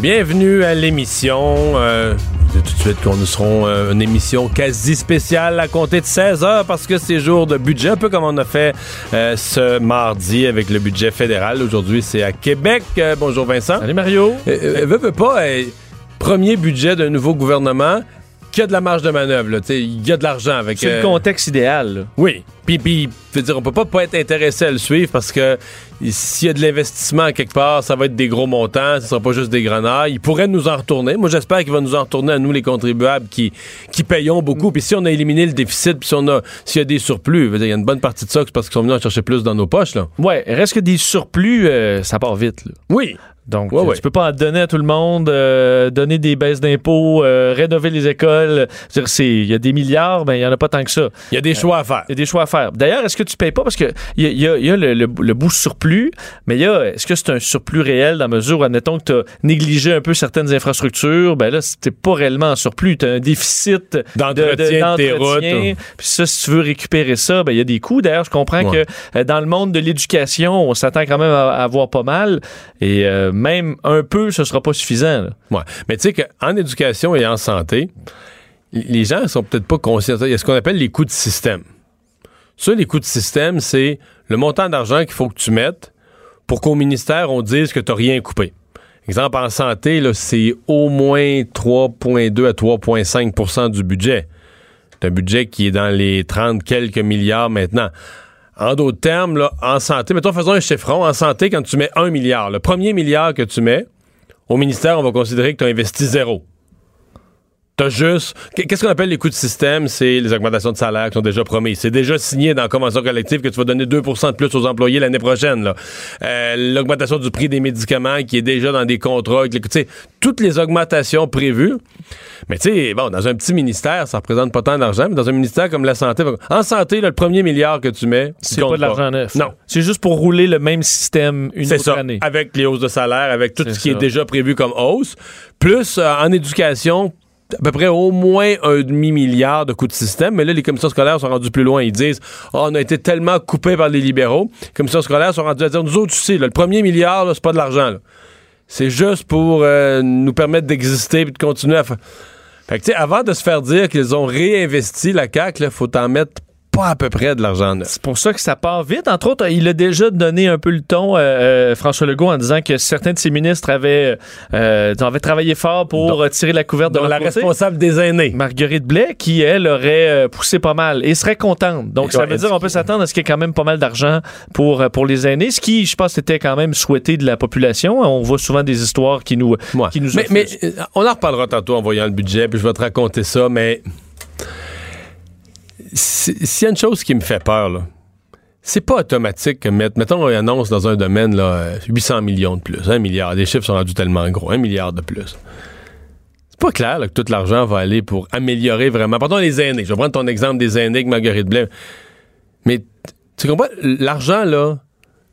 Bienvenue à l'émission. Euh, je dis tout de suite qu'on nous serons euh, une émission quasi spéciale à compter de 16 heures parce que c'est jour de budget, un peu comme on a fait euh, ce mardi avec le budget fédéral. Aujourd'hui, c'est à Québec. Euh, bonjour Vincent. Salut Mario. Euh, veux, veux pas, premier budget d'un nouveau gouvernement qui a de la marge de manœuvre. là. Tu sais, Il y a de l'argent avec. C'est euh, le contexte idéal. là. oui. Puis, puis, veux dire, on peut pas pas être intéressé à le suivre parce que s'il y a de l'investissement quelque part, ça va être des gros montants, ce sera pas juste des grenades. Il pourrait nous en retourner. Moi, j'espère qu'il va nous en retourner à nous, les contribuables, qui, qui payons beaucoup. Puis si on a éliminé le déficit, puis si on a, s'il y a des surplus, il y a une bonne partie de ça, c'est parce qu'ils sont venus en chercher plus dans nos poches, là. Ouais, reste que des surplus, euh, ça part vite. là. Oui. Donc, Ouais, euh, ouais. tu peux pas en donner à tout le monde, euh, donner des baisses d'impôts, euh, rénover les écoles. Il y a des milliards, ben il y en a pas tant que ça. Il y a des choix à faire. Il y a des choix à faire. D'ailleurs, est-ce que tu payes pas? Parce que il y a, y a- y a le, le- le bout surplus, mais il y a est-ce que c'est un surplus réel dans la mesure où admettons que tu as négligé un peu certaines infrastructures, ben là c'était pas réellement un surplus, tu as un déficit de- D'entretien de tes d'entretien. routes. Puis ça si tu veux récupérer ça, ben il y a des coûts. D'ailleurs, je comprends Ouais. que euh, dans le monde de l'éducation, on s'attend quand même à, à avoir pas mal et euh, même un peu ce sera pas suffisant. Mais tu sais qu'en éducation et en santé, les gens sont peut-être pas conscients. Il y a ce qu'on appelle les coûts de système. Ça, les coûts de système, c'est le montant d'argent qu'il faut que tu mettes pour qu'au ministère, on dise que tu n'as rien coupé. Exemple, en santé, c'est au moins 3,2 à 3,5% du budget. C'est un budget qui est dans les 30 quelques milliards maintenant. En d'autres termes, là, en santé, mettons, faisons un chiffron. En santé, quand tu mets un milliard, le premier milliard que tu mets, au ministère, on va considérer que tu as investi zéro. T'as juste. Qu'est-ce qu'on appelle les coûts de système? C'est les augmentations de salaire qui sont déjà promises. C'est déjà signé dans la convention collective que tu vas donner 2% de plus aux employés l'année prochaine. Euh, L'augmentation du prix des médicaments qui est déjà dans des contrats. avec les- Tu sais, toutes les augmentations prévues. Mais tu sais, bon, dans un petit ministère, ça représente pas tant d'argent, mais dans un ministère comme la santé, en santé, là, le premier milliard que tu mets, C'est pas de l'argent neuf. Non. C'est juste pour rouler le même système une C'est autre ça. année. Avec les hausses de salaire, avec tout ce qui est déjà prévu comme hausse. Plus euh, en éducation, à peu près au moins un demi-milliard de coûts de système. Mais là, les commissions scolaires sont rendues plus loin. Ils disent Ah, on a été tellement coupés par les libéraux. Les commissions scolaires sont rendues à dire Nous autres, tu sais, le premier milliard, c'est pas de l'argent. C'est juste pour euh, nous permettre d'exister et de continuer à faire. Fait que, avant de se faire dire qu'ils ont réinvesti la CAQ, il faut en mettre pas à peu près de l'argent neuf. C'est pour ça que ça part vite. Entre autres, il a déjà donné un peu le ton, euh, euh, François Legault, en disant que certains de ses ministres avaient, euh, avaient travaillé fort pour Donc- tirer la couverte de leur la côté. responsable des aînés. Marguerite Blais, qui, elle, aurait poussé pas mal et serait contente. Donc, ça veut dire qu'on peut s'attendre à ce qu'il y ait quand même pas mal d'argent pour, pour les aînés, ce qui, je pense, était quand même souhaité de la population. On voit souvent des histoires qui nous, Ouais. qui nous mais, mais, on en reparlera tantôt en voyant le budget, puis je vais te raconter ça, mais s'il y a une chose qui me fait peur, c'est pas automatique que mettre, mettons, on annonce dans un domaine là, euh, 800 millions de plus, 1 milliard. Les chiffres sont rendus tellement gros, 1 milliard de plus. C'est pas clair que tout l'argent va aller pour améliorer vraiment. Pardon, les aînés. Je vais prendre ton exemple des aînés avec Marguerite Blais. Mais tu comprends, l'argent, là,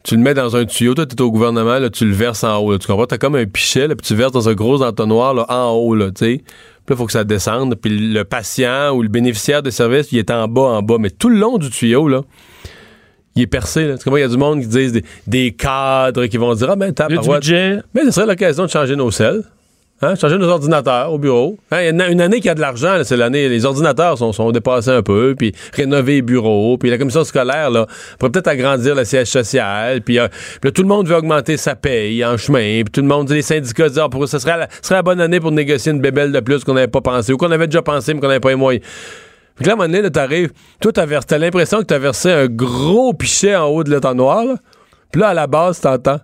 tu le mets dans un tuyau, toi, tu es au gouvernement, tu le verses en haut. tu comprends? Tu as comme un pichet, puis tu verses dans un gros entonnoir là, en haut, là, tu sais. Puis là, il faut que ça descende. Puis le patient ou le bénéficiaire de service, il est en bas, en bas. Mais tout le long du tuyau, là, il est percé. Là. Il y a du monde qui disent des, des cadres qui vont dire Ah, ben, du budget. mais ce serait l'occasion de changer nos selles. Hein? Changer nos ordinateurs au bureau. Hein? Y a une, année qui a de l'argent, c'est l'année. Les ordinateurs sont, sont dépassés un peu, puis rénover les bureaux, puis la commission scolaire, là, pourrait peut-être agrandir le siège social, puis, euh, puis tout le monde veut augmenter sa paye en chemin, puis tout le monde, les syndicats disent, ah, pour, ce serait la, la bonne année pour négocier une bébelle de plus qu'on n'avait pas pensé, ou qu'on avait déjà pensé, mais qu'on n'avait pas les moyens. Que là, à un moment donné, t'arrives, toi, t'as l'impression que t'as versé un gros pichet en haut de l'étang noir, là. Puis là, à la base, t'entends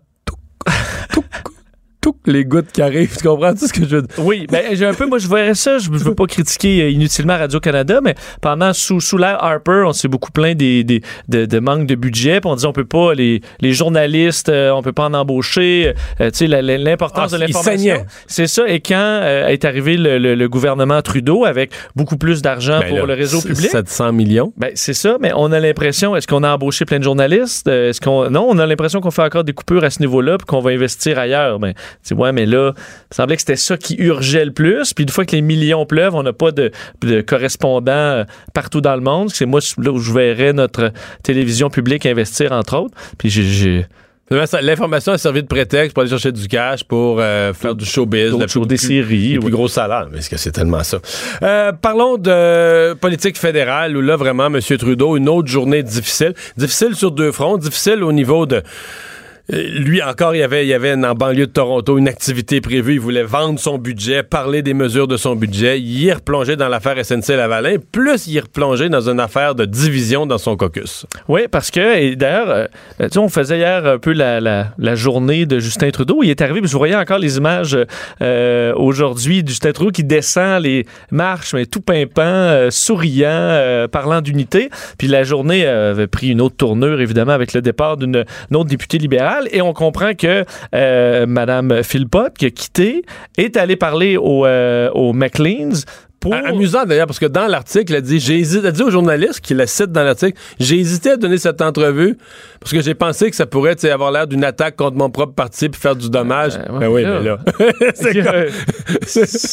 touc, les gouttes qui arrivent. Tu comprends tout ce que je veux dire? Oui, ben, j'ai un peu, moi, je verrais ça. Je, je veux pas critiquer euh, inutilement Radio-Canada, mais pendant, sous, sous l'ère Harper, on s'est beaucoup plaint des, des, de, de manque de budget. Puis on disait, on peut pas, les, les journalistes, euh, on peut pas en embaucher. Euh, tu sais, l'importance Ah, de l'information. C'est ça. Et quand euh, est arrivé le, le- le gouvernement Trudeau avec beaucoup plus d'argent Ben pour là, le réseau public? 700 millions. Ben, c'est ça, mais on a l'impression, est-ce qu'on a embauché plein de journalistes? Euh, Est-ce qu'on, non, on a l'impression qu'on fait encore des coupures à ce niveau-là puis qu'on va investir ailleurs. Ben, tu ouais, mais là, il semblait que c'était ça qui urgeait le plus. Puis une fois que les millions pleuvent, on n'a pas de, de correspondants euh, partout dans le monde. C'est moi là où je verrais notre télévision publique investir, entre autres. Puis j'ai, L'information a servi de prétexte pour aller chercher du cash, pour euh, faire du showbiz, la plus- des séries. oui. plus gros salaires. Mais est-ce que c'est tellement ça? Euh, parlons de politique fédérale, où là, vraiment, M. Trudeau, une autre journée difficile. Difficile sur deux fronts. Difficile au niveau de... Euh, Lui, encore, il y avait, il y avait en banlieue de Toronto une activité prévue. Il voulait vendre son budget, parler des mesures de son budget. Il est replongé dans l'affaire SNC-Lavalin, plus il est dans une affaire de division dans son caucus. Oui, parce que, et d'ailleurs, euh, tu sais, on faisait hier un peu la, journée de Justin Trudeau. Il est arrivé, je voyais encore les images euh, aujourd'hui de Justin Trudeau qui descend les marches, mais tout pimpant, euh, souriant, euh, parlant d'unité. Puis la journée euh, avait pris une autre tournure, évidemment, avec le départ d'une une autre députée libérale. Et on comprend que euh, Mme Philpott, qui a quitté, est allée parler au, euh, au McLean's pour... Amusant d'ailleurs, parce que dans l'article, elle dit, j'ai hésité, elle dit au journaliste qui la cite dans l'article, j'ai hésité à donner cette entrevue parce que j'ai pensé que ça pourrait avoir l'air d'une attaque contre mon propre parti puis faire du dommage. Euh, ouais, ben oui, là. mais là. c'est comme-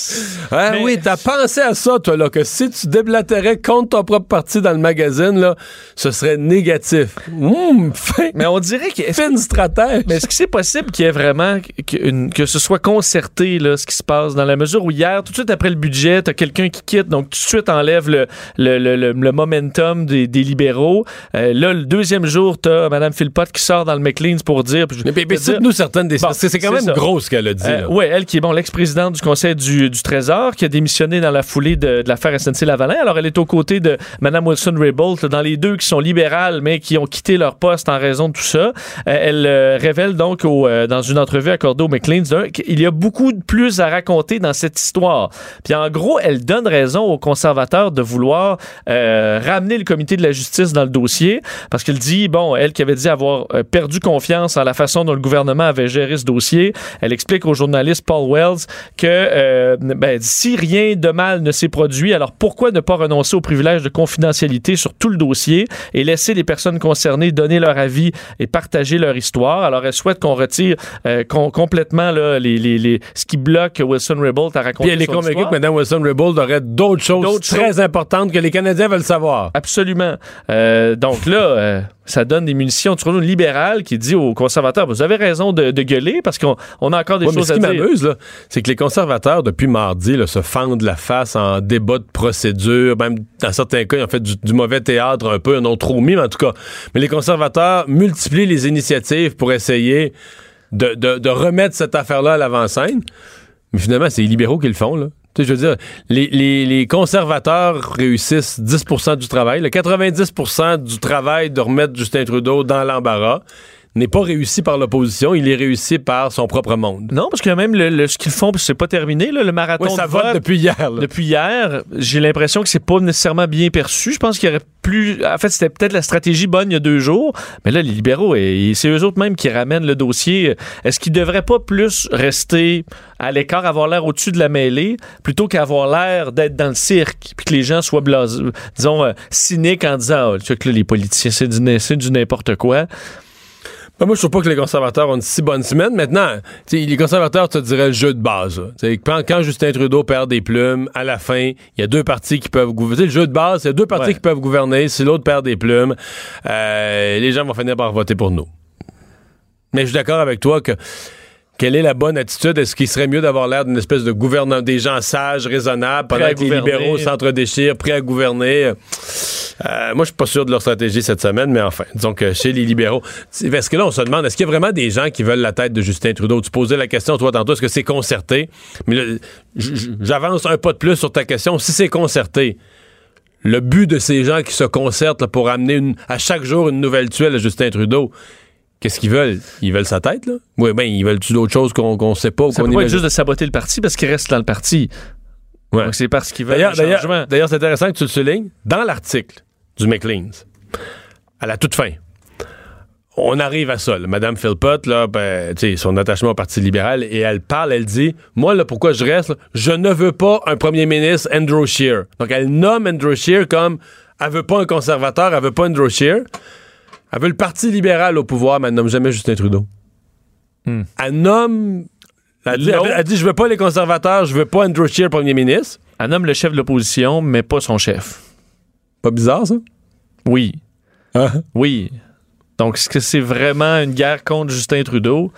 Ah Mais- oui, t'as pensé à ça, toi, là, que si tu déblatérais contre ton propre parti dans le magazine, là, ce serait négatif. Hum, fin, Mais on dirait que... fine stratège. Mais est-ce que c'est possible qu'il y ait vraiment que, une- que ce soit concerté là, ce qui se passe dans la mesure où hier, tout de suite après le budget, t'as quelqu'un qui quitte, donc tout de suite enlève le, le, le, le- momentum des, des libéraux. Euh, là, le deuxième jour, t'as Mme Philpott qui sort dans le McLean's pour dire. puis Mais, mais- mais dire- cite-nous certaines des... Bon, parce que c'est quand même ça. gros ce qu'elle a dit. euh, oui, elle qui est bon, l'ex-présidente du Conseil du, du Trésor, qui a démissionné dans la foulée de, de l'affaire SNC-Lavalin. Alors, elle est aux côtés de Mme Wilson-Raybould, dans les deux qui sont libérales, mais qui ont quitté leur poste en raison de tout ça. Euh, elle euh, révèle donc au, dans une entrevue accordée au McLean's qu'il y a beaucoup de plus à raconter dans cette histoire. Puis en gros, elle donne raison aux conservateurs de vouloir euh, ramener le comité de la justice dans le dossier, parce qu'elle dit, bon, elle qui avait dit avoir euh, perdu confiance en la façon dont le gouvernement avait géré ce dossier, elle explique au journaliste Paul Wells que euh, ben, si rien de mal ne s'est produit, alors pourquoi ne pas renoncer au privilège de confidentialité sur tout le dossier et laisser les personnes concernées donner leur avis et partager leur histoire? Alors, elle souhaite qu'on retire euh, com- complètement là, les, les, les- ce qui bloque Wilson Raybould à raconter Puis elle est convaincue que Mme Wilson-Raybould aurait d'autres choses très importantes que les Canadiens veulent savoir. Absolument. Euh, donc là, euh, ça donne des munitions. Tu trouves une libérale qui dit aux conservateurs, vous avez raison de, de gueuler parce qu'on on a encore des Ouais, mais choses ce à qui m'amuse, c'est que les conservateurs, depuis mardi, là, se fendent la face en débat de procédure. Même dans certains cas, ils ont fait du, du mauvais théâtre un peu, ils en ont trop mis, mais en tout cas. Mais les conservateurs multiplient les initiatives pour essayer de, de- de remettre cette affaire-là à l'avant-scène. Mais finalement, c'est les libéraux qui le font, là. Je veux dire, les conservateurs réussissent 10% du travail. Le 90% du travail de remettre Justin Trudeau dans l'embarras n'est pas réussi par l'opposition, il est réussi par son propre monde. Non, parce que même le, le- ce qu'ils font, c'est pas terminé, là, le marathon Oui, ça de vote vote depuis hier. là. depuis hier, j'ai l'impression que c'est pas nécessairement bien perçu. Je pense qu'il y aurait plus. En fait, c'était peut-être la stratégie bonne il y a deux jours, mais là, les libéraux, et, et c'est eux autres même qui ramènent le dossier. Est-ce qu'ils devraient pas plus rester à l'écart, avoir l'air au-dessus de la mêlée, plutôt qu'avoir l'air d'être dans le cirque, puis que les gens soient blasés, disons, euh, cyniques en disant, oh, tu sais que là, les politiciens, c'est du, c'est du n'importe quoi. Ben, moi, je trouve pas que les conservateurs ont une si bonne semaine. Maintenant, tu les conservateurs te diraient le jeu de base. Tu Quand, quand Justin Trudeau perd des plumes, à la fin, il y a deux partis qui peuvent gouverner. Le jeu de base, il y a deux partis Ouais. qui peuvent gouverner. Si l'autre perd des plumes, euh, les gens vont finir par voter pour nous. Mais je suis d'accord avec toi que quelle est la bonne attitude? Est-ce qu'il serait mieux d'avoir l'air d'une espèce de gouvernement, des gens sages, raisonnables, pendant que les libéraux s'entre-déchirent, prêts à gouverner? Euh, moi, je suis pas sûr de leur stratégie cette semaine, mais enfin, disons que chez les libéraux, parce que là, on se demande, est-ce qu'il y a vraiment des gens qui veulent la tête de Justin Trudeau? Tu posais la question, toi, tantôt, est-ce que c'est concerté? Mais j'avance un pas de plus sur ta question. Si c'est concerté, le but de ces gens qui se concertent là, pour amener une- à chaque jour une nouvelle tuile à Justin Trudeau, Qu'est-ce qu'ils veulent? Ils veulent sa tête, là? Oui, ben, ils veulent-tu d'autres choses qu'on qu'on sait pas? ou Ça peut pas être juste de saboter le parti parce qu'il reste dans le parti. Ouais. Donc, c'est parce qu'ils veulent d'ailleurs, c'est intéressant que tu le soulignes. Dans l'article du McLean's, à la toute fin, on arrive à ça. là. Madame Philpott, là, ben, son attachement au Parti libéral, et elle parle, elle dit Moi, là, pourquoi je reste, là, je ne veux pas un premier ministre Andrew Scheer. Donc, elle nomme Andrew Scheer comme elle veut pas un conservateur, elle veut pas Andrew Scheer. Elle veut le Parti libéral au pouvoir, mais elle nomme jamais Justin Trudeau. Hmm. Elle nomme. Elle dit, Non. elle dit, Je veux pas les conservateurs, je veux pas Andrew Scheer premier ministre. Elle nomme le chef de l'opposition, mais pas son chef. Pas bizarre, ça? Oui. Hein? Oui. Donc, est-ce que c'est vraiment une guerre contre Justin Trudeau?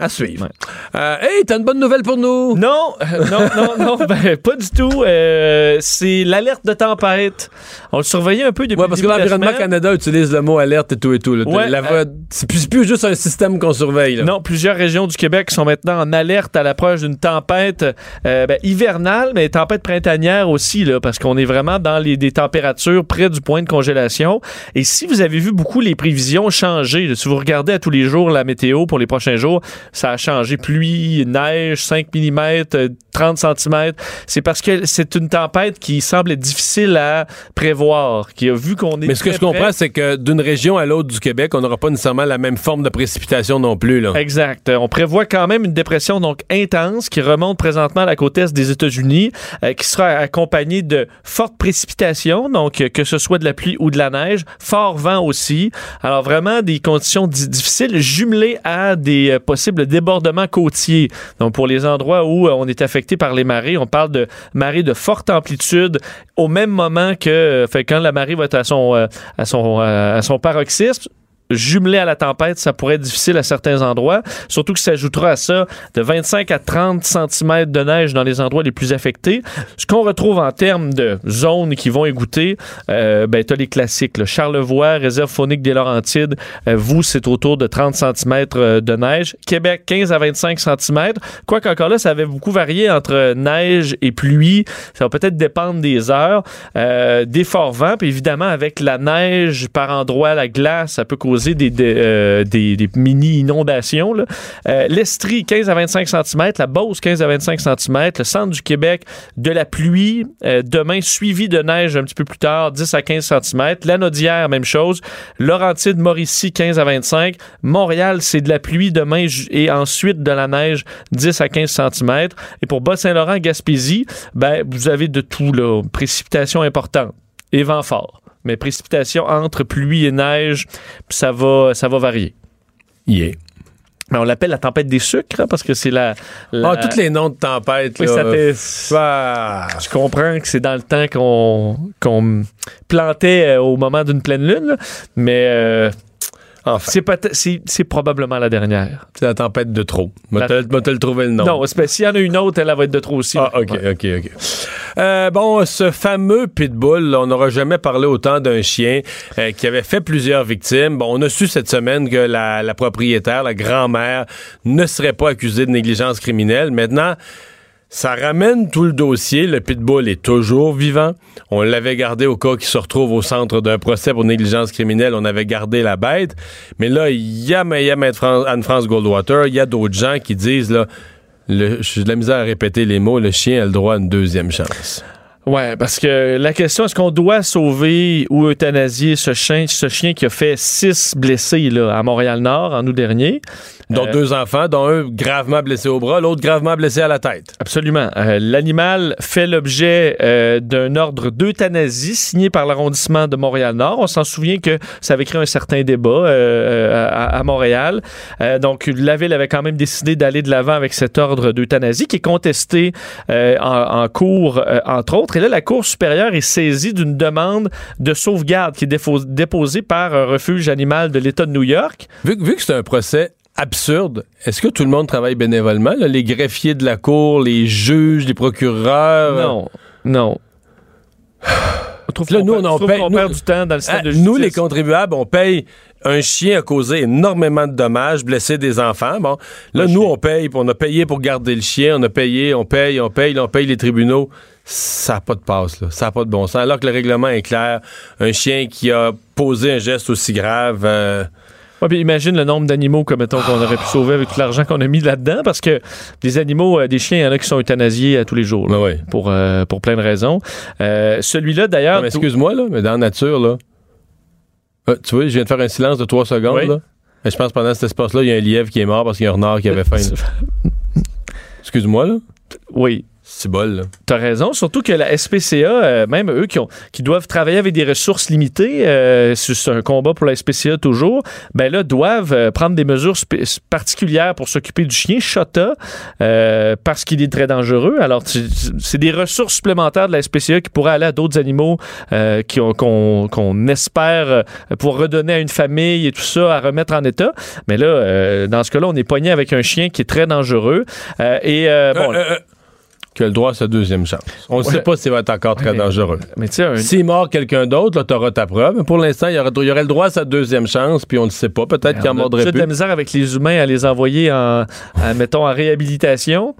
À suivre. Ouais. Euh, hey, t'as une bonne nouvelle pour nous? Non, euh, non, non, non, ben, pas du tout. Euh, c'est l'alerte de tempête. On le surveillait un peu depuis Ouais, parce que début l'Environnement. Canada utilise le mot alerte et tout et tout. Ouais, voix- c'est plus, plus juste un système qu'on surveille. là. Non, plusieurs régions du Québec sont maintenant en alerte à l'approche d'une tempête euh, ben, hivernale, mais tempête printanière aussi, là, parce qu'on est vraiment dans les, des températures près du point de congélation. Et si vous avez vu beaucoup les prévisions changer, là, si vous regardez à tous les jours la météo pour les prochains jours, ça a changé. Pluie, neige, 5 mm, 30 cm. C'est parce que c'est une tempête qui semble être difficile à prévoir, qui a vu qu'on est Mais ce que je comprends, c'est que d'une région à l'autre du Québec, on n'aura pas nécessairement la même forme de précipitation non plus. Là. Exact. On prévoit quand même une dépression donc intense qui remonte présentement à la côte est des États-Unis, euh, qui sera accompagnée de fortes précipitations, donc euh, que ce soit de la pluie ou de la neige, fort vent aussi. Alors vraiment des conditions di- difficiles jumelées à des euh, possibles débordements côtiers. Donc pour les endroits où euh, on est affecté par les marées, on parle de marées de forte amplitude au même moment que euh, fait, quand la marée va être à son euh, à son à son paroxysme jumelé à la tempête, ça pourrait être difficile à certains endroits. Surtout que s'ajoutera à ça de 25 à 30 cm de neige dans les endroits les plus affectés. Ce qu'on retrouve en termes de zones qui vont égoutter, euh, ben, tu as les classiques. là. Charlevoix, réserve faunique des Laurentides, euh, vous, c'est autour de 30 cm de neige. Québec, 15 à 25 cm. Quoi qu'encore là, ça avait beaucoup varié entre neige et pluie. Ça va peut-être dépendre des heures, euh, des forts vents. Puis évidemment, avec la neige par endroits, la glace, ça peut causer des, euh, mini-inondations. Euh, L'Estrie, 15 à 25 cm. La Beauce, 15 à 25 cm. Le centre du Québec, de la pluie. Euh, demain, suivi de neige un petit peu plus tard, 10 à 15 cm. La Naudière, même chose. Laurentide, Mauricie, 15 à 25. Montréal, c'est de la pluie demain et ensuite de la neige, 10 à 15 cm. Et pour Bas-Saint-Laurent, Gaspésie, ben, vous avez de tout, là. Précipitations importantes et vent fort. Mais précipitations entre pluie et neige, ça va, ça va varier. Yeah. Mais on l'appelle la tempête des sucres hein, parce que c'est la. la- Ah, tous les noms de tempêtes. Oui, là, ça Ah, Je comprends que c'est dans le temps qu'on qu'on plantait euh, au moment d'une pleine lune, là, mais euh, enfin, c'est probablement la dernière. c'est la tempête de trop. M'a te le trouvé le nom? Non, s'il y en a une autre, elle, va être de trop aussi. Ah. OK, Ouais. OK, OK. Euh, bon, ce fameux pitbull, là, on n'aura jamais parlé autant d'un chien euh, qui avait fait plusieurs victimes. Bon, on a su cette semaine que la, la propriétaire, la grand-mère, ne serait pas accusée de négligence criminelle. Maintenant, ça ramène tout le dossier. Le pitbull est toujours vivant. On l'avait gardé au cas qu'il se retrouve au centre d'un procès pour négligence criminelle. On avait gardé la bête. Mais là, il y a, y Anne-France Goldwater, il y a d'autres gens qui disent, là, j'ai de la misère à répéter les mots, le chien a le droit à une deuxième chance. Ouais, parce que la question, est-ce qu'on doit sauver ou euthanasier ce chien, ce chien qui a fait six blessés là, à Montréal-Nord en août dernier? Dont Euh, deux enfants, dont un gravement blessé au bras, l'autre gravement blessé à la tête. Absolument. Euh, L'animal fait l'objet euh, d'un ordre d'euthanasie signé par l'arrondissement de Montréal-Nord. On s'en souvient que ça avait créé un certain débat à, à Montréal. Donc, la ville avait quand même décidé d'aller de l'avant avec cet ordre d'euthanasie qui est contesté en, en cours, entre autres. Et là, la Cour supérieure est saisie d'une demande de sauvegarde qui est déposée par un refuge animal de l'État de New York. Vu, vu que c'est un procès absurde, est-ce que tout le monde travaille bénévolement? là? Les greffiers de la cour, les juges, les procureurs? Non, non. Je trouve Là, qu'on nous, on paye- qu'on nous- perd du temps dans le système Ah, de justice. nous, les contribuables, on paye un chien a causé énormément de dommages, blessé des enfants. Bon, là, nous, chien. on paye, on a payé pour garder le chien, on a payé, on paye, on paye, là, on paye les tribunaux. Ça n'a pas de passe, là. Ça n'a pas de bon sens. Alors que le règlement est clair, un chien qui a posé un geste aussi grave, euh, Ouais, puis imagine le nombre d'animaux que, mettons, qu'on aurait pu sauver avec tout l'argent qu'on a mis là-dedans, parce que des animaux, euh, des chiens, il y en a qui sont euthanasiés à tous les jours, là, ouais. pour, euh, pour plein de raisons. Euh, Celui-là, d'ailleurs... Excuse-moi, là, mais dans la nature, là. Tu vois, je viens de faire un silence de 3 secondes, Oui. là. Mais je pense que pendant cet espace-là, il y a un lièvre qui est mort parce qu'il y a un renard qui avait faim. Excuse-moi, là. Oui. C'est bol. T'as raison, surtout que la SPCA, euh, même eux qui, ont, qui doivent travailler avec des ressources limitées, euh, c'est un combat pour la SPCA toujours, ben là, doivent euh, prendre des mesures particulières pour s'occuper du chien Shota euh, parce qu'il est très dangereux. Alors, c'est des ressources supplémentaires de la SPCA qui pourraient aller à d'autres animaux qu'on espère pour redonner à une famille et tout ça, à remettre en état. Mais là, dans ce cas-là, on est pogné avec un chien qui est très dangereux. Et bon, qui a le droit à sa deuxième chance. On ne Ouais. sait pas s'il va être encore très dangereux. mais tu un, S'il mord quelqu'un d'autre, là, t'auras ta preuve. Mais pour l'instant, il y, aurait, le droit à sa deuxième chance, puis on ne le sait pas. Peut-être qu'il en mordrait plus. de la misère avec les humains à les envoyer en, mettons, en réhabilitation.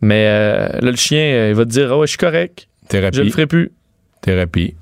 Mais euh, là, le chien, euh, il va te dire, oh, je suis correct, je le Thérapie. ferai plus. Thérapie.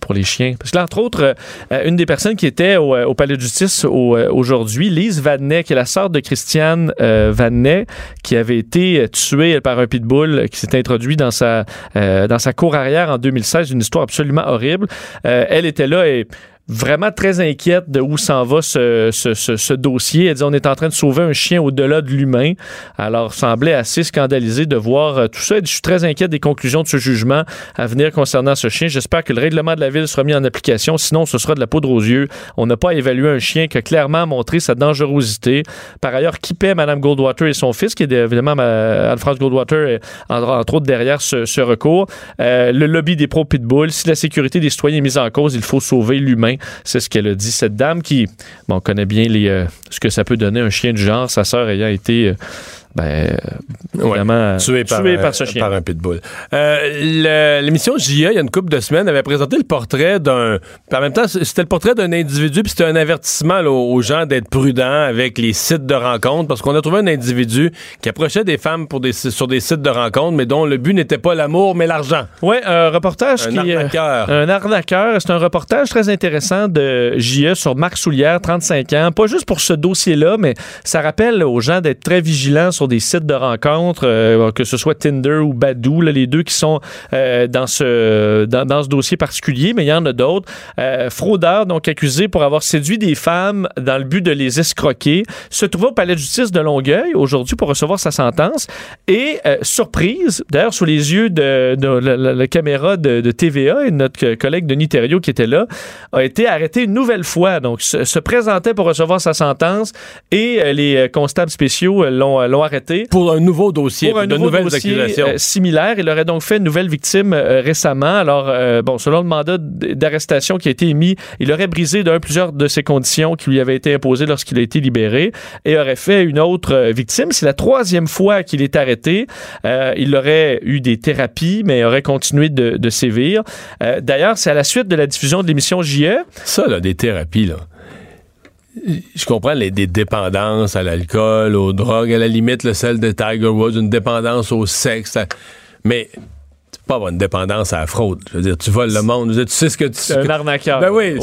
Pour les chiens. Parce que là, entre autres, euh, euh, une des personnes qui était au, euh, au palais de justice au, aujourd'hui, Lise Vadnet, qui est la sœur de Christiane Vadnet, qui avait été tuée par un pitbull qui s'est introduit dans sa, dans sa cour arrière en 2016. Une histoire absolument horrible. Elle était là et vraiment très inquiète de où s'en va ce, ce, ce- ce dossier. Elle dit on est en train de sauver un chien au-delà de l'humain. Alors, semblait assez scandalisé de voir euh, tout ça. Elle dit, je suis très inquiète des conclusions de ce jugement à venir concernant ce chien. J'espère que le règlement de la ville sera mis en application. Sinon, ce sera de la poudre aux yeux. On n'a pas évalué un chien qui a clairement montré sa dangerosité. Par ailleurs, qui paie Mme Goldwater et son fils, qui est évidemment Anne-France Goldwater, entre, autres derrière ce, recours. Euh, le lobby des pro-pitbull. Si la sécurité des citoyens est mise en cause, il faut sauver l'humain. C'est ce qu'elle a dit, cette dame qui, bon, on connaît bien les, euh, ce que ça peut donner un chien du genre, sa sœur ayant été, euh, ben, euh, Ouais. évidemment, Tué par, ce chien. par un pitbull. Euh, L'émission JA, il y a une couple de semaines, avait présenté le portrait d'un. En même temps, c'était le portrait d'un individu, puis c'était un avertissement là, aux gens d'être prudents avec les sites de rencontres, parce qu'on a trouvé un individu qui approchait des femmes pour des, sur des sites de rencontres, mais dont le but n'était pas l'amour, mais l'argent. Ouais, un reportage Un qui euh, arnaqueur. un arnaqueur. C'est un reportage très intéressant de JE sur Marc Soulière, 35 ans. Pas juste pour ce dossier-là, mais ça rappelle aux gens d'être très vigilants sur des sites de rencontres, euh, que ce soit Tinder ou Badoo, là, les deux qui sont euh, dans, ce, dans, ce dossier particulier, mais il y en a d'autres. Euh, fraudeur, donc accusé pour avoir séduit des femmes dans le but de les escroquer, se trouvait au palais de justice de Longueuil aujourd'hui pour recevoir sa sentence. Et surprise, d'ailleurs, sous les yeux de, la, caméra de, TVA et de notre collègue Denis Thériault qui était là, a été arrêté une nouvelle fois. Donc, se, se présentait pour recevoir sa sentence et les constables spéciaux l'ont l'ont arrêté Pour un nouveau dossier, pour un de nouveau nouvelles dossier accusations. euh, similaire. Il aurait donc fait une nouvelle victime euh, récemment. Alors, euh, bon, selon le mandat d'arrestation qui a été émis, il aurait brisé d'un plusieurs de ces conditions qui lui avaient été imposées lorsqu'il a été libéré et aurait fait une autre victime. C'est la troisième fois qu'il est arrêté. Il aurait eu des thérapies, mais aurait continué de, de sévir. D'ailleurs, c'est à la suite de la diffusion de l'émission. JE. Ça, là, des thérapies, là. Je comprends les, dépendances à l'alcool, aux drogues, à la limite, le celle de Tiger Woods, une dépendance au sexe. Mais pas avoir une dépendance à la fraude. Je veux dire, tu voles le monde. Je veux dire, tu sais ce que tu C'est un arnaqueur. Ben oui,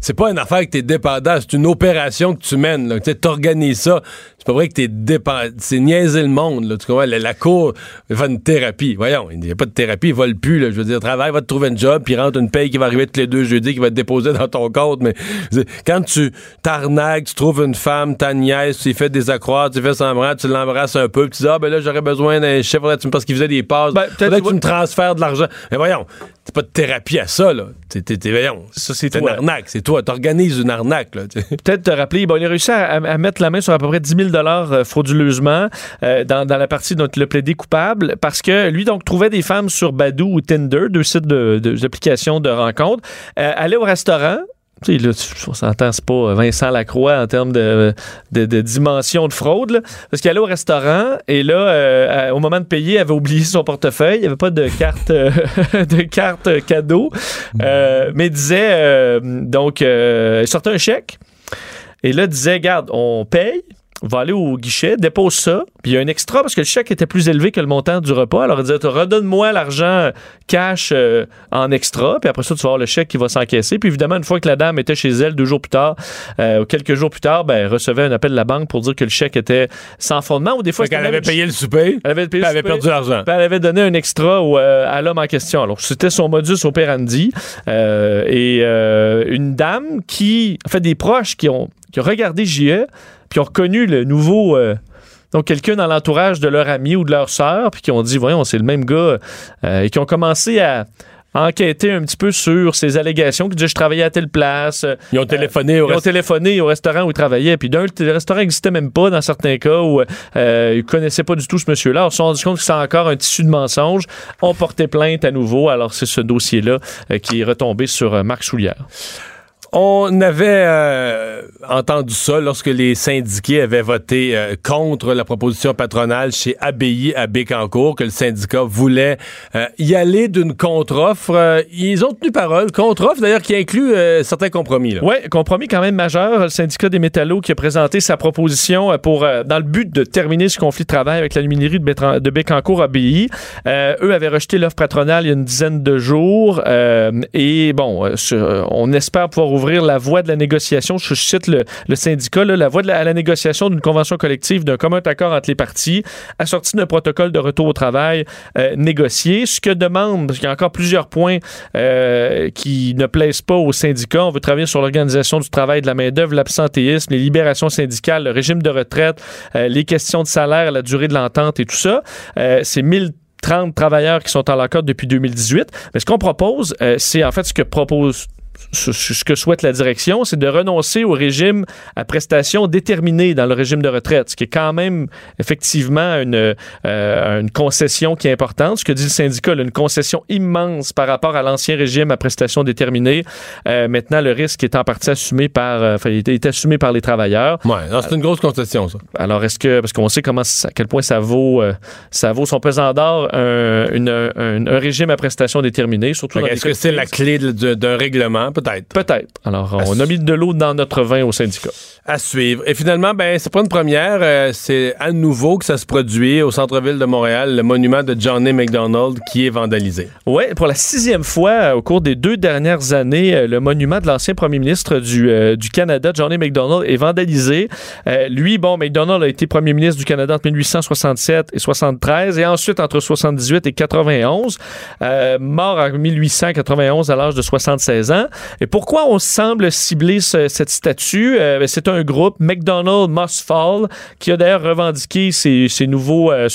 c'est Ouais. pas une affaire que t'es dépendant, c'est une opération que tu mènes. Tu t'organises ça. C'est pas vrai que t'es dépendant. C'est niaiser le monde. Là. Tu comprends? La, la cour va faire une thérapie. Voyons, il n'y a pas de thérapie, il vole plus. Là. Je veux dire, travaille, va te trouver un job, puis rentre une paye qui va arriver tous les deux jeudis, qui va te déposer dans ton compte. Mais dire, quand tu t'arnaques, tu trouves une femme, ta nièce, tu fais des accroître, tu fais semblant, tu l'embrasses un peu, puis tu dis, ah ben là, j'aurais besoin d'un chef, faudrait que tu me- parce qu'il faisait des passes. Ben, peut-être faudrait tu que tu me transfères de l'argent. Mais voyons, c'est pas de thérapie à ça, là. T'es, t'es- t'es- voyons, Ça, c'est une arnaque, c'est toi. T'organises une arnaque, là. peut-être te rappeler, bon, il a réussi à, à- à mettre la main sur à peu près 10 000 euh, frauduleusement euh, dans, dans la partie dont il a plaidé coupable parce que lui, donc, trouvait des femmes sur Badoo ou Tinder, deux sites de, de- d'applications de rencontres, euh, allait au restaurant. Tu sais, là, on s'entend, c'est pas Vincent Lacroix en termes de, de, de dimension de fraude, là. parce qu'il allait au restaurant et là, euh, au moment de payer, il avait oublié son portefeuille, il n'y avait pas de carte, euh, de carte euh, cadeau, Euh, mais il disait, euh, donc, euh, il sortait un chèque, et là, disait, garde, on paye, va aller au guichet, dépose ça, puis il y a un extra parce que le chèque était plus élevé que le montant du repas. Alors, il dit redonne-moi l'argent cash euh, en extra, puis après ça, tu vas avoir le chèque qui va s'encaisser. Puis évidemment, une fois que la dame était chez elle deux jours plus tard, euh, quelques jours plus tard, ben, elle recevait un appel de la banque pour dire que le chèque était sans fondement. Ou des fois, qu'elle avait payé le souper, elle avait, payé elle avait perdu l'argent. Elle avait donné un extra euh, à l'homme en question. Alors, c'était son modus operandi. et une dame qui, en fait, des proches qui ont, qui ont regardé JE, puis ont reconnu le nouveau donc, quelqu'un dans l'entourage de leur ami ou de leur sœur, puis qui ont dit, voyons, c'est le même gars, euh, et qui ont commencé à enquêter un petit peu sur ces allégations, qui disaient, je travaillais à telle place. Ils ont téléphoné au Ils ont téléphoné au restaurant où ils travaillaient, puis d'un, le restaurant n'existait même pas dans certains cas où euh, ils connaissaient pas du tout ce monsieur-là. Ils se sont rendus compte que c'est encore un tissu de mensonges. On portait plainte à nouveau. Alors, c'est ce dossier-là euh, qui est retombé sur Marc Soulière. On avait euh, entendu ça lorsque les syndiqués avaient voté euh, contre la proposition patronale chez ABI à Bécancourt, que le syndicat voulait euh, y aller d'une contre-offre. ils ont tenu parole. Contre-offre, d'ailleurs, qui inclut certains compromis. Oui, compromis quand même majeur. Le syndicat des métallos qui a présenté sa proposition pour dans le but de terminer ce conflit de travail avec la luminerie de, de Bécancourt ABI. eux avaient rejeté l'offre patronale il y a une dizaine de jours. et bon, on espère pouvoir ouvrir la voie de la négociation. Je cite le, syndicat, la voie de la, à la négociation d'une convention collective, d'un commun accord entre les parties, assorti d'un protocole de retour au travail euh, négocié. Ce que demande, parce qu'il y a encore plusieurs points euh, qui ne plaisent pas aux syndicats. On veut travailler sur l'organisation du travail, de la main-d'œuvre, l'absentéisme, les libérations syndicales, le régime de retraite, euh, les questions de salaire, la durée de l'entente et tout ça. c'est 1030 travailleurs qui sont en l'accord depuis 2018. Mais ce qu'on propose, c'est en fait ce que propose ce, que souhaite la direction, c'est de renoncer au régime à prestations déterminées dans le régime de retraite, ce qui est quand même effectivement une, euh, une concession qui est importante. Ce que dit le syndicat, une concession immense par rapport à l'ancien régime à prestations déterminées. Euh, maintenant, le risque est en partie assumé par, euh, enfin, il est assumé par les travailleurs. Ouais, c'est une grosse concession, ça. Alors, est-ce que, parce qu'on sait comment, à quel point ça vaut, ça vaut son pesant d'or, un, un, régime à prestations déterminées, surtout. Est-ce que c'est la clé d'un règlement? Peut-être. Peut-être. Alors, on a mis de l'eau dans notre vin au syndicat. À suivre. Et finalement, ben, c'est pas une première. Euh, c'est à nouveau que ça se produit au centre-ville de Montréal, le monument de Johnny McDonald qui est vandalisé. Oui, pour la sixième fois euh, au cours des deux dernières années, euh, le monument de l'ancien premier ministre du, du Canada, Johnny McDonald, est vandalisé. lui, bon, McDonald a été premier ministre du Canada entre 1867 et 73 et ensuite entre 78 et 91. mort en 1891 à l'âge de 76 ans. Et pourquoi on semble cibler cette statue? Ben, c'est un groupe, McDonald Must Fall, qui a d'ailleurs revendiqué ces, nouveaux euh,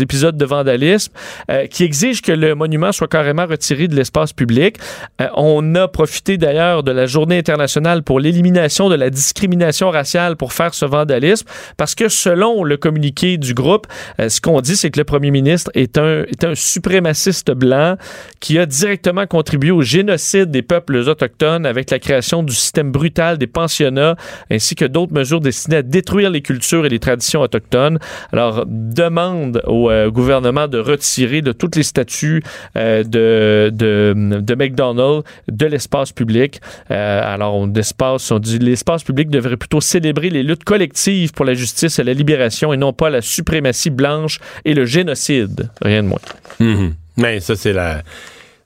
épisodes de vandalisme, euh, qui exige que le monument soit carrément retiré de l'espace public. Euh, on a profité d'ailleurs de la journée internationale pour l'élimination de la discrimination raciale pour faire ce vandalisme, parce que selon le communiqué du groupe, ce qu'on dit, c'est que le premier ministre est un, est un suprémaciste blanc qui a directement contribué au génocide des peuples autochtones avec la création du système brutal des pensionnats ainsi que d'autres mesures destinées à détruire les cultures et les traditions autochtones. Alors, demande au euh, gouvernement de retirer de toutes les statues euh, de, de, McDonald's de l'espace public. Euh, alors, on, on dit l'espace public devrait plutôt célébrer les luttes collectives pour la justice et la libération et non pas la suprématie blanche et le génocide. Rien de moins. Mm-hmm. Mais ça, c'est la,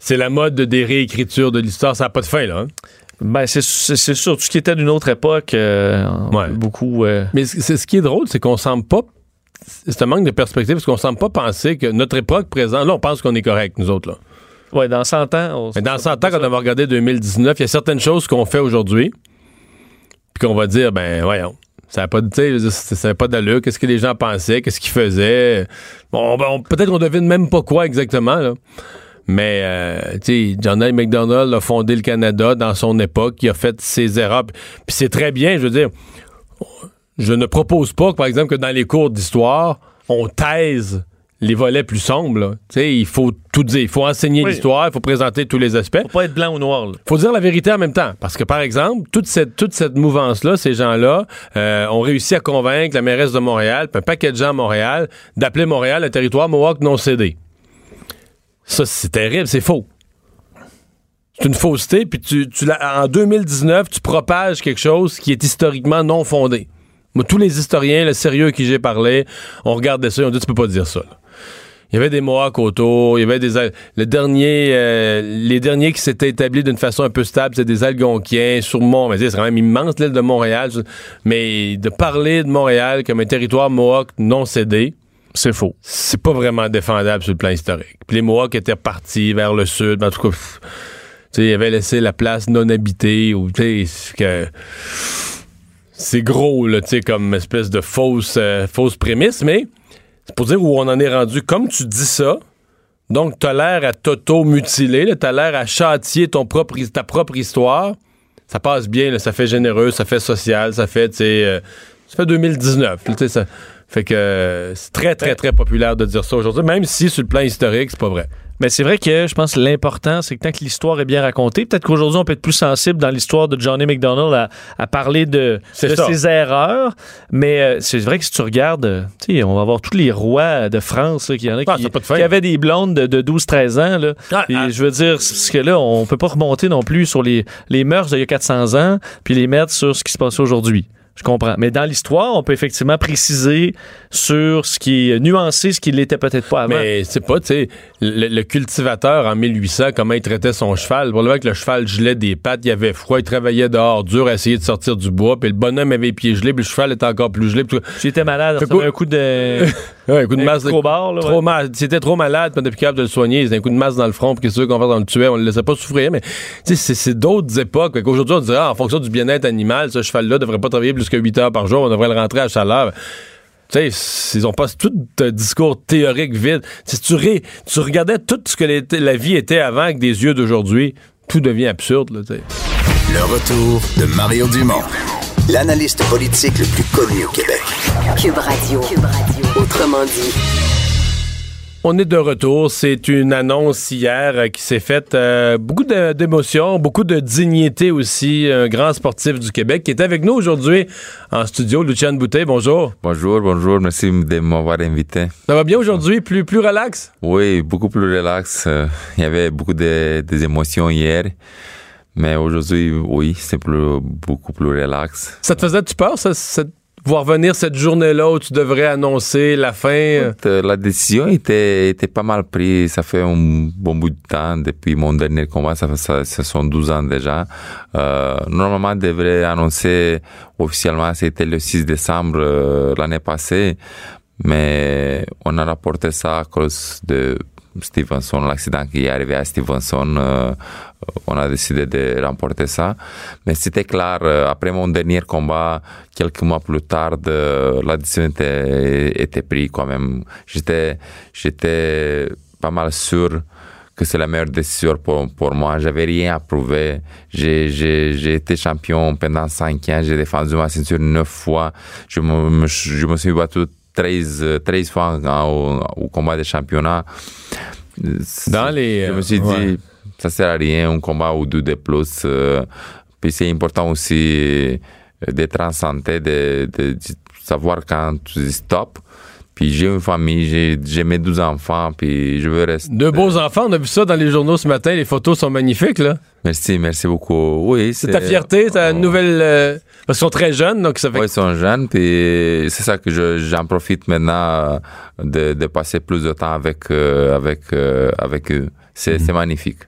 c'est la mode des réécritures de l'histoire. Ça n'a pas de fin, là. Hein? Ben, c'est sûr. Tout ce qui était d'une autre époque, euh, beaucoup. Euh, Mais c'est ce qui est drôle, c'est qu'on semble pas. C'est un manque de perspective parce qu'on semble pas penser que notre époque présente. Là, on pense qu'on est correct, nous autres, là. Oui, dans 100 ans. Mais dans 100 ans, quand on va regarder 2019, il y a certaines choses qu'on fait aujourd'hui, puis qu'on va dire, ben, voyons. Ça n'a pas, ça pas d'allure. Qu'est-ce que les gens pensaient? Qu'est-ce qu'ils faisaient? Bon, ben, peut-être qu'on devine même pas quoi exactement, là. Mais, euh, tu sais, John A. McDonald a fondé le Canada dans son époque, il a fait ses erreurs. Puis c'est très bien, je veux dire, je ne propose pas, par exemple, que dans les cours d'histoire, on taise les volets plus sombres. Tu sais, il faut tout dire. Il faut enseigner l'histoire, il faut présenter tous les aspects. faut pas être blanc ou noir. Il faut dire la vérité en même temps. Parce que, par exemple, toute cette, toute cette mouvance-là, ces gens-là, euh, ont réussi à convaincre la mairesse de Montréal, puis un paquet de gens à Montréal, d'appeler Montréal un territoire Mohawk non cédé. Ça, c'est terrible, c'est faux. C'est une fausseté, puis tu, tu en 2019, tu propages quelque chose qui est historiquement non fondé. Moi, tous les historiens, le sérieux qui j'ai parlé, on regardait ça et on dit, tu peux pas dire ça. Il y avait des Mohawks autour, il y avait des le dernier euh, les derniers qui s'étaient établis d'une façon un peu stable, c'est des Algonquiens sur Mont, mais c'est quand même immense l'île de Montréal, mais de parler de Montréal comme un territoire Mohawk non cédé, C'est faux. c'est pas vraiment défendable sur le plan historique. Puis les Mohawks étaient repartis vers le sud, en tout cas, ils avaient laissé la place non habitée ou c'est gros là, tu sais comme espèce de fausse euh, fausse prémisse, mais c'est pour dire où on en est rendu. Comme tu dis ça, donc t'as l'air à t'auto-mutiler, t'as l'air à châtier ton propre, ta propre histoire. Ça passe bien, ça fait généreux, ça fait social, ça fait, tu sais, euh, ça fait 2019. là, tu sais, ça fait que euh, c'est très, très, très populaire de dire ça aujourd'hui, même si sur le plan historique, c'est pas vrai. Mais c'est vrai que je pense que l'important, c'est que tant que l'histoire est bien racontée, peut-être qu'aujourd'hui, on peut être plus sensible dans l'histoire de Johnny McDonald à, à parler de, ses erreurs. Mais euh, c'est vrai que si tu regardes, euh, tu sais, on va avoir tous les rois de France, là, qui, y en a Ah, qui, pas de avaient des blondes de, de 12-13 ans. Là. Ah, ah. je veux dire, parce que là, on peut pas remonter non plus sur les, les mœurs d'il y a 400 ans, puis les mettre sur ce qui se passait aujourd'hui. Je comprends. Mais dans l'histoire, on peut effectivement préciser sur ce qui est nuancé, ce qui l'était peut-être pas avant. Mais c'est pas, tu sais, le, le cultivateur en 1800, comment il traitait son cheval. Probablement que le cheval gelait des pattes, il avait froid, il travaillait dehors dur à essayer de sortir du bois, puis le bonhomme avait les pieds gelés, puis le cheval était encore plus gelé. J'étais malade, ça un coup de... Ouais, un coup de masse. de crowbar, là, trop ouais. mal. C'était trop malade, puis on était plus capable de le soigner. C'était un coup de masse dans le front, puis qu'est-ce qu'on fait, on le tuait, on le laissait pas souffrir. Mais, tu sais, c'est- c'est d'autres époques. Fait qu'aujourd'hui, on dirait, ah, en fonction du bien-être animal, ce cheval-là devrait pas travailler plus que 8 heures par jour, on devrait le rentrer à chaleur. Tu sais, ils ont pas tout un discours théorique vide. Si tu, ré- tu regardais tout ce que la vie était avant avec des yeux d'aujourd'hui, tout devient absurde, là, tu sais. Le retour de Mario Dumont, l'analyste politique le plus connu au Québec. Cube Radio. Cube Radio. Autrement dit. On est de retour. C'est une annonce hier euh, qui s'est faite. euh, beaucoup de- d'émotions, beaucoup de dignité aussi. Un grand sportif du Québec qui est avec nous aujourd'hui en studio. Luciane Boutet, bonjour. Bonjour, bonjour, merci de m'avoir invité. Ça va bien aujourd'hui? Plus, plus relax? Oui, beaucoup plus relax. euh, Il y avait beaucoup de, des émotions hier, mais aujourd'hui, oui, c'est plus, beaucoup plus relax. Ça te faisait-tu peur, ça, cette- voir venir cette journée-là où tu devrais annoncer la fin? euh? La décision était, était pas mal prise. Ça fait un bon bout de temps depuis mon dernier combat. Ça fait ça, ce sont 12 ans déjà. Euh, normalement, je devrais annoncer officiellement, c'était le 6 décembre euh, l'année passée. Mais on a rapporté ça à cause de Stevenson, l'accident qui est arrivé à Stevenson. euh, on a décidé de remporter ça. Mais c'était clair, euh, après mon dernier combat, quelques mois plus tard, la décision était, prise quand même. J'étais, j'étais pas mal sûr que c'est la meilleure décision pour, pour moi. J'avais rien à prouver. J'ai, été champion pendant cinq ans. J'ai défendu ma ceinture neuf fois. Je me- je me suis battu 13, euh, 13 fois en- au, au combat des championnats. Dans les, Je me suis ouais. dit, ça sert à rien, un combat ou deux de plus. puis c'est important aussi d'être en santé, de, de- de savoir quand tu dis stop. Puis j'ai une famille, j'ai, mes 12 enfants, puis je veux rester. Deux beaux enfants, on a vu ça dans les journaux ce matin. Les photos sont magnifiques, là. Merci, merci beaucoup. Oui, C'est ta fierté, ta nouvelle. euh, parce qu'ils sont très jeunes, donc ça fait. Oui, ils sont jeunes, puis c'est ça que je, j'en profite maintenant euh, de, de passer plus de temps avec, euh, avec, euh, avec eux. C'est, c'est magnifique.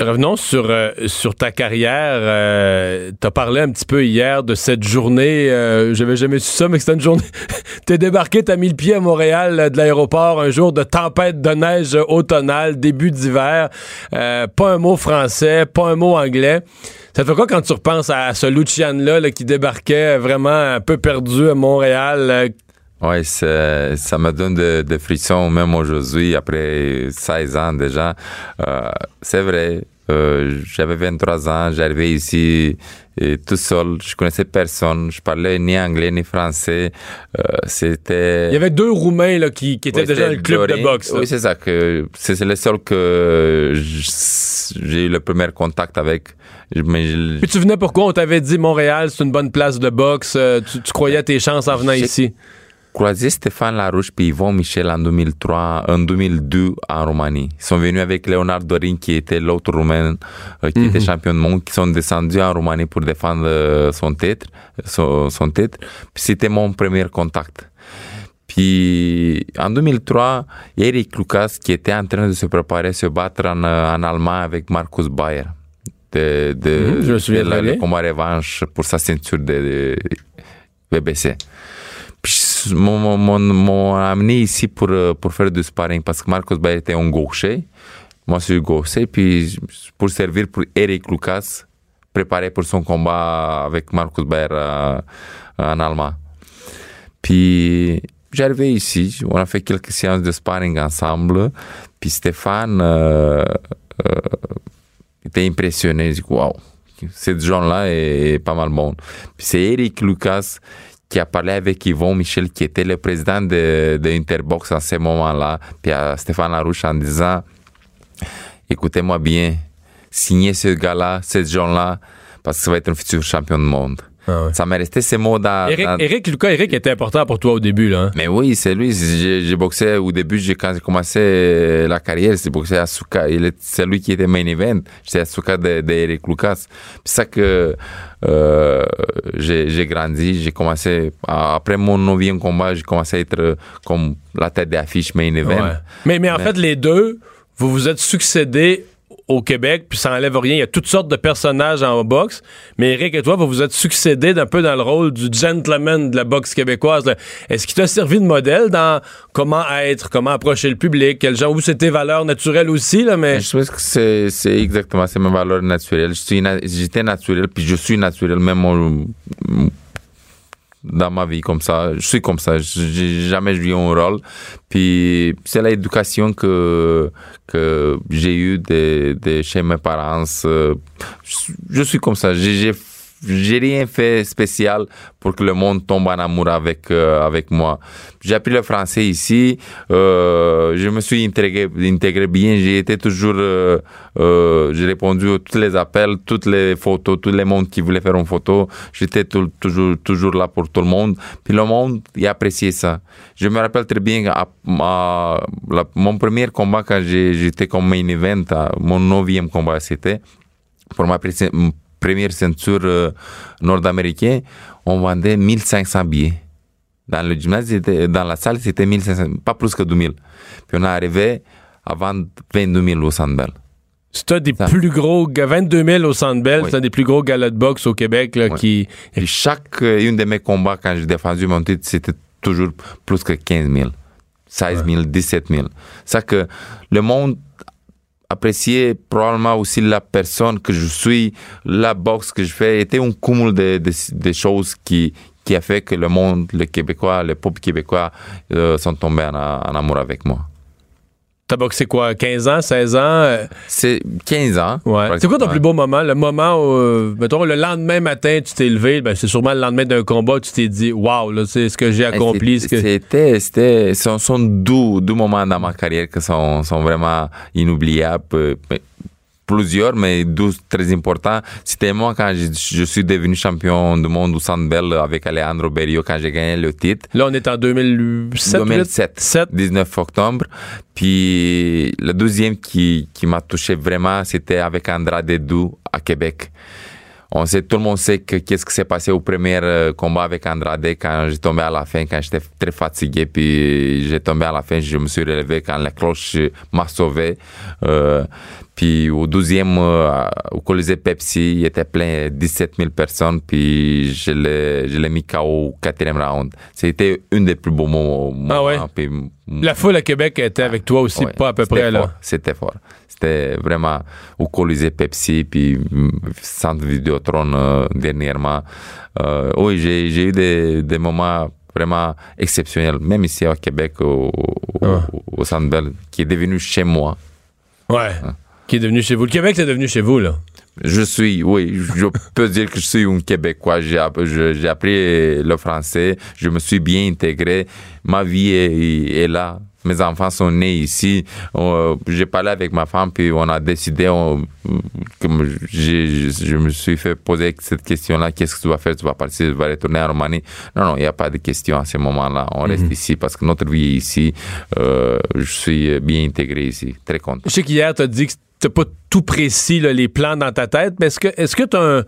Revenons sur, euh, sur ta carrière. Euh, T'as parlé un petit peu hier de cette journée. Euh, J'avais jamais su ça, mais c'était une journée. T'es débarqué, t'as mis le pied à Montréal euh, de l'aéroport un jour de tempête de neige automnale, début d'hiver. Euh, pas un mot français, pas un mot anglais. Ça te fait quoi quand tu repenses à ce Lucian-là là, qui débarquait vraiment un peu perdu à Montréal? Oui, ça me donne des de frissons, même aujourd'hui, après 16 ans déjà. Euh, c'est vrai, euh, j'avais 23 ans, j'arrivais ici et tout seul, je connaissais personne, je parlais ni anglais ni français. Euh, c'était... Il y avait deux Roumains là, qui, qui étaient déjà dans le club de boxe. là. Oui, c'est ça. que C'est le seul que j'ai eu le premier contact avec. Mais je- Puis tu venais pourquoi? On t'avait dit Montréal, c'est une bonne place de boxe. euh, tu, tu croyais à tes chances en venant ici. Croisé Stéphane Larouche puis Yvon Michel en 2003, en 2002 en Roumanie. Ils sont venus avec Léonard Dorin qui était l'autre Roumain euh, qui était champion du monde, qui sont descendus en Roumanie pour défendre euh, son titre, son, son titre. Puis c'était mon premier contact. Puis en 2003, Eric Lucas qui était en train de se préparer se battre en, euh, en Allemagne avec Marcus Bayer de, de, Mhm, je de la- le combat revanche pour sa ceinture de, de BBC. M'ont- amené ici pour, euh, pour faire du sparring parce que Marcos Bayer était un gaucher. Moi, je suis gaucher. Puis pour servir pour Eric Lucas, préparé pour son combat avec Marcus Bayer euh, en Allemagne. Puis j'arrivais ici, on a fait quelques séances de sparring ensemble. Puis Stéphane euh, était impressionné. Il dit Waouh, cette genre-là est pas mal bon. Puis c'est Eric Lucas qui a parlé avec Yvon Michel, qui était le président de, de Interbox en ce moment-là, puis à Stéphane Larouche en disant Écoutez-moi bien, signez ce gars-là, cette genre-là, parce que ça va être un futur champion du monde. Ah ouais. Ça m'est resté ces mots dans. Eric, dans- Eric Lucas, Eric était important pour toi au début, là. hein? mais oui, c'est lui. J'ai boxé au début, j'ai- quand j'ai commencé la carrière, j'ai boxé à Suka. Il est- C'est lui qui était main event. J'étais à Suka de, de Eric Lucas. C'est ça que euh, j'ai grandi. J'ai commencé, après mon neuvième combat, j'ai commencé à être comme la tête d'affiche main event. Ouais. Mais, mais en Mais- fait, les deux, vous vous êtes succédés au Québec, puis ça enlève rien. Il y a toutes sortes de personnages en boxe. Mais Eric et toi, vous vous êtes succédés d'un peu dans le rôle du gentleman de la boxe québécoise. Est-ce qu'il t'a servi de modèle dans comment être, comment approcher le public, genre, où c'est tes valeurs naturelles aussi, là, mais. Je pense que c'est, exactement, c'est mes valeurs naturelles. J'étais naturel, puis je suis naturel, même dans ma vie comme ça. Je suis comme ça. J'ai jamais joué un rôle. Puis c'est l'éducation que, que j'ai eue chez mes parents. Euh, Je, je suis comme ça. J'ai, j'ai, rien fait spécial pour que le monde tombe en amour avec, euh, avec moi. J'ai appris le français ici. Euh, je me suis intégré, intégré bien. J'ai toujours, euh, j'ai répondu à tous les appels, toutes les photos, tous les mondes qui voulaient faire une photo. J'étais toujours, toujours là pour tout le monde. Puis le monde, il a apprécié ça. Je me rappelle très bien, à, mon premier combat quand j'étais comme main event, à- mon neuvième combat c'était, pour ma première ceinture euh, nord-américaine, on vendait 1500 billets. Dans le gymnase, dans la salle, c'était 1500, pas plus que 2000. Puis on est arrivé à vendre 22 000 au Sandbell. C'était des Ça. plus gros, ga- 22 000 au Centre Bell, Oui. c'était des plus gros galas de boxe au Québec, là, Oui. qui. Et chaque euh, une de mes combats, quand j'ai défendu mon titre, c'était toujours plus que 15 000, 16 000, 17 000. Ça que le monde appréciait probablement aussi la personne que je suis, la boxe que je fais, était un cumul de, de, de choses qui, qui a fait que le monde, le Québécois, le peuple québécois euh, sont tombés en, en amour avec moi. T'as boxé quoi, 15 ans, 16 ans? C'est 15 ans. Ouais. C'est quoi ton plus beau moment? Le moment où, mettons, le lendemain matin, tu t'es levé, ben, c'est sûrement le lendemain d'un combat, tu t'es dit, waouh, là, c'est ce que j'ai accompli. C'était, c'était, ce sont deux, deux moments dans ma carrière qui sont, sont vraiment inoubliables. euh, mais Plusieurs, mais deux très importants. C'était moi quand je, je suis devenu champion du monde au Sandbell avec Alejandro Berrio quand j'ai gagné le titre. Là, on est en 2007. 2007, 7. 19 octobre. Puis le deuxième qui, qui m'a touché vraiment, c'était avec Andrade Dou à Québec. On sait, tout le monde sait que qu'est-ce qui s'est passé au premier euh, combat avec Andrade quand j'ai tombé à la fin, quand j'étais très fatigué, puis j'ai tombé à la fin, je me suis relevé quand la cloche m'a sauvé. Euh, puis au douzième, euh, au Colisée Pepsi, il était plein, 17 000 personnes, puis je l'ai, je l'ai mis KO au quatrième round. C'était une des plus beaux moments. Ah ouais? puis- La foule à Québec était avec toi aussi, Ouais, pas à peu près, fort, là. C'était fort. C'était vraiment au Colisée Pepsi, puis Centre Vidéotron euh, dernièrement. Euh, oui, j'ai, j'ai eu des, des moments vraiment exceptionnels, même ici au Québec, au, au, Ah. au Centre Bell, qui est devenu chez moi. Ouais. Qui est devenu chez vous. Le Québec, c'est devenu chez vous, là. Je suis, oui, je peux dire que je suis un Québécois. J'ai, appris le français, je me suis bien intégré. Ma vie est, est là. mes enfants sont nés ici. Euh, j'ai parlé avec ma femme, puis on a décidé, on, comme j'ai- je me suis fait poser cette question-là, qu'est-ce que tu vas faire? Tu vas partir, tu vas retourner en Roumanie? Non, non, il n'y a pas de question à ce moment-là. On reste ici parce que notre vie est ici. Euh, je suis bien intégré ici, très content. Je sais qu'hier, tu as dit que tu pas tout précis, les plans dans ta tête, mais est-ce que est-ce que tu as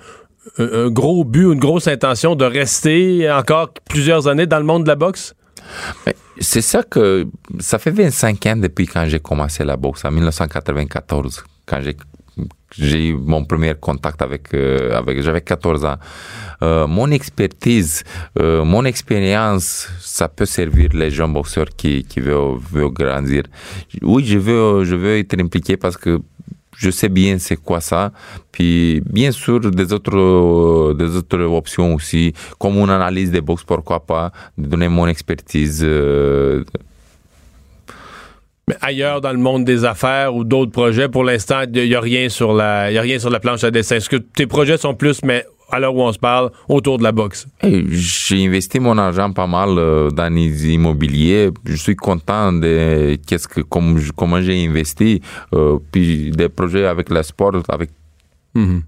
un, gros but, une grosse intention de rester encore plusieurs années dans le monde de la boxe? Mais C'est ça que ça fait 25 ans depuis quand j'ai commencé la boxe, en 1994, quand j'ai eu mon premier contact avec euh, j'avais 14 ans. Euh, mon expertise, euh, mon expérience, ça peut servir les jeunes boxeurs qui veulent grandir. Oui, je veux je veux être impliqué parce que je sais bien c'est quoi ça. Puis bien sûr des autres des autres options aussi, comme une analyse des box, pourquoi pas, de donner mon expertise. euh, Mais ailleurs dans le monde des affaires ou d'autres projets, pour l'instant, il n'y a, rien sur la a rien sur la planche à dessin. Est-ce que tes projets sont plus, mais à l'heure où on se parle, autour de la boxe? Hey, j'ai investi mon argent pas mal euh, dans les immobiliers. Je suis content de qu'est-ce que comme comment j'ai investi. Euh, puis des projets avec le sport, avec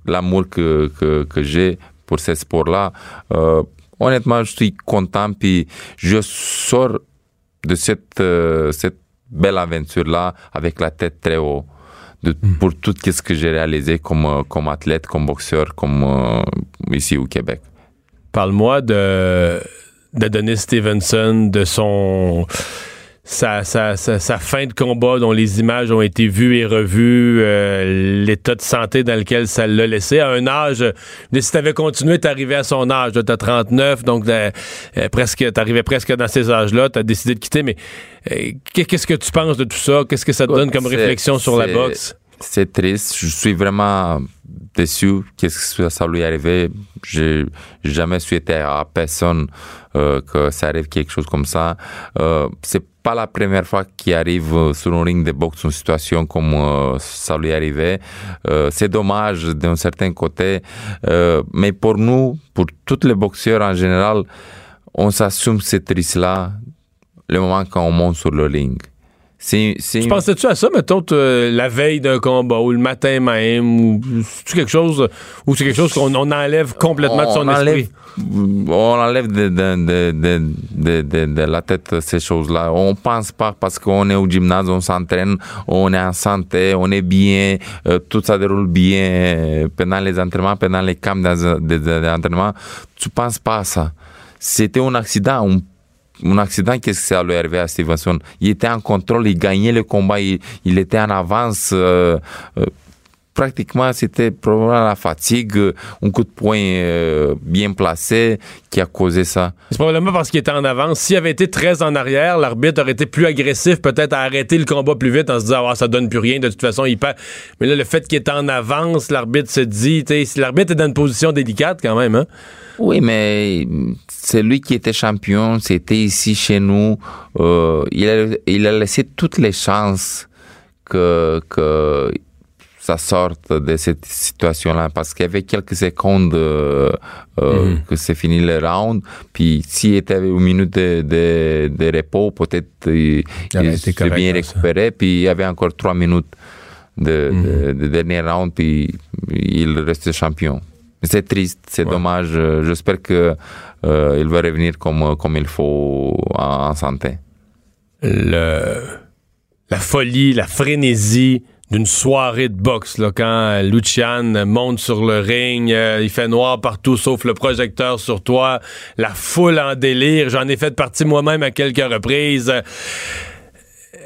l'amour que, que, que j'ai pour ce sport-là. Euh, honnêtement, je suis content. Puis je sors de cette cette belle aventure-là avec la tête très haut. De, Pour tout ce que j'ai réalisé comme, euh, comme athlète, comme boxeur, comme euh, ici au Québec. Parle-moi de d'Adonis Stevenson, de son sa, sa, sa, sa fin de combat dont les images ont été vues et revues, euh, l'état de santé dans lequel ça l'a laissé, à un âge, mais si t'avais continué, t'arrivais à son âge, t'as 39, donc euh, euh, presque, t'arrivais presque dans ces âges-là, t'as décidé de quitter, mais euh, qu'est-ce que tu penses de tout ça? Qu'est-ce que ça te donne comme réflexion sur la boxe? C'est triste. Je suis vraiment déçu. Qu'est-ce que ça lui est arrivé? J'ai jamais souhaité à personne euh, que ça arrive quelque chose comme ça. Euh, c'est pas la première fois qu'il arrive euh, sur un ring de boxe une situation comme euh, ça lui est arrivé. C'est dommage d'un certain côté, mais pour nous, pour tous les boxeurs en général, on s'assume cette risque-là le moment quand on monte sur le ring. C'est, c'est Tu pensais-tu à ça, mettons, euh, la veille d'un combat ou le matin même, ou c'est quelque chose, ou c'est quelque chose qu'on on enlève complètement de son on enlève, esprit? on enlève de, la tête ces choses-là. On pense pas parce qu'on est au gymnase, on s'entraîne, on est en santé, on est bien, euh, tout ça déroule bien euh, pendant les entraînements, pendant les camps d'en- de- de- d'entraînement. Tu penses pas à ça. C'était un accident, un un accident, qu'est-ce que ça lui est arrivé à Stevenson Il était en contrôle, il gagnait le combat, il, était en avance. euh, euh, pratiquement, c'était probablement la fatigue, un coup de poing euh, bien placé qui a causé ça. C'est probablement parce qu'il était en avance. S'il avait été très en arrière, l'arbitre aurait été plus agressif, peut-être à arrêter le combat plus vite en se disant, ah, ça donne plus rien, de toute façon, il perd. Mais là, le fait qu'il est en avance, l'arbitre se dit, l'arbitre est dans une position délicate quand même, hein? Oui, mais c'est lui qui était champion, c'était ici chez nous. Euh, il, a, il a laissé toutes les chances que, que ça sorte de cette situation-là parce qu'il y avait quelques secondes euh, euh, que c'est fini le round. Puis s'il était une minute de, de, de repos, peut-être il, Il s'est bien ça. récupéré. Puis il y avait encore trois minutes de, de, de dernier round, puis il restait champion. C'est triste, c'est dommage. Euh, J'espère que euh, il va revenir comme, comme il faut en, en santé. le, la folie, la frénésie d'une soirée de boxe, là, quand Lucian monte sur le ring, euh, il fait noir partout sauf le projecteur sur toi, la foule en délire, j'en ai fait partie moi-même à quelques reprises. Euh,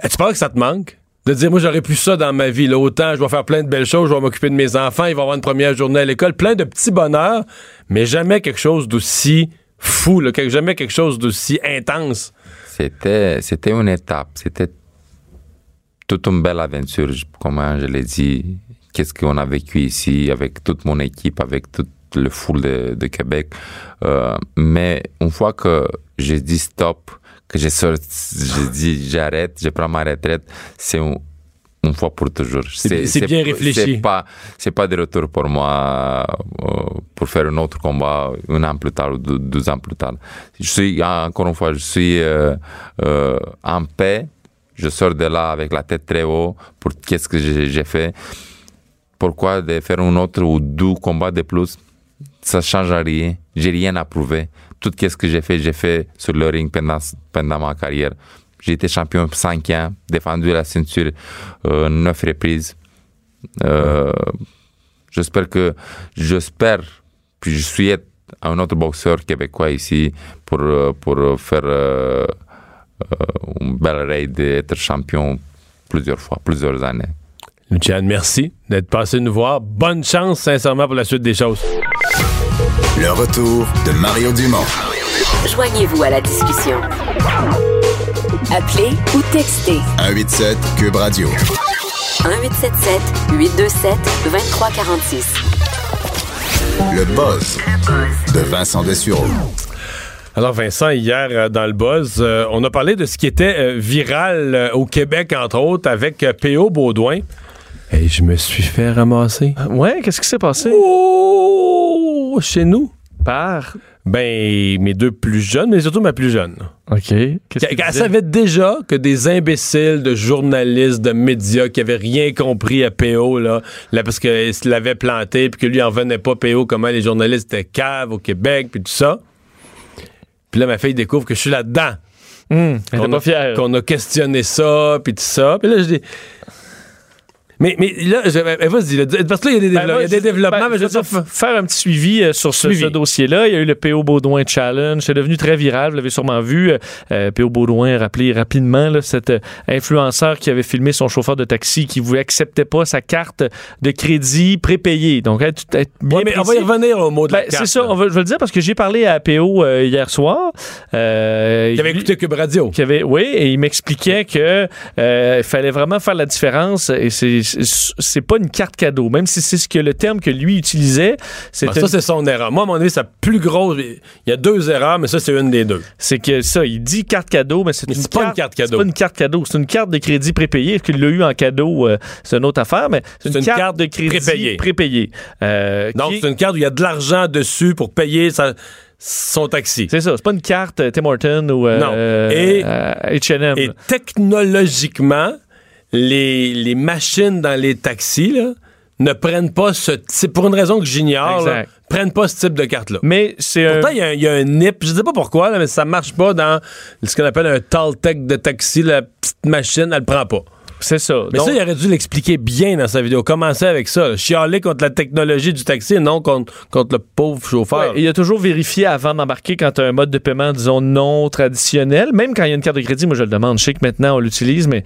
tu penses que ça te manque? De dire, moi, j'aurais pu ça dans ma vie. Là, autant, je vais faire plein de belles choses, je vais m'occuper de mes enfants, ils vont avoir une première journée à l'école, plein de petits bonheurs, mais jamais quelque chose d'aussi fou, jamais quelque chose d'aussi intense. C'était, c'était une étape, c'était toute une belle aventure, je- comme je l'ai dit. Qu'est-ce qu'on a vécu ici avec toute mon équipe, avec toute le foule de, de Québec. Euh, mais une fois que j'ai dit stop, que j'ai sorti, j'ai dit j'arrête, je prends ma retraite, c'est un- une fois pour toujours. C'est- bien réfléchi. C'est pas, pas de retour pour moi euh, pour faire un autre combat un an plus tard ou deux, deux ans plus tard. Je suis, encore une fois, je suis euh, euh, en paix. je sors de là avec la tête très haut pour qu'est-ce que j'ai fait. Pourquoi de faire un autre ou deux combats de plus? Ça change rien. J'ai rien à prouver. Tout ce que j'ai fait, j'ai fait sur le ring pendant, pendant ma carrière. J'ai été champion 5 ans, défendu la ceinture euh, 9 reprises. Euh, J'espère que, j'espère, puis je à un autre boxeur québécois ici pour, euh, pour faire euh, une belle raid d'être champion plusieurs fois, plusieurs années. Luciane, merci d'être passé nous voir. Bonne chance, sincèrement, pour la suite des choses. Le retour de Mario Dumont. Joignez-vous à la discussion. Appelez ou textez 187 Cube Radio. 1877 827 2346. Le buzz de Vincent Dessureau. Alors Vincent, hier euh, dans le buzz, euh, on a parlé de ce qui était euh, viral euh, au Québec, entre autres, avec euh, P.O. Baudouin. Et je me suis fait ramasser. Ouais, qu'est-ce qui s'est passé? Oh! Chez nous? Par? Ben, mes deux plus jeunes, mais surtout ma plus jeune. OK. Qu'est-ce Elle, savait déjà que des imbéciles de journalistes, de médias qui avaient rien compris à PO, là, là parce qu'il l'avait planté, puis que lui en venait pas PO, comment les journalistes étaient caves au Québec, puis tout ça. Puis là, ma fille découvre que je suis là-dedans. Hum, elle était pas a- fière. Qu'on a questionné ça, puis tout ça. Puis là, je dis... Mais, mais là, je, ben, vas-y, parce que là, il y a des, Ben, développements, y a des je- développements, ben, mais je veux je veux dire, faire un petit suivi euh, sur ce, ce dossier-là. Il y a eu le P.O. Baudouin Challenge. C'est devenu très viral. Vous l'avez sûrement vu. Euh, euh, P.O. Baudouin, rappelé rapidement, là, cet euh, influenceur qui avait filmé son chauffeur de taxi qui ne acceptait pas sa carte de crédit prépayée. Donc, être, être bien Ouais, mais on va y revenir au mot de la Ben, carte, c'est ça, là. on va, je vais le dire parce que j'ai parlé à PO euh, hier soir. Euh, Qui avait écouté Cube Radio. qui avait, oui, et il m'expliquait que euh, il fallait vraiment faire la différence et c'est c'est- pas une carte cadeau, même si c'est ce que le terme que lui utilisait, Ben, ça, c'est son erreur. Moi, à mon avis, sa plus grosse. Il y a deux erreurs, mais ça, c'est une des deux. c'est que ça, il dit carte cadeau, mais c'est une, pas une carte cadeau. C'est pas une carte cadeau, c'est une carte de crédit prépayée. Est-ce qu'il l'a eu en cadeau, euh, c'est une autre affaire, mais c'est une, carte, de crédit prépayée. prépayée. Euh, Donc, qui c'est une carte où il y a de l'argent dessus pour payer sa- son taxi. c'est ça, c'est pas une carte euh, Tim Horton ou euh, Non. euh, Et- euh, H&M. Et technologiquement, les, les machines dans les taxis là, ne prennent pas ce type, pour une raison que j'ignore, prennent pas ce type de carte-là. Mais c'est. Pourtant, il y, a un- il y a un NIP, je sais pas pourquoi, là, mais ça marche pas dans ce qu'on appelle un tall tech de taxi, la petite machine, elle le prend pas. C'est ça. Mais Donc- ça, il aurait dû l'expliquer bien dans sa vidéo. Commencer avec ça. Chialer contre la technologie du taxi et non contre, contre le pauvre chauffeur. Ouais, il a toujours vérifié avant d'embarquer quand tu as un mode de paiement, disons, non traditionnel. Même quand il y a une carte de crédit, moi je le demande. Je sais que maintenant on l'utilise, mais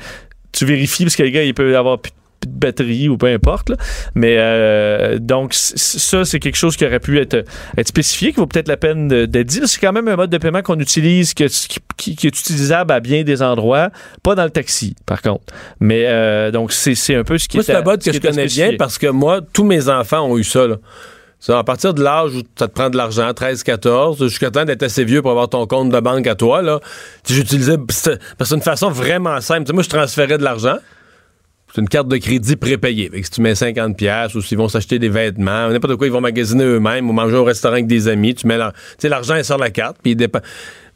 tu vérifies parce que le gars, il peut avoir plus de batterie ou peu importe. là. Mais euh, donc, ça, c'est quelque chose qui aurait pu être, être spécifié, qui vaut peut-être la peine d'être dit. C'est quand même un mode de paiement qu'on utilise, que- qui, qui- qui est utilisable à bien des endroits, pas dans le taxi, par contre. Mais euh, donc, c'est un peu ce qui Moi, est c'est un mode que je connais bien parce que moi, tous mes enfants ont eu ça. Là. À partir de l'âge où ça te prend de l'argent, 13, 14, jusqu'à temps d'être assez vieux pour avoir ton compte de banque à toi, là. J'utilisais. Parce que c'est une façon vraiment simple. Tu sais, moi, je transférais de l'argent. C'est une carte de crédit prépayée. Si tu mets 50 pièces ou s'ils vont s'acheter des vêtements, n'importe quoi, ils vont magasiner eux-mêmes ou manger au restaurant avec des amis, tu mets l'argent est sur la carte, puis il dépend.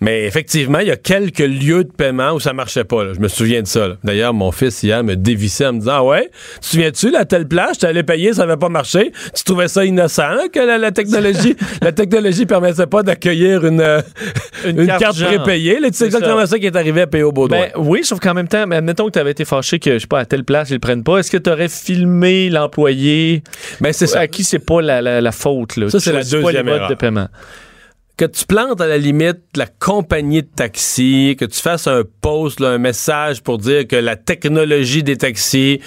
Mais effectivement, il y a quelques lieux de paiement où ça marchait pas. là. Je me souviens de ça. D'ailleurs, mon fils hier me dévissait en me disant Ah ouais, tu te souviens-tu, la telle plage, tu allais payer, ça n'avait pas marché. Tu trouvais ça innocent hein, que la, la technologie la technologie permettait pas d'accueillir une, euh, Une une, carte carte, prépayée. Là, tu sais C'est exactement ça. ça. qui est arrivé à P.O. Baudouin. Ben, oui, sauf qu'en même temps, mais admettons que tu avais été fâché que, je sais pas, à telle place, ils le prennent pas. Est-ce que tu aurais filmé l'employé? Ben, c'est ça. à qui c'est pas la, la- la faute? Là? Ça, c'est la choisis pas les deuxième erreur. de paiement. Que tu plantes à la limite la compagnie de taxi, que tu fasses un post, là, un message pour dire que la technologie des taxis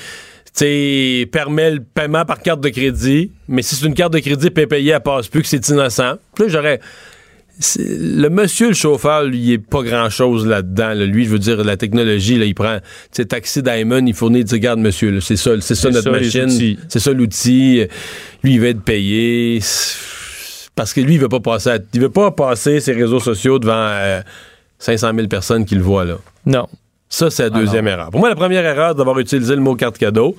permet le paiement par carte de crédit, mais si c'est une carte de crédit payée, elle passe plus, que c'est innocent. Puis là, j'aurais... Le monsieur, le chauffeur, lui, il est pas grand-chose là-dedans. là. Lui, je veux dire, la technologie, là, il prend... Tu sais, Taxi Diamond, il fournit, il dit, regarde, monsieur, là, c'est ça, c'est ça notre ça, machine. C'est ça l'outil. Lui, il va être payé. Parce que lui, il veut pas passer, à- il veut pas passer ses réseaux sociaux devant euh, 500 000 personnes qui le voient là. Non. Ça, c'est la deuxième erreur. Pour moi, la première erreur, c'est d'avoir utilisé le mot carte cadeau.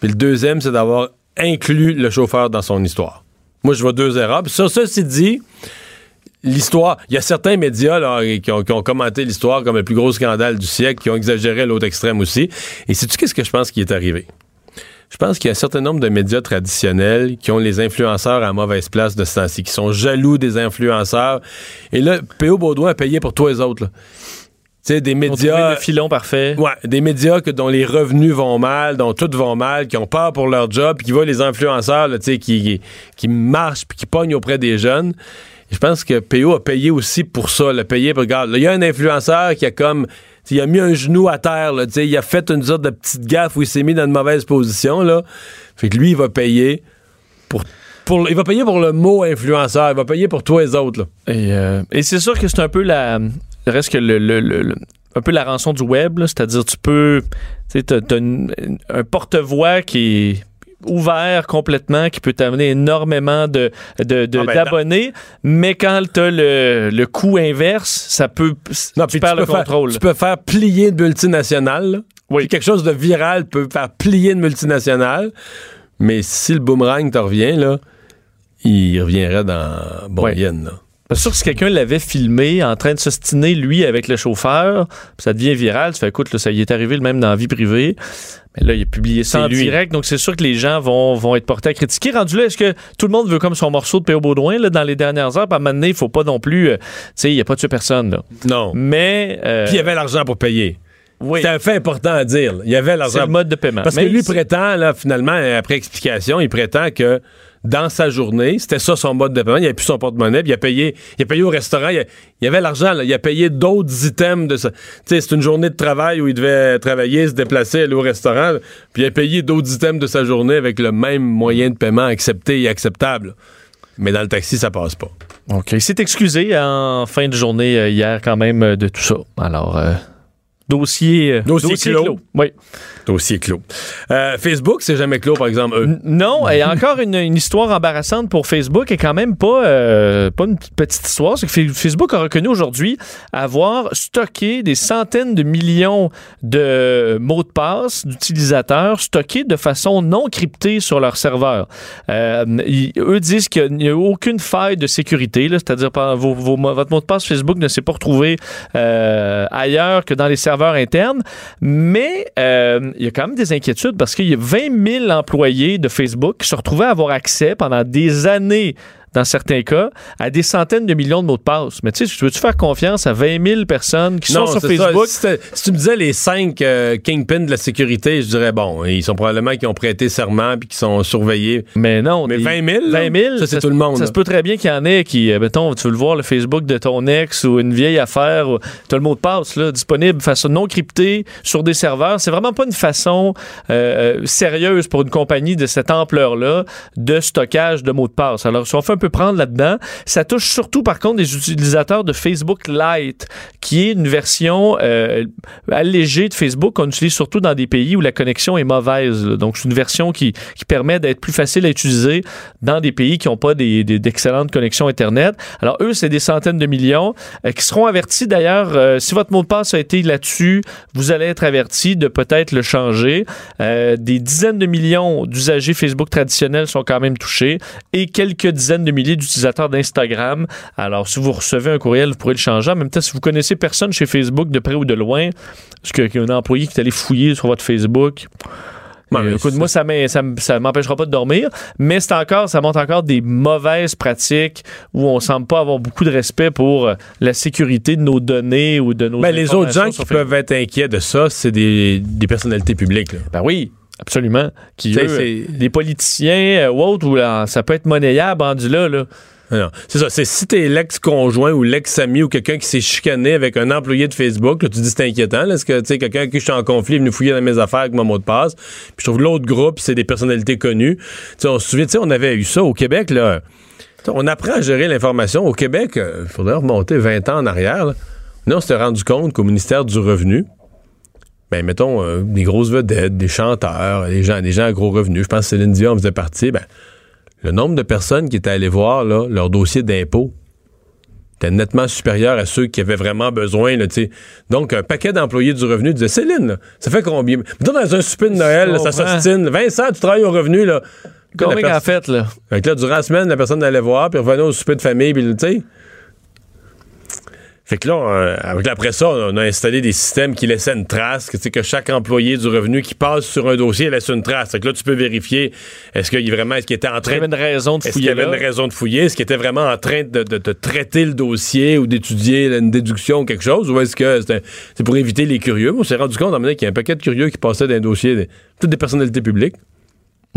Puis le deuxième, c'est d'avoir inclus le chauffeur dans son histoire. Moi, je vois deux erreurs. Puis ça, ceci dit, l'histoire, il y a certains médias là, qui, ont, qui ont commenté l'histoire comme le plus gros scandale du siècle, qui ont exagéré l'autre extrême aussi. Et sais-tu qu'est-ce que je pense qui est arrivé? Je pense qu'il y a un certain nombre de médias traditionnels qui ont les influenceurs à mauvaise place de ce temps-ci, qui sont jaloux des influenceurs. Et là, P.O. Baudouin a payé pour tous les autres. là. Tu sais, des médias. le filon parfait. Ouais, des médias que, dont les revenus vont mal, dont tout vont mal, qui ont peur pour leur job, puis qui voient les influenceurs là, tu sais, qui, qui marchent puis qui pognent auprès des jeunes. Je pense que PO a payé aussi pour ça. Le payé regarde, il y a un influenceur qui a comme. Il a mis un genou à terre, là, il a fait une sorte de petite gaffe où il s'est mis dans une mauvaise position. Là. Fait que lui, il va payer pour, pour. Il va payer pour le mot influenceur. Il va payer pour tous les autres. Et, euh, et c'est sûr que c'est un peu la. Reste que le, le- un peu la rançon du web, c'est-à-dire tu peux. Tu sais, un porte-voix qui est ouvert complètement, qui peut t'amener énormément de, de- de- Ah ben, d'abonnés, mais quand t'as le, le coût inverse, ça peut. Non, tu perds le peux faire- contrôle. tu peux faire plier une multinationale. Oui. Quelque chose de viral peut faire plier une multinationale. Mais si le boomerang te revient, là, il reviendrait dans Boyenne. là. C'est sûr que si quelqu'un l'avait filmé en train de s'ostiner, lui, avec le chauffeur, puis ça devient viral, tu fais, écoute, là, ça y est arrivé le même dans la vie privée. Mais là, il a publié ça C'est en lui. direct, donc c'est sûr que les gens vont, vont être portés à critiquer. Rendu là, est-ce que tout le monde veut comme son morceau de P.O. Baudouin là, dans les dernières heures? Puis à un moment donné, il faut pas non plus... euh, tu sais, il n'y a pas tué personne, là. Non. Mais... euh, Puis il y avait l'argent pour payer. oui, C'était un fait important à dire. là. Il y avait c'est l'argent. le mode de paiement. Parce Mais que lui c'est- prétend, là, finalement, après explication, il prétend que dans sa journée, c'était ça son mode de paiement. Il avait plus son porte-monnaie, il a payé, il a payé au restaurant. Il, a- avait l'argent, il a payé d'autres items de ça. Sais, c'est une journée de travail où il devait travailler, se déplacer, aller au restaurant, puis il a payé d'autres items de sa journée avec le même moyen de paiement accepté et acceptable. Mais dans le taxi, ça passe pas. OK. Il s'est excusé en fin de journée euh, hier quand même euh, de tout ça. Alors, euh, dossier, euh, Dossier clos. Oui. Dossier clos. Euh, Facebook, c'est jamais clos, par exemple, eux. Non, et encore une, une histoire embarrassante pour Facebook et quand même pas, euh, pas une petite histoire. C'est que Fa- Facebook a reconnu aujourd'hui avoir stocké des centaines de millions de mots de passe d'utilisateurs stockés de façon non cryptée sur leur serveur. Euh, ils- eux disent qu'il n'y a aucune faille de sécurité, c'est-à-dire mo- votre mot de passe Facebook ne s'est pas retrouvé ailleurs que dans les serveurs internes, mais euh, il y a quand même des inquiétudes parce qu'il y a 20 000 employés de Facebook qui se retrouvaient à avoir accès pendant des années dans certains cas, à des centaines de millions de mots de passe. Mais tu sais, veux-tu faire confiance à 20 000 personnes qui sont sur. Facebook? Si, si tu me disais les cinq euh, kingpins de la sécurité, je dirais bon, ils sont probablement qui ont prêté serment puis qui sont surveillés. Mais non. Mais des- 20 000, là, 20 000, ça, c'est tout le monde, Ça se peut très bien qu'il y en ait qui, euh, mettons, tu veux le voir, le Facebook de ton ex ou une vieille affaire, tu as le mot de passe là, disponible façon non cryptée sur des serveurs. C'est vraiment pas une façon euh, sérieuse pour une compagnie de cette ampleur-là de stockage de mots de passe. Alors, si on fait un peu prendre là-dedans, ça touche surtout, par contre, des utilisateurs de Facebook Lite, qui est une version euh, allégée de Facebook qu'on utilise surtout dans des pays où la connexion est mauvaise. Donc, c'est une version qui, qui permet d'être plus facile à utiliser dans des pays qui n'ont pas des- des- d'excellentes connexions Internet. Alors, eux, c'est des centaines de millions euh, qui seront avertis d'ailleurs. euh, si votre mot de passe a été là-dessus, vous allez être avertis de peut-être le changer. Des dizaines de millions d'usagers Facebook traditionnels sont quand même touchés et quelques dizaines de milliers d'utilisateurs d'Instagram. Alors, si vous recevez un courriel, vous pourrez le changer. En même temps, si vous connaissez personne chez Facebook de près ou de loin, parce qu'il y a un employé qui est allé fouiller sur votre Facebook, Ouais, euh, mais écoute, moi, ça ça ça m'empêchera pas de dormir, mais c'est encore, ça montre encore des mauvaises pratiques où on semble pas avoir beaucoup de respect pour euh, la sécurité de nos données ou de nos Ben, les autres gens qui peuvent être inquiets de ça, c'est des, des personnalités publiques. là. Ben oui, absolument. Qui, T'sais, eux, des politiciens euh, ou autres, où là, ça peut être monnayable rendu là. là. Ah. C'est ça. C'est si t'es l'ex-conjoint ou l'ex-ami ou quelqu'un qui s'est chicané avec un employé de Facebook, là, tu dis c'est inquiétant. là, Est-ce que tu sais quelqu'un avec qui je suis en conflit est venu fouiller dans mes affaires avec mon mot de passe? Puis je trouve l'autre groupe, c'est des personnalités connues. Tu sais, on se souvient, tu sais, on avait eu ça au Québec, là. On apprend à gérer l'information. Au Québec, il faudrait remonter 20 ans en arrière. Là. Nous, on s'était rendu compte qu'au ministère du Revenu, ben, mettons, euh, des grosses vedettes, des chanteurs, des gens, des gens à gros revenus, je pense que Céline Dion faisait partie, ben, le nombre de personnes qui étaient allées voir là, leur dossier d'impôt était nettement supérieur à ceux qui avaient vraiment besoin. Là. Donc, un paquet d'employés du revenu disait Céline, là, ça fait combien? Mettons dans un souper de Noël, là, ça s'ostine. Vincent, tu travailles au revenu. Là. Combien pers- fait, là? Fait que là, durant la semaine, la personne allait voir, puis revenait au souper de famille, puis tu sais. Fait que là, on- avec après ça, on a installé des systèmes qui laissaient une trace, que, tu sais, que chaque employé du revenu qui passe sur un dossier laisse une trace. Fait que là, tu peux vérifier est-ce qu'il vraiment, est-ce qu'il était en Il y train avait de une raison de est-ce qu'il y fouiller avait une raison de fouiller? Est-ce qu'il était vraiment en train de, de- de traiter le dossier ou d'étudier une déduction ou quelque chose? Ou est-ce que c'était- c'est pour éviter les curieux? On s'est rendu compte à un moment donné qu'il y a un paquet de curieux qui passaient d'un dossier, toutes des personnalités publiques.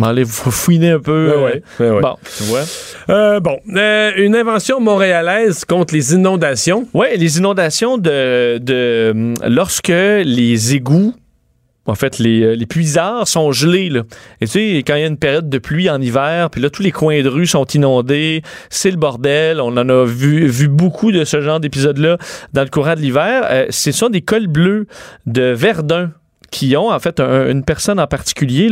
Allez, faut fouiner un peu. Ouais, ouais. Bon, tu vois. Euh, bon, euh, une invention montréalaise contre les inondations. Oui, les inondations de, de hum, lorsque les égouts, en fait, les, euh, les puisards sont gelés. Là. Et tu sais, quand il y a une période de pluie en hiver, puis là, tous les coins de rue sont inondés, c'est le bordel. On en a vu, vu beaucoup de ce genre d'épisodes-là dans le courant de l'hiver. Euh, ce sont des cols bleus de Verdun qui ont, en fait, un- une personne en particulier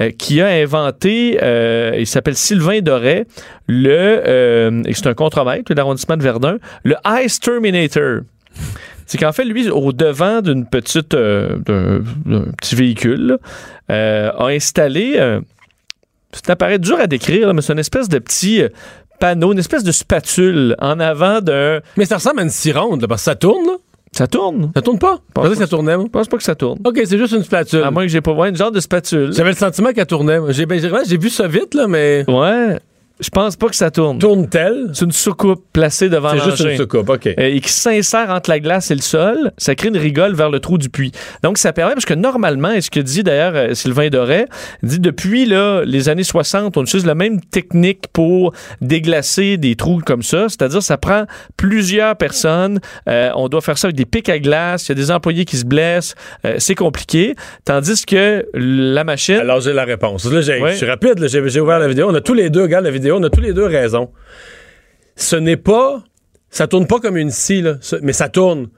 euh, qui a inventé, euh, il s'appelle Sylvain Doré, le, euh, et c'est un contremaître de l'arrondissement de Verdun, le Ice Terminator. C'est qu'en fait, lui, au devant d'une petite, d'un, petit véhicule, a installé, c'est un appareil dur à décrire, mais c'est une espèce de petit panneau, une espèce de spatule en avant d'un... Mais ça ressemble à une scie ronde, là, parce que ça tourne, là. Ça tourne? Ça tourne pas? Je Pense pensais que pas ça tournait, moi. Je pense pas que ça tourne. OK, c'est juste une spatule. À moins que j'ai pas vu une genre de spatule. J'avais le sentiment qu'elle tournait. J'ai ben, j'ai vu ça vite, là, mais Ouais, je pense pas que ça tourne. tourne-t-elle? C'est une soucoupe placée devant C'est juste l'engin. une soucoupe, OK. Euh, et qui s'insère entre la glace et le sol, ça crée une rigole vers le trou du puits. Donc, ça permet, parce que normalement, et ce que dit d'ailleurs euh, Sylvain Doré, dit depuis là, les années 60, on utilise la même technique pour déglacer des trous comme ça, c'est-à-dire ça prend plusieurs personnes, euh, on doit faire ça avec des pics à glace, il y a des employés qui se blessent, euh, c'est compliqué, tandis que la machine... Alors, j'ai la réponse. Là, j'ai- Ouais. je suis rapide, j'ai ouvert la vidéo. On a tous les deux, regarde la vidéo, on a tous les deux raison. Ce n'est pas. Ça tourne pas comme une scie, là, mais ça tourne.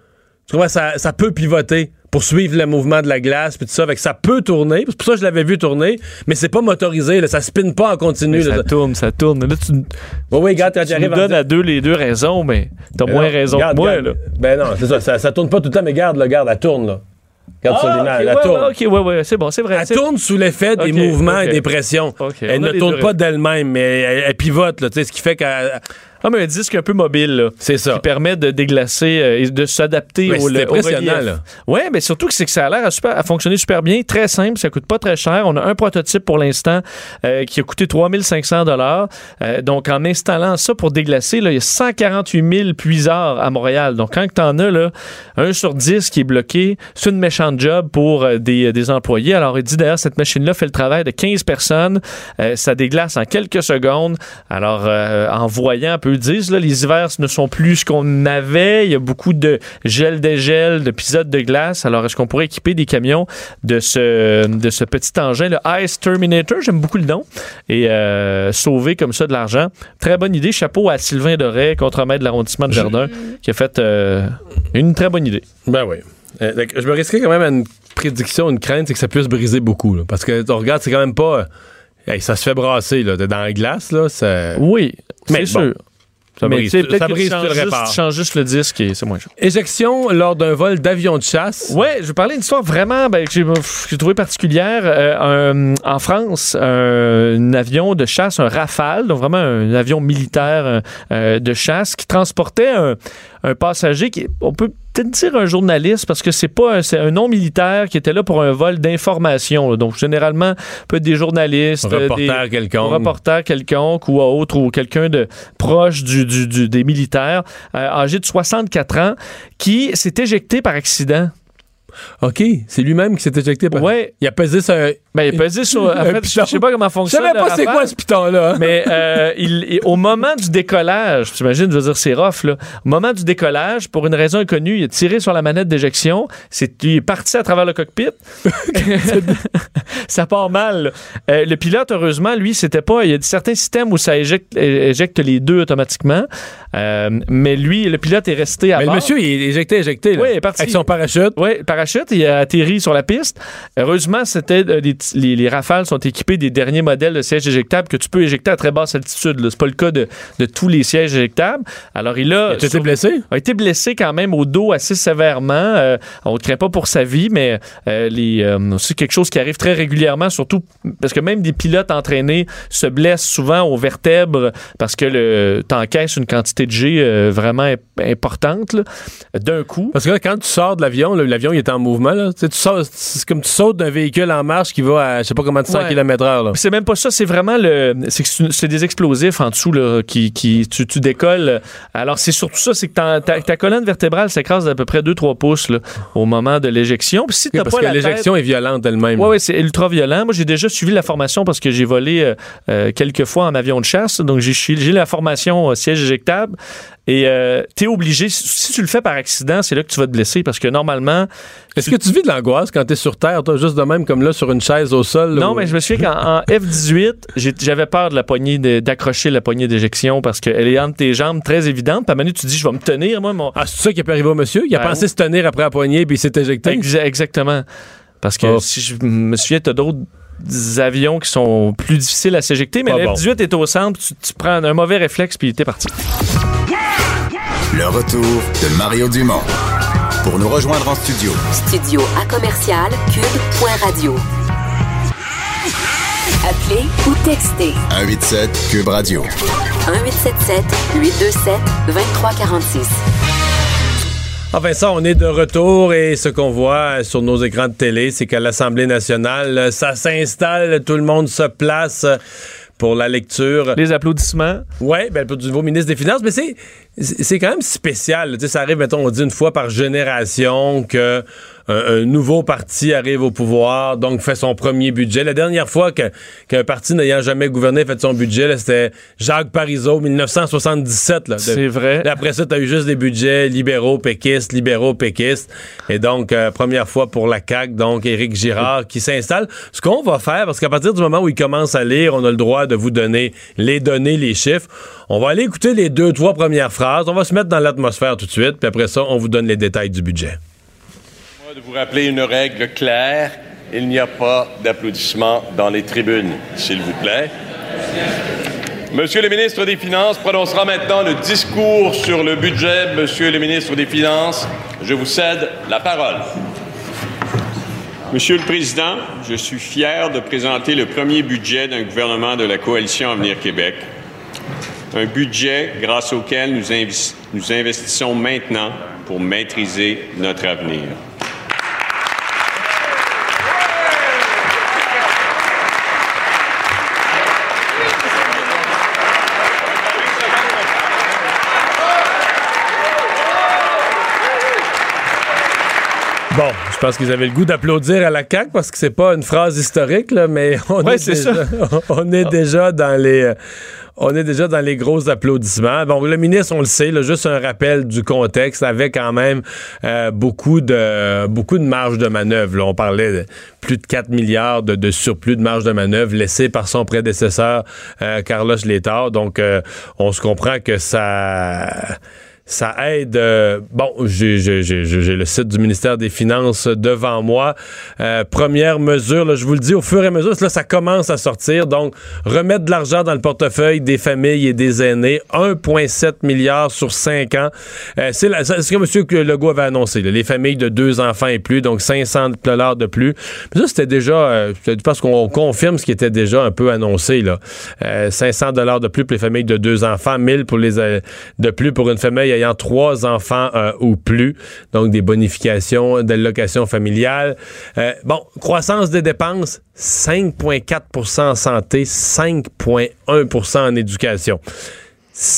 Tu vois, ça, ça peut pivoter pour suivre le mouvement de la glace, puis tout ça. Fait que ça peut tourner. C'est pour ça que je l'avais vu tourner, mais c'est pas motorisé, là, ça spinne pas en continu. ça tourne, ça tourne. Là, tu, Oui, oui, regarde, quand tu tu nous arrives donnes à deux les deux raisons, mais t'as moins raison que moi. là. Ben non, c'est ça, ça. ça tourne pas tout le temps, mais garde, là, garde, elle tourne, là. Regarde sur l'image, ok, elle ouais, tourne. ouais, ok, ouais, ouais, c'est bon, c'est vrai. Elle c'est- tourne sous l'effet des mouvements et des pressions. Elle ne tourne pas d'elle-même, mais elle, elle pivote, là, ce qui fait qu'elle. Comme un disque un peu mobile, là, C'est ça. qui permet de déglacer euh, et de s'adapter au, le- impressionnant. Ouais, mais surtout que c'est que ça a l'air à, super- à fonctionner super bien, très simple, ça coûte pas très cher. On a un prototype pour l'instant euh, qui a coûté 3500 dollars. donc en installant ça pour déglacer, là, il y a 148 000 puisards à Montréal. Donc quand tu en as là, un sur 10 qui est bloqué, c'est une méchante job pour euh, des, des employés. Alors il dit d'ailleurs cette machine-là fait le travail de 15 personnes. Euh, ça déglace en quelques secondes. Alors euh, en voyant, un peu le là, les hivers ne sont plus ce qu'on avait. Il y a beaucoup de gel dégel, d'épisodes de glace. Alors est-ce qu'on pourrait équiper des camions de ce, de ce petit engin, le Ice Terminator, j'aime beaucoup le nom, et euh, sauver comme ça de l'argent. Très bonne idée. Chapeau à Sylvain Doré, contremaître de l'arrondissement de Verdun, qui a fait euh, une très bonne idée. Ben oui. Euh, je me risquerais quand même à une prédiction, une crainte, c'est que ça puisse briser beaucoup. là. parce que tu regardes, c'est quand même pas. hey, ça se fait brasser là, dans la glace, là. Ça, Oui, c'est bon, sûr. Ça Mais brise, peut-être ça que brise, tu le juste, répares. tu changes juste le disque et c'est moins cher. Éjection lors d'un vol d'avion de chasse. Ouais, je vais parler d'une histoire vraiment ben, que j'ai trouvée particulière. Euh, un- en France, un, un avion de chasse, un Rafale, donc vraiment un avion militaire euh, de chasse qui transportait un, un passager qui, on peut peut-être dire un journaliste parce que c'est pas un, c'est un non militaire qui était là pour un vol d'information. Donc généralement, peut être des journalistes, Un euh, reporter quelconque. un reporter quelconque ou autre ou quelqu'un de proche du, du- du- des militaires euh, âgé de 64 ans qui s'est éjecté par accident. OK, c'est lui-même qui s'est éjecté par. Ouais. Il a pesé sur. Ben, il pesait sur. En fait, je sais pas comment Je fonctionne. savais pas c'est quoi ce piton-là. hein. Mais euh, il, il- au moment du décollage, t'imagines, je veux dire, c'est rough, là. Au moment du décollage, pour une raison inconnue, il a tiré sur la manette d'éjection. C'est, il est parti à travers le cockpit. ça part mal. Euh, le pilote, heureusement, lui, c'était pas. Il y a certains systèmes où ça éjecte les deux automatiquement. Euh, mais lui, le pilote est resté à Mais le bord. monsieur, il est éjecté, éjecté. Là, Oui, il est parti. Avec son parachute. Oui, le parachute il a atterri sur la piste. Heureusement, c'était euh, les, les- les rafales sont équipés des derniers modèles de sièges éjectables que tu peux éjecter à très basse altitude. C'est pas le cas de, de tous les sièges éjectables. Alors il a, Tu été blessé? a été blessé quand même au dos assez sévèrement. Euh, on ne craint pas pour sa vie, mais c'est quelque chose qui arrive très régulièrement, surtout parce que même des pilotes entraînés se blessent souvent aux vertèbres parce que le t'encaisses une quantité euh, vraiment imp- importante d'un coup. Parce que là, quand tu sors de l'avion, l'avion il est en mouvement. Là, tu sais, tu sors- c'est comme tu sautes d'un véhicule en marche qui va à je sais pas comment de 100 Ouais. km/h. C'est même pas ça, c'est vraiment le. C'est des explosifs en dessous là, qui, qui tu, tu décolles. Alors c'est surtout ça, c'est que ta, colonne vertébrale s'écrase d'à peu près 2-3 pouces là, au moment de l'éjection. Puis si Oui, parce pas que l'éjection est violente elle-même. Oui, oui, c'est ultra violent. Moi, j'ai déjà suivi la formation parce que j'ai volé euh, euh, quelques fois en avion de chasse. Donc, j'ai j'ai la formation euh, siège éjectable. Et euh, tu es obligé, si- tu le fais par accident, c'est là que tu vas te blesser parce que normalement. Est-ce que tu vis de l'angoisse quand tu es sur Terre, toi, juste de même comme là, sur une chaise au sol? Non, où- mais je me souviens qu'en en F-18, j'ai- j'avais peur de la poignée, d'accrocher la poignée d'éjection parce qu'elle est entre tes jambes très évidente. Puis à tu dis, je vais me tenir, moi, mon. Ah, c'est ça qui est arrivé au monsieur? Il a Ben, pensé se tenir après la poignée puis il s'est éjecté? Exa- exactement. Parce que Oh. si je me souviens, tu as d'autres avions qui sont plus difficiles à s'éjecter, mais le bon. F-18 est au centre, tu, tu prends un mauvais réflexe puis t'es parti. Le retour de Mario Dumont. Pour nous rejoindre en studio, Studio à commercial cube.radio. Appelez ou textez 187 Cube Radio. 1877 827 2346. Enfin, ça, on est de retour et ce qu'on voit sur nos écrans de télé, c'est qu'à l'Assemblée nationale, ça s'installe, tout le monde se place pour la lecture. Les applaudissements. Oui, ben, pour du nouveau ministre des Finances, mais c'est, c'est quand même spécial. Tu sais, ça arrive, mettons, on dit une fois par génération que un, un nouveau parti arrive au pouvoir, donc fait son premier budget. La dernière fois que- qu'un parti n'ayant jamais gouverné fait son budget, c'était Jacques Parizeau, 1977. Là, De- C'est vrai. Là, après ça, tu as eu juste des budgets libéraux, péquistes, libéraux, péquistes. Et donc, euh, première fois pour la CAQ, donc Éric Girard qui s'installe. Ce qu'on va faire, parce qu'à partir du moment où il commence à lire, on a le droit de vous donner les données, les chiffres. On va aller écouter les deux, trois premières phrases. On va se mettre dans l'atmosphère tout de suite, puis après ça, on vous donne les détails du budget. De vous rappeler une règle claire. Il n'y a pas d'applaudissements dans les tribunes, s'il vous plaît. Monsieur le ministre des Finances prononcera maintenant le discours sur le budget. Monsieur le ministre des Finances, je vous cède la parole. Monsieur le Président, je suis fier de présenter le premier budget d'un gouvernement de la Coalition Avenir Québec. Un budget grâce auquel nous, nous investissons maintenant pour maîtriser notre avenir. Bon, je pense qu'ils avaient le goût d'applaudir à la CAQ parce que c'est pas une phrase historique, là, mais on, Ouais, est, déjà, on est déjà dans les. euh, On est déjà dans les gros applaudissements. Bon, le ministre, on le sait, là, juste un rappel du contexte, avait quand même euh, beaucoup de beaucoup de marge de manœuvre. là. On parlait de plus de 4 milliards de, de surplus de marge de manœuvre laissé par son prédécesseur euh, Carlos Létard. Donc, euh, on se comprend que ça ça aide. euh, bon, j'ai le site du ministère des Finances devant moi. Euh, première mesure, là, je vous le dis, au fur et à mesure, là, ça commence à sortir. Donc, remettre de l'argent dans le portefeuille des familles et des aînés. 1,7 milliard sur 5 ans. Euh, c'est ce que M. Legault avait annoncé. là, les familles de deux enfants et plus, donc 500 dollars de plus. Ça, c'était déjà, euh, pense qu'on confirme ce qui était déjà un peu annoncé. Là. Euh, 500 dollars de plus pour les familles de deux enfants, 1000 pour les euh, de plus pour une famille ayant trois enfants euh, ou plus. Donc des bonifications d'allocations familiales. Euh, bon, croissance des dépenses 5,4% en santé, 5,1% en éducation.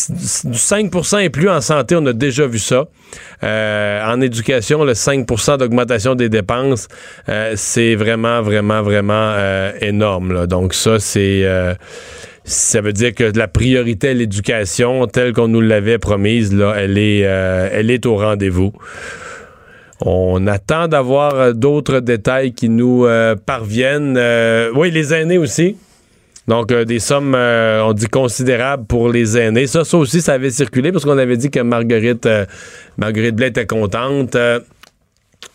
Du 5 et plus en santé, on a déjà vu ça. Euh, en éducation, le 5% d'augmentation des dépenses, c'est vraiment, vraiment, vraiment énorme. Donc ça, c'est... ça veut dire que la priorité à l'éducation, telle qu'on nous l'avait promise, là, elle est, euh, elle est au rendez-vous. On attend d'avoir euh, d'autres détails qui nous euh, parviennent. Oui, les aînés aussi. Donc, des sommes, on dit considérables pour les aînés. Ça, ça aussi, ça avait circulé parce qu'on avait dit que Marguerite, euh, Marguerite Blais était contente.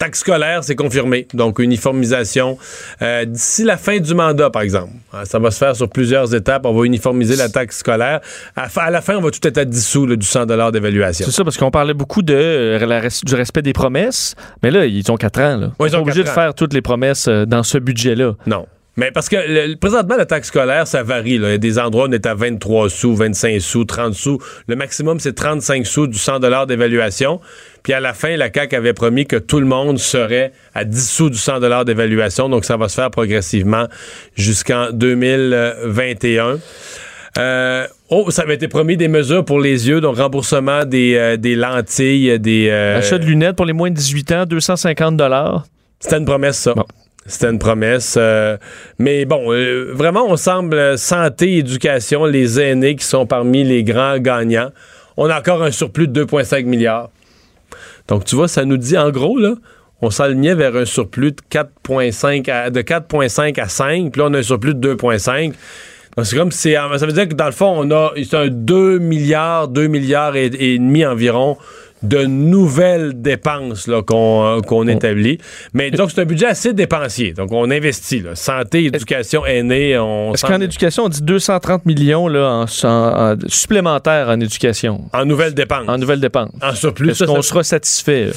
Euh, taxe scolaire, c'est confirmé. Donc, uniformisation euh, d'ici la fin du mandat, par exemple. Ah, Ça va se faire sur plusieurs étapes. On va uniformiser la taxe scolaire. À, la fin, on va tout être à dissous là, du 100 d'évaluation. C'est ça, parce qu'on parlait beaucoup de, euh, la du respect des promesses, mais là, ils ont quatre ans. Là. Ouais, ils sont ont obligés de faire toutes les promesses euh, dans ce budget-là. Non. Mais parce que le- présentement, la taxe scolaire, ça varie. là. Il y a des endroits où on est à 23 sous, 25 sous, 30 sous. Le maximum, c'est 35 sous du 100 d'évaluation. Puis à la fin, la CAQ avait promis que tout le monde serait à 10 sous du 100 d'évaluation. Donc, ça va se faire progressivement jusqu'en 2021. Euh, oh, ça avait été promis des mesures pour les yeux, donc remboursement des, euh, des lentilles, des... euh, Achat de lunettes pour les moins de 18 ans, 250 c'était une promesse, ça. Bon. C'était une promesse. euh, mais bon, euh, vraiment, on semble euh, santé, éducation, les aînés qui sont parmi les grands gagnants. On a encore un surplus de 2,5 milliards. Donc, tu vois, ça nous dit, en gros, là, on s'alignait vers un surplus de 4,5 à, de 4,5 à 5, puis là, on a un surplus de 2,5. Donc, c'est comme si, ça veut dire que dans le fond, on a c'est un 2 milliards, 2 milliards et demi environ de nouvelles dépenses qu'on euh, qu'on établit. Mais disons que c'est un budget assez dépensier. Donc, on investit. Là. Santé, éducation, aînés, Est-ce qu'en éducation, on dit 230 millions là, en, en- en- supplémentaires en éducation, en nouvelles dépenses. en nouvelles dépenses? En surplus. Est-ce qu'on sera satisfait?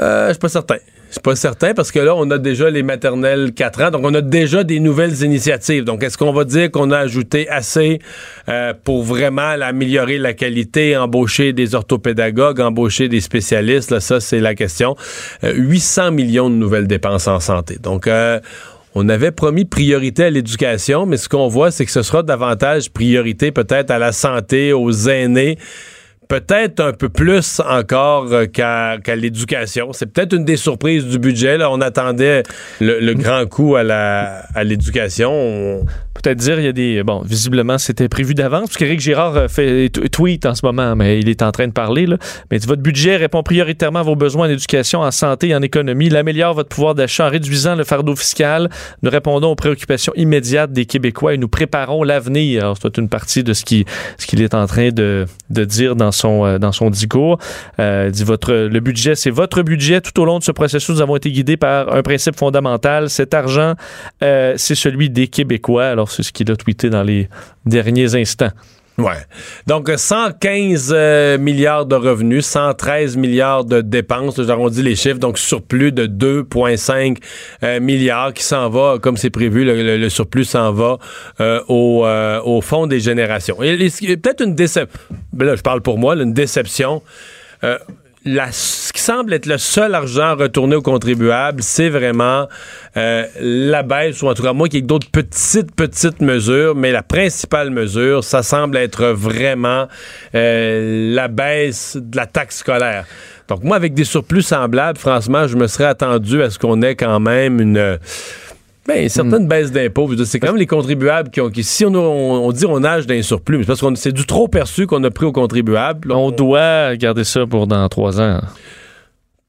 Euh, je suis pas certain. Suis pas certain parce que là, on a déjà les maternelles 4 ans, donc on a déjà des nouvelles initiatives. Donc, est-ce qu'on va dire qu'on a ajouté assez euh, pour vraiment améliorer la qualité, embaucher des orthopédagogues, embaucher des spécialistes? Là, ça, c'est la question. Euh, 800 millions de nouvelles dépenses en santé. Donc, euh, on avait promis priorité à l'éducation, mais ce qu'on voit, c'est que ce sera davantage priorité peut-être à la santé, aux aînés peut-être un peu plus encore euh, qu'à l'éducation. C'est peut-être une des surprises du budget. Là. On attendait le, le grand coup à l'éducation. On- Peut-être dire, il y a des. Bon, visiblement, c'était prévu d'avance, parce qu'Éric Girard euh, fait tweet en ce moment, mais il est en train de parler. Là. Mais votre budget répond prioritairement à vos besoins en éducation, en santé et en économie. Il améliore votre pouvoir d'achat en réduisant le fardeau fiscal. Nous répondons aux préoccupations immédiates des Québécois et nous préparons l'avenir. C'est une partie de ce qu'il ce qu'il est en train de, de dire dans son, euh, dans son discours. Euh, dit votre, le budget, c'est votre budget. Tout au long de ce processus, nous avons été guidés par un principe fondamental. Cet argent, euh, c'est celui des Québécois. Alors, c'est ce qu'il a tweeté dans les derniers instants. Ouais. Donc, euh, 115 euh, milliards de revenus, 113 milliards de dépenses. J'arrondis les chiffres. Donc, surplus de 2,5 euh, milliards qui s'en va, comme c'est prévu, le, surplus s'en va euh, au, euh, fond des générations. Et, et peut-être une déception. Là, je parle pour moi, une déception. La- ce qui semble être le seul argent retourné aux contribuables, c'est vraiment euh, la baisse, ou en tout cas, moi, qui ai d'autres petites, petites mesures, mais la principale mesure, ça semble être vraiment euh, la baisse de la taxe scolaire. Donc, moi, avec des surplus semblables, franchement, je me serais attendu à ce qu'on ait quand même une. Ben, une certaine baisse d'impôts. C'est quand même les contribuables qui ont. Qui, si on, on, on dit on nage d'un surplus, c'est parce que c'est du trop perçu qu'on a pris aux contribuables. On doit garder ça pour dans trois ans.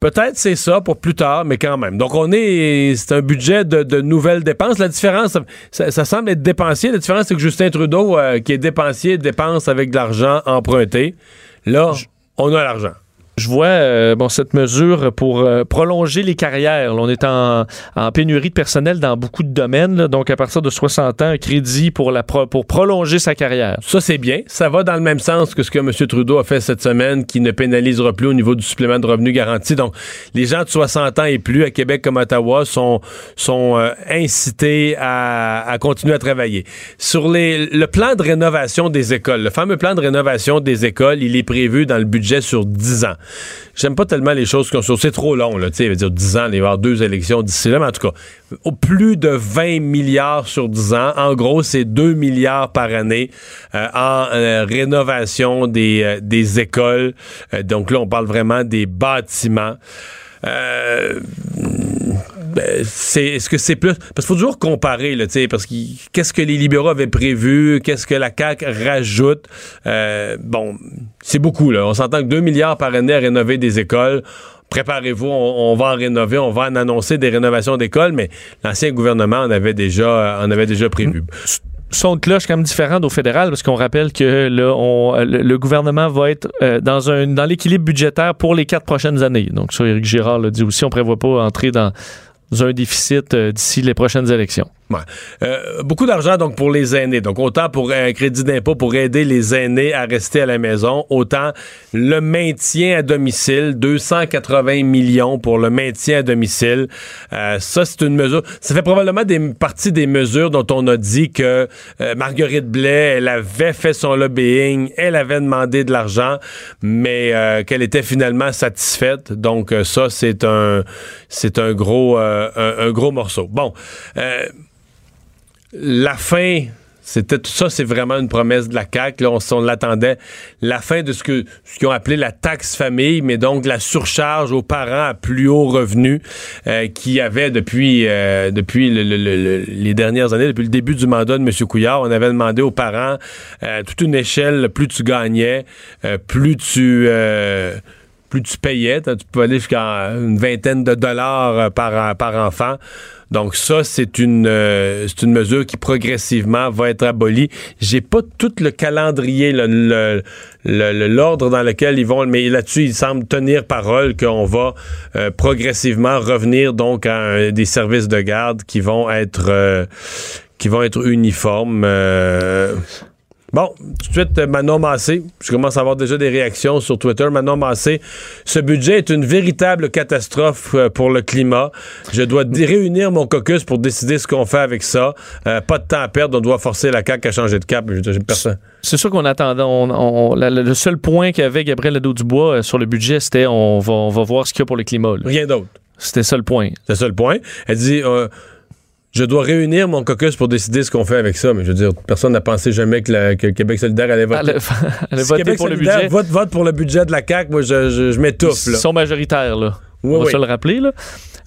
Peut-être c'est ça pour plus tard, mais quand même. Donc on est, c'est un budget de, de nouvelles dépenses. La différence, ça, ça semble être dépensier. La différence, c'est que Justin Trudeau, euh, qui est dépensier, dépense avec de l'argent emprunté. Là, on a l'argent. Je vois euh, bon, cette mesure pour euh, prolonger les carrières. On est en, en pénurie de personnel dans beaucoup de domaines. là. donc, à partir de 60 ans, un crédit pour, la pro- pour prolonger sa carrière. Ça, c'est bien. Ça va dans le même sens que ce que M. Trudeau a fait cette semaine, qui ne pénalisera plus au niveau du supplément de revenu garanti. Donc, les gens de 60 ans et plus, à Québec comme Ottawa, sont, sont euh, incités à, à continuer à travailler. Sur les, le plan de rénovation des écoles, le fameux plan de rénovation des écoles, il est prévu dans le budget sur 10 ans. J'aime pas tellement les choses qu'on C'est trop long, là. Tu sais, dire 10 ans, il va y avoir deux élections d'ici là, mais en tout cas, au plus de 20 milliards sur 10 ans. En gros, c'est 2 milliards par année euh, en euh, rénovation des, euh, des écoles. Donc là, on parle vraiment des bâtiments. Euh, ben, c'est est-ce que c'est plus parce qu'il faut toujours comparer là, parce que qu'est-ce que les libéraux avaient prévu, qu'est-ce que la CAQ rajoute Euh, bon, c'est beaucoup là. On s'entend que 2 milliards par année à rénover des écoles. Préparez-vous, on, va en rénover, on va en annoncer des rénovations d'écoles, mais l'ancien gouvernement en avait déjà prévu. son de cloche quand même différent au fédéral parce qu'on rappelle que le, le gouvernement va être euh, dans un dans l'équilibre budgétaire pour les quatre prochaines années. Donc ça, Éric Girard l'a dit aussi, on prévoit pas entrer dans un déficit euh, d'ici les prochaines élections. Euh, beaucoup d'argent donc pour les aînés. Donc autant pour un crédit d'impôt pour aider les aînés à rester à la maison, autant le maintien à domicile, 280 millions pour le maintien à domicile. Euh, ça c'est une mesure. Ça fait probablement des partie des mesures dont on a dit que euh, Marguerite Blais, elle avait fait son lobbying, elle avait demandé de l'argent, mais qu'elle était finalement satisfaite. Donc ça c'est un c'est un gros un, gros morceau. Bon la fin, c'était tout ça, c'est vraiment une promesse de la CAQ. Là, on, l'attendait. La fin de ce que ce qu'ils ont appelé la taxe famille, mais donc la surcharge aux parents à plus haut revenu euh, qui avait depuis euh, depuis le, le, le, les dernières années, depuis le début du mandat de M. Couillard, on avait demandé aux parents euh, toute une échelle. Plus tu gagnais, euh, plus tu euh, plus tu payais. Tu peux aller jusqu'à une vingtaine de dollars par, par enfant. Donc ça, c'est une, euh, c'est une mesure qui progressivement va être abolie. J'ai pas tout le calendrier, le, l'ordre dans lequel ils vont, mais là-dessus, il semble tenir parole qu'on va euh, progressivement revenir donc à des services de garde qui vont être euh, qui vont être uniformes. Bon, tout de suite, Manon Massé. Je commence à avoir déjà des réactions sur Twitter. Manon Massé, ce budget est une véritable catastrophe euh, pour le climat. Je dois réunir mon caucus pour décider ce qu'on fait avec ça. Euh, pas de temps à perdre. On doit forcer la CAQ à changer de cap. C'est sûr qu'on attendait. On, on, la, le seul point qu'avait Gabriel Nadeau-Dubois euh, sur le budget, c'était on va, on va voir ce qu'il y a pour le climat. Là. Rien d'autre. C'était ça le point. C'était ça le point. Elle dit... Euh, je dois réunir mon caucus pour décider ce qu'on fait avec ça. Mais je veux dire, personne n'a pensé jamais que, la, que Québec solidaire allait voter. Allait, si Québec pour le solidaire budget. Vote, vote pour le budget de la CAQ, moi, je, je, je m'étouffe. Ils là. sont majoritaires, là. Oui, on va oui. se le rappeler, là.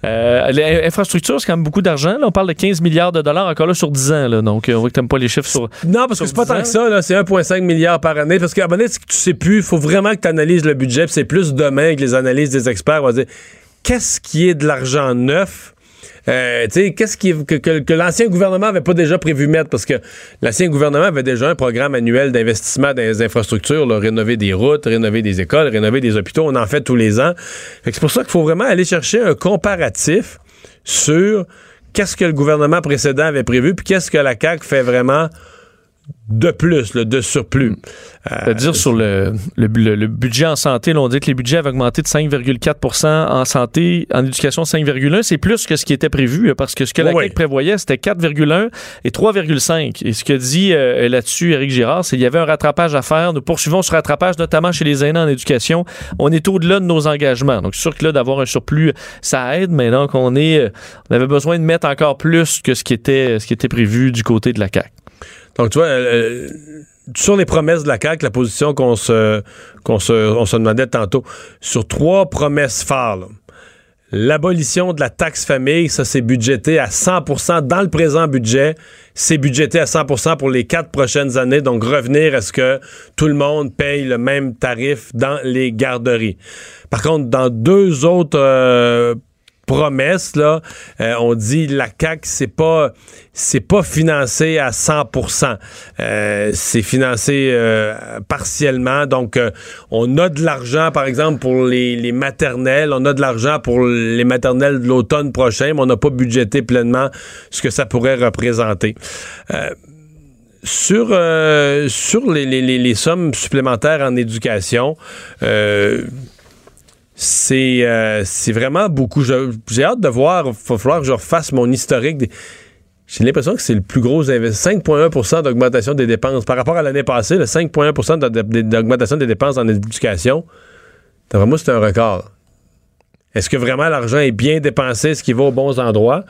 Euh, les infrastructures, c'est quand même beaucoup d'argent. Là, on parle de 15 milliards de dollars encore là sur 10 ans. Là. Donc, euh, on voit que t'aimes pas les chiffres sur. Non, parce que c'est pas tant que ça, là. C'est 1,5 milliard par année. Parce qu'à un moment donné, tu sais plus, il faut vraiment que tu analyses le budget. puis c'est plus demain que les analyses des experts. On va dire qu'est-ce qui est de l'argent neuf? Euh, qu'est-ce qui, que, l'ancien gouvernement avait pas déjà prévu mettre? Parce que l'ancien gouvernement avait déjà un programme annuel d'investissement dans les infrastructures, là, rénover des routes, rénover des écoles, rénover des hôpitaux. On en fait tous les ans. C'est pour ça qu'il faut vraiment aller chercher un comparatif sur qu'est-ce que le gouvernement précédent avait prévu, puis qu'est-ce que la CAQ fait vraiment de plus, là, de surplus. Euh, dire sur le, le, le, le, budget en santé, là, on dit que les budgets avaient augmenté de 5,4% en santé, en éducation 5,1. C'est plus que ce qui était prévu, parce que ce que la Oui. CAQ prévoyait, c'était 4,1 et 3,5. Et ce que dit euh, là-dessus Éric Girard, c'est qu'il y avait un rattrapage à faire. Nous poursuivons ce rattrapage, notamment chez les aînés en éducation. On est au-delà de nos engagements. Donc, sûr que là, d'avoir un surplus, ça aide, mais donc, on est, euh, on avait besoin de mettre encore plus que ce qui était, ce qui était prévu du côté de la CAQ. Donc, tu vois, euh, sur les promesses de la CAQ, la position qu'on se, on se demandait tantôt, sur trois promesses phares. L'abolition de la taxe famille, ça c'est budgété à 100% dans le présent budget. C'est budgété à 100% pour les quatre prochaines années. Donc revenir à ce que tout le monde paye le même tarif dans les garderies. Par contre, dans deux autres euh, promesses là, euh, on dit la CAC c'est pas pas financé à 100%. Euh, c'est financé euh, partiellement donc on a de l'argent par exemple pour les, les maternelles, on a de l'argent pour les maternelles de l'automne prochain, mais on n'a pas budgété pleinement ce que ça pourrait représenter. Sur les, sommes supplémentaires en éducation, c'est euh, c'est vraiment beaucoup. J'ai hâte de voir. Il va falloir que je refasse mon historique. J'ai l'impression que c'est le plus gros investissement. 5,1% d'augmentation des dépenses. Par rapport à l'année passée, le 5,1 de- de- d'augmentation des dépenses en éducation, moi, c'est un record. Est-ce que vraiment l'argent est bien dépensé? Est-ce qu'il va aux bons endroits?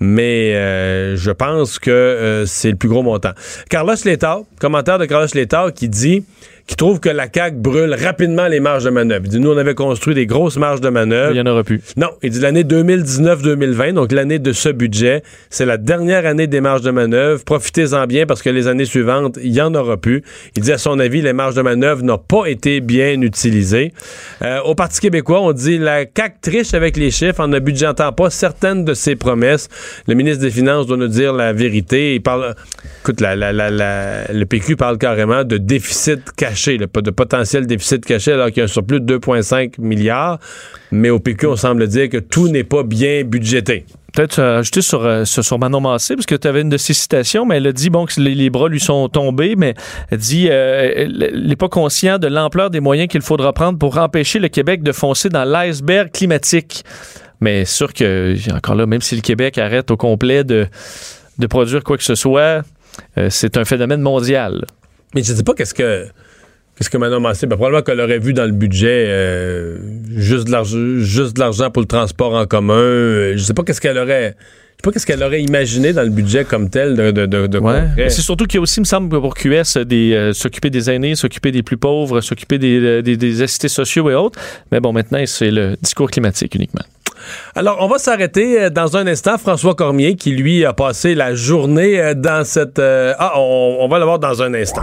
Mais euh, je pense que euh, c'est le plus gros montant. Carlos Létard, commentaire de Carlos Létard qui dit qui trouve que la CAQ brûle rapidement les marges de manœuvre. Il dit, nous, on avait construit des grosses marges de manœuvre. Il n'y en aura plus. Non, il dit l'année 2019-2020, donc l'année de ce budget, c'est la dernière année des marges de manœuvre. Profitez-en bien parce que les années suivantes, il n'y en aura plus. Il dit, à son avis, les marges de manœuvre n'ont pas été bien utilisées. Euh, au Parti québécois, on dit la CAQ triche avec les chiffres en ne budgétant pas certaines de ses promesses. Le ministre des Finances doit nous dire la vérité. Il parle, écoute, la, la, la, le PQ parle carrément de déficit caché, de potentiel déficit caché, alors qu'il y a un surplus de 2,5 milliards. Mais au PQ, on semble dire que tout n'est pas bien budgété peut-être ajouter sur, euh, sur, Manon Massé, parce que tu avais une de ses citations, mais elle a dit bon, que les, bras lui sont tombés, mais elle dit euh, elle n'est pas conscient de l'ampleur des moyens qu'il faudra prendre pour empêcher le Québec de foncer dans l'iceberg climatique. Mais sûr que, encore là, même si le Québec arrête au complet de, de produire quoi que ce soit, euh, c'est un phénomène mondial. Mais je ne sais pas qu'est-ce que Qu'est-ce que Manon Massé? Ben, probablement qu'elle aurait vu dans le budget euh, juste de l'argent pour le transport en commun. Euh, je sais pas qu'est-ce qu'elle aurait. Je sais pas qu'est-ce qu'elle aurait imaginé dans le budget comme tel de, de, de, C'est surtout qu'il y a aussi, il me semble, pour QS, des, euh, s'occuper des aînés, s'occuper des plus pauvres, s'occuper des, des, des assistés sociaux et autres. Mais bon, maintenant, c'est le discours climatique uniquement. Alors, on va s'arrêter dans un instant. François Cormier, qui lui a passé la journée dans cette... Ah, on, on va le voir dans un instant.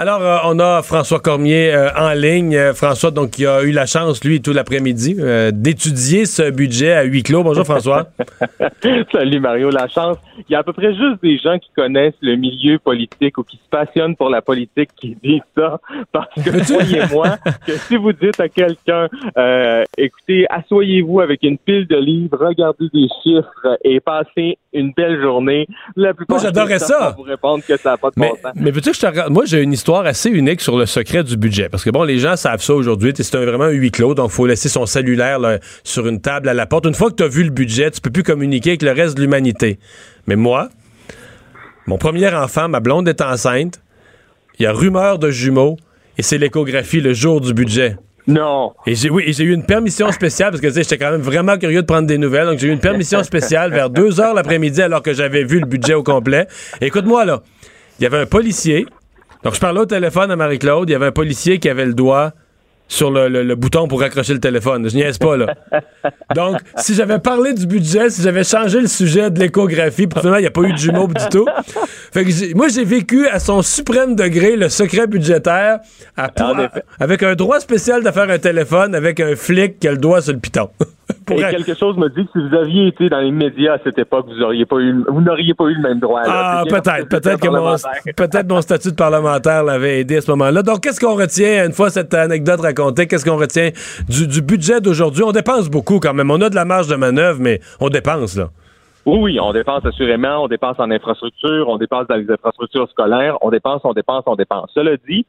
Alors, euh, on a François Cormier euh, en ligne. Euh, François, donc, qui a eu la chance, lui, tout l'après-midi, d'étudier ce budget à huis clos. Bonjour, François. Salut, Mario. La chance. Il y a à peu près juste des gens qui connaissent le milieu politique ou qui se passionnent pour la politique qui disent ça. Parce que, croyez-moi, que si vous dites à quelqu'un, écoutez, asseyez-vous avec une pile de livres, regardez des chiffres et passez une belle journée, la plupart Moi, j'adorais ça. vous répondre que ça n'a pas de mais, bon sens. Mais veux-tu que je te... Moi, j'ai une histoire assez unique sur le secret du budget. Parce que bon, les gens savent ça aujourd'hui. C'est vraiment un huis clos, donc il faut laisser son cellulaire sur une table à la porte. Une fois que tu as vu le budget, tu peux plus communiquer avec le reste de l'humanité. Mais moi, mon premier enfant, ma blonde est enceinte, il y a rumeur de jumeaux, et c'est l'échographie le jour du budget. Non. Et j'ai oui, j'ai eu une permission spéciale parce que j'étais quand même vraiment curieux de prendre des nouvelles. Donc j'ai eu une permission spéciale vers 2 heures l'après-midi alors que j'avais vu le budget au complet. Écoute-moi là, il y avait un policier donc, je parlais au téléphone à Marie-Claude. Il y avait un policier qui avait le doigt sur le, bouton pour raccrocher le téléphone. Je niaise pas, là. Donc, si j'avais parlé du budget, si j'avais changé le sujet de l'échographie, puis finalement, il n'y a pas eu de jumeaux du tout. Fait que moi, j'ai vécu à son suprême degré le secret budgétaire avec un droit spécial de faire un téléphone avec un flic qui a le doigt sur le piton. Et quelque chose me dit que si vous aviez été dans les médias à cette époque, vous auriez pas eu, vous n'auriez pas eu le même droit. Ah, peut-être, peut-être que mon, peut-être mon statut de parlementaire l'avait aidé à ce moment-là. Donc, qu'est-ce qu'on retient une fois cette anecdote racontée? Qu'est-ce qu'on retient du, budget d'aujourd'hui? On dépense beaucoup quand même. On a de la marge de manœuvre, mais on dépense là. Oui, oui, on dépense assurément, on dépense en infrastructure, on dépense dans les infrastructures scolaires, on dépense, on dépense, on dépense. Cela dit,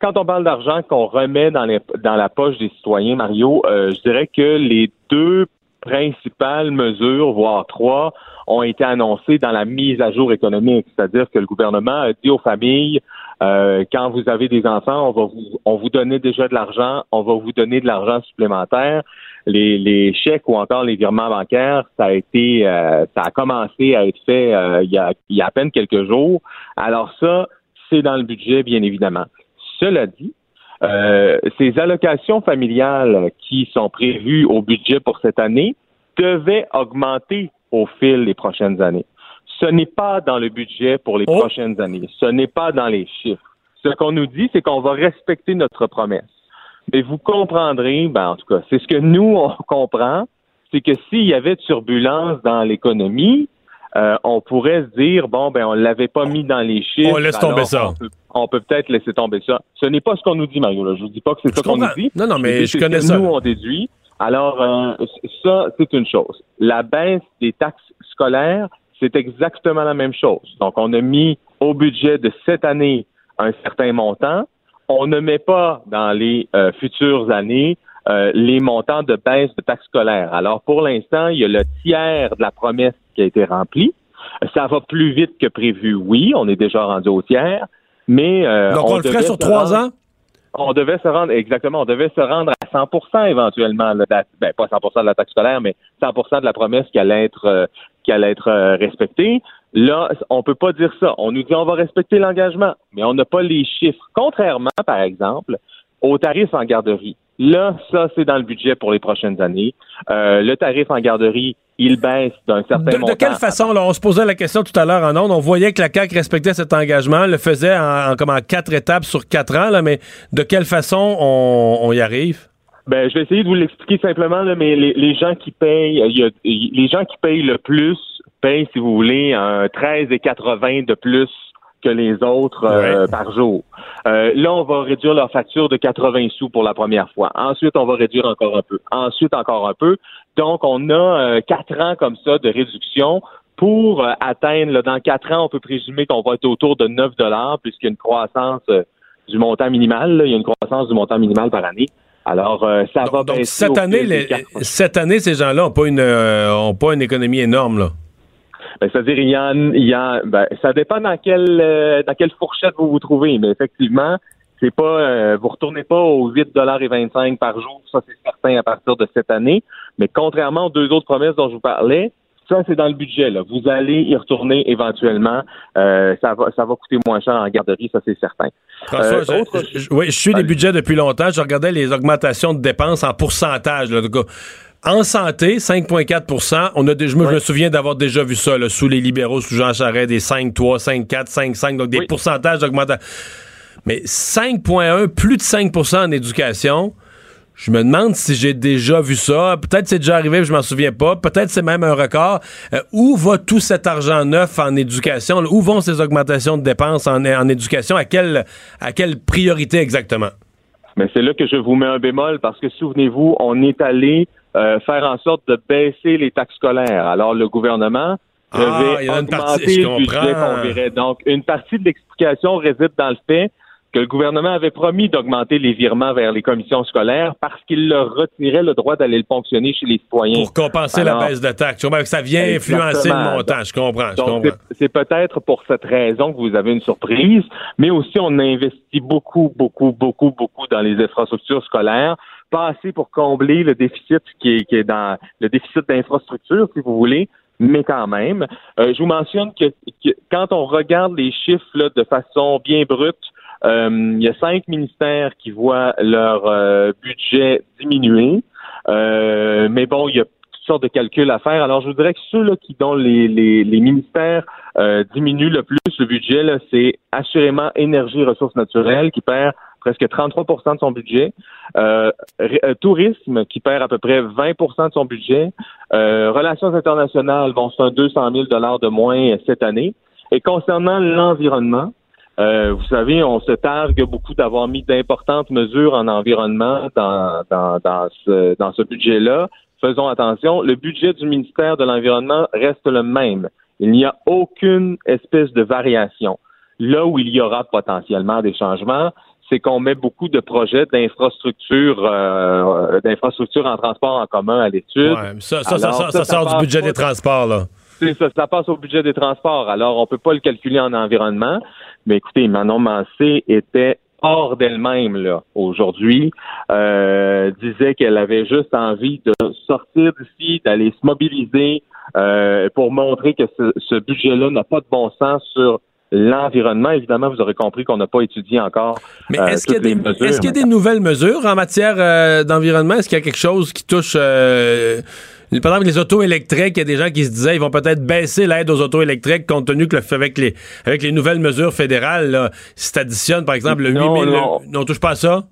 quand on parle d'argent qu'on remet dans, les, dans la poche des citoyens, Mario, euh, je dirais que les deux principales mesures, voire trois, ont été annoncées dans la mise à jour économique. C'est-à-dire que le gouvernement a dit aux familles, euh, quand vous avez des enfants, on va vous, on vous donner déjà de l'argent, on va vous donner de l'argent supplémentaire. Les, les, chèques ou encore les virements bancaires, ça a été, euh, ça a commencé à être fait il, y a, il y a à peine quelques jours. Alors ça, c'est dans le budget, bien évidemment. Cela dit, euh, ces allocations familiales qui sont prévues au budget pour cette année devaient augmenter au fil des prochaines années. Ce n'est pas dans le budget pour les oh. prochaines années. Ce n'est pas dans les chiffres. Ce qu'on nous dit, c'est qu'on va respecter notre promesse. Mais vous comprendrez, ben, en tout cas, c'est ce que nous, on comprend, c'est que s'il y avait turbulence dans l'économie, euh, on pourrait se dire bon ben on l'avait pas mis dans les chiffres. On laisse tomber ça. On peut, peut être laisser tomber ça. Ce n'est pas ce qu'on nous dit, Mario. Là. Je vous dis pas que c'est ça qu'on nous dit. Non, non, mais je, connais ça. Nous on déduit. Alors euh, ça, c'est une chose. La baisse des taxes scolaires, c'est exactement la même chose. Donc on a mis au budget de cette année un certain montant. On ne met pas dans les euh, futures années les montants de baisse de taxes scolaires. Alors, pour l'instant, il y a le tiers de la promesse qui a été rempli. Ça va plus vite que prévu, oui. On est déjà rendu au tiers. Mais, euh, Donc, on, le ferait sur trois ans? On devait se rendre, exactement, on devait se rendre à 100% éventuellement, ben, pas 100 de la taxe scolaire, mais 100% de la promesse qui allait être, euh, qui allait être euh, respectée. Là, on peut pas dire ça. On nous dit on va respecter l'engagement, mais on n'a pas les chiffres. Contrairement, par exemple, aux tarifs en garderie. Là, ça, c'est dans le budget pour les prochaines années. Euh, le tarif en garderie, il baisse d'un certain de, montant. de quelle façon, là, on se posait la question tout à l'heure en ondes, on voyait que la CAQ respectait cet engagement, le faisait en, en- comme en quatre étapes sur quatre ans, là, mais de quelle façon on, on y arrive? Ben, je vais essayer de vous l'expliquer simplement, là, mais les, les gens qui payent, il y a- il- les gens qui payent le plus payent, si vous voulez, un 13,80 de plus que les autres euh, par jour. Euh, là, on va réduire leur facture de 80 sous pour la première fois. Ensuite, on va réduire encore un peu. Ensuite, encore un peu. Donc, on a euh, quatre ans comme ça de réduction pour euh, atteindre, là, dans quatre ans, on peut présumer qu'on va être autour de 9 dollars puisqu'il y a une croissance euh, du montant minimal. là. il y a une croissance du montant minimal par année. Alors, euh, ça va Donc, baisser cette année, les- cette année, ces gens-là n'ont pas, une, euh, ont pas une économie énorme. Là. Ben, c'est-à-dire, il y en, il y en, ben, ça dépend dans quelle, euh, dans quelle fourchette vous vous trouvez, mais effectivement, c'est pas, vous retournez pas aux 8 dollars et 25 par jour, ça c'est certain à partir de cette année. Mais contrairement aux deux autres promesses dont je vous parlais, ça c'est dans le budget. Là. Vous allez y retourner éventuellement. Euh, ça va, ça va coûter moins cher en garderie, ça c'est certain. François, Euh, je, autre- je- je- oui, je suis Allez. budgets depuis longtemps. Je regardais les augmentations de dépenses en pourcentage. là. En santé, 5,4 on a des- Je me, je me souviens d'avoir déjà vu ça là, sous les libéraux, sous Jean Charest, des 5,3, 5,4, 5,5, donc des Oui. pourcentages d'augmentation. Mais 5,1, plus de 5% en éducation. Je me demande si j'ai déjà vu ça. Peut-être c'est déjà arrivé, je m'en souviens pas. Peut-être c'est même un record. Euh, où va tout cet argent neuf en éducation? Où vont ces augmentations de dépenses en, en éducation? À quelle, à quelle priorité exactement? Mais c'est là que je vous mets un bémol parce que souvenez-vous, on est allé euh, faire en sorte de baisser les taxes scolaires. Alors le gouvernement Ah, devait il y en a une augmenter partie, je le budget qu'on verrait. Donc une partie de l'explication réside dans le fait que le gouvernement avait promis d'augmenter les virements vers les commissions scolaires parce qu'il leur retirait le droit d'aller le ponctionner chez les citoyens. Pour compenser Alors, la baisse de taxes. Ça vient influencer le montant. Je comprends, je Donc, comprends. c'est- peut-être pour cette raison que vous avez une surprise, mais aussi on a investi beaucoup, beaucoup, beaucoup, beaucoup dans les infrastructures scolaires, pas assez pour combler le déficit qui est, qui est dans le déficit d'infrastructures, si vous voulez, mais quand même. Euh, je vous mentionne que, que quand on regarde les chiffres là, de façon bien brute, il y a cinq ministères qui voient leur euh, budget diminuer. Euh, mais bon, il y a toutes sortes de calculs à faire. Alors, je vous dirais que ceux là, qui dont les, les, les ministères euh, diminuent le plus le budget, c'est assurément énergie et ressources naturelles qui perd presque 33% de son budget. Euh, euh, tourisme qui perd à peu près 20% de son budget. Euh, relations internationales, bon, c'est un 200 000 de moins euh, cette année. Et concernant l'environnement, euh, vous savez, on se targue beaucoup d'avoir mis d'importantes mesures en environnement dans, dans, dans ce, dans ce budget-là. Faisons attention, le budget du ministère de l'Environnement reste le même. Il n'y a aucune espèce de variation. Là où il y aura potentiellement des changements, c'est qu'on met beaucoup de projets d'infrastructures, euh, d'infrastructures en transport en commun à l'étude. Ouais, ça, ça, ça, ça, sort du budget des transports, là. c'est ça, ça passe au budget des transports. Alors, on peut pas le calculer en environnement. Mais écoutez, Manon Mancé était hors d'elle-même là aujourd'hui. Euh, disait qu'elle avait juste envie de sortir d'ici, d'aller se mobiliser euh, pour montrer que ce, ce budget-là n'a pas de bon sens sur l'environnement. Évidemment, vous aurez compris qu'on n'a pas étudié encore. Mais euh, est-ce qu'il y a, des, mesures, est-ce qu'il y a mais- des nouvelles mesures en matière euh, d'environnement? Est-ce qu'il y a quelque chose qui touche... euh, par exemple, les autos électriques, il y a des gens qui se disaient ils vont peut-être baisser l'aide aux autos électriques compte tenu que le, avec, les, avec les nouvelles mesures fédérales, là, si tu additionnes, par exemple, le Non, 8000... non. on touche pas à ça?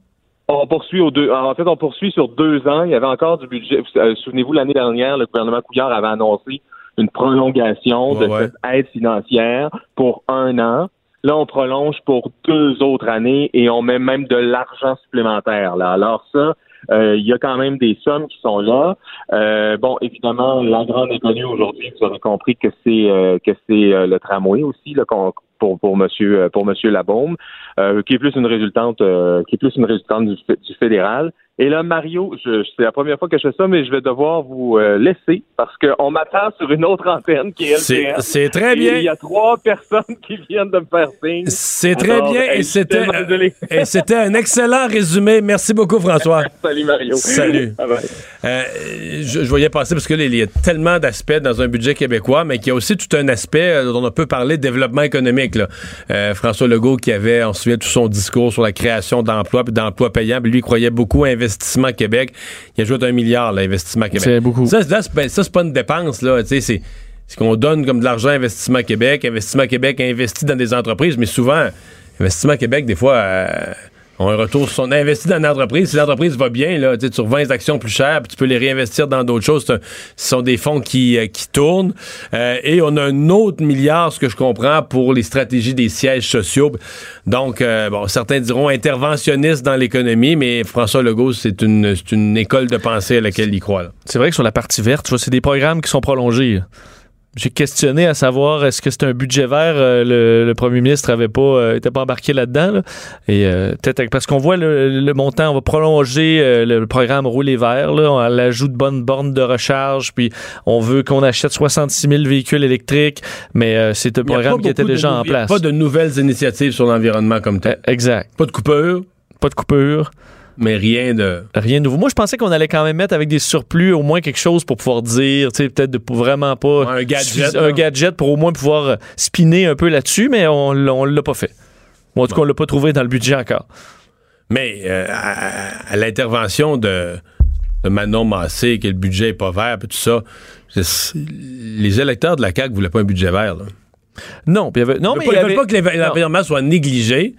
On poursuit aux deux. En fait, on poursuit sur deux ans. Il y avait encore du budget. Euh, Souvenez-vous, l'année dernière, le gouvernement Couillard avait annoncé une prolongation de Ouais, cette aide financière pour un an. Là, on prolonge pour deux autres années et on met même de l'argent supplémentaire. Là. Alors ça, euh, il y a quand même des sommes qui sont là. Euh, bon, évidemment, la grande inconnue aujourd'hui, vous aurez compris que c'est euh, que c'est euh, le tramway aussi là, pour pour Monsieur euh, pour Monsieur Labaume, euh, qui est plus une résultante euh, qui est plus une résultante du, du fédéral. Et là, Mario, je, c'est la première fois que je fais ça, mais je vais devoir vous euh, laisser parce qu'on m'attend sur une autre antenne qui est C'est LCN. c'est très bien. Il y a trois personnes qui viennent de me faire signe. C'est très Alors, bien et c'était et un excellent résumé. Merci beaucoup François. Salut Mario. Salut. Bye bye. Euh, je, je voyais passer parce que là, il y a tellement d'aspects dans un budget québécois, mais qu'il y a aussi tout un aspect euh, dont on peut parler développement économique. là. Euh, François Legault qui avait, souvient, tout son discours sur la création d'emplois puis d'emplois payants, puis lui il croyait beaucoup à Investissement Québec. Il ajoute un milliard, là, Investissement Québec. C'est beaucoup. Ça, là, c'est ben, ça, c'est pas une dépense, là. C'est ce qu'on donne comme de l'argent à Investissement Québec. Investissement Québec investit dans des entreprises, mais souvent, Investissement Québec, des fois, euh, on a un retour sur son investi dans une entreprise. Si l'entreprise va bien, là, tu revends les actions plus chères, puis tu peux les réinvestir dans d'autres choses. Ce sont des fonds qui, euh, tournent. Euh, et on a un autre milliard, ce que je comprends, pour les stratégies des sièges sociaux. Donc, euh, bon, certains diront interventionniste dans l'économie, mais François Legault, c'est une, une école de pensée à laquelle il croit. C'est vrai que sur la partie verte, c'est des programmes qui sont prolongés. J'ai questionné à savoir est-ce que c'est un budget vert, euh, le, le premier ministre avait pas euh, était pas embarqué là-dedans là? et euh, peut-être parce qu'on voit le, le montant, on va prolonger euh, le programme rouler vert là, on l'ajout de bonnes bornes de recharge, puis on veut qu'on achète 66 000 véhicules électriques, mais euh, c'est un programme qui était déjà en il y a place. Pas de nouvelles initiatives sur l'environnement comme tel. Euh, Exact, Pas de coupure, pas de coupure. Mais rien de. Rien de nouveau. Moi, je pensais qu'on allait quand même mettre avec des surplus au moins quelque chose pour pouvoir dire, tu sais, peut-être de vraiment pas. Ouais, un gadget. Un gadget pour au moins pouvoir euh, spinner un peu là-dessus, mais on, on l'a pas fait. En tout cas, on l'a pas trouvé dans le budget encore. Mais euh, à, à l'intervention de, de Manon Massé, que le budget est pas vert, puis tout ça, les électeurs de la CAQ voulaient pas un budget vert. Là. Non, puis il y avait- non, mais veulent il y pas, avait- pas que l'environnement soit négligé.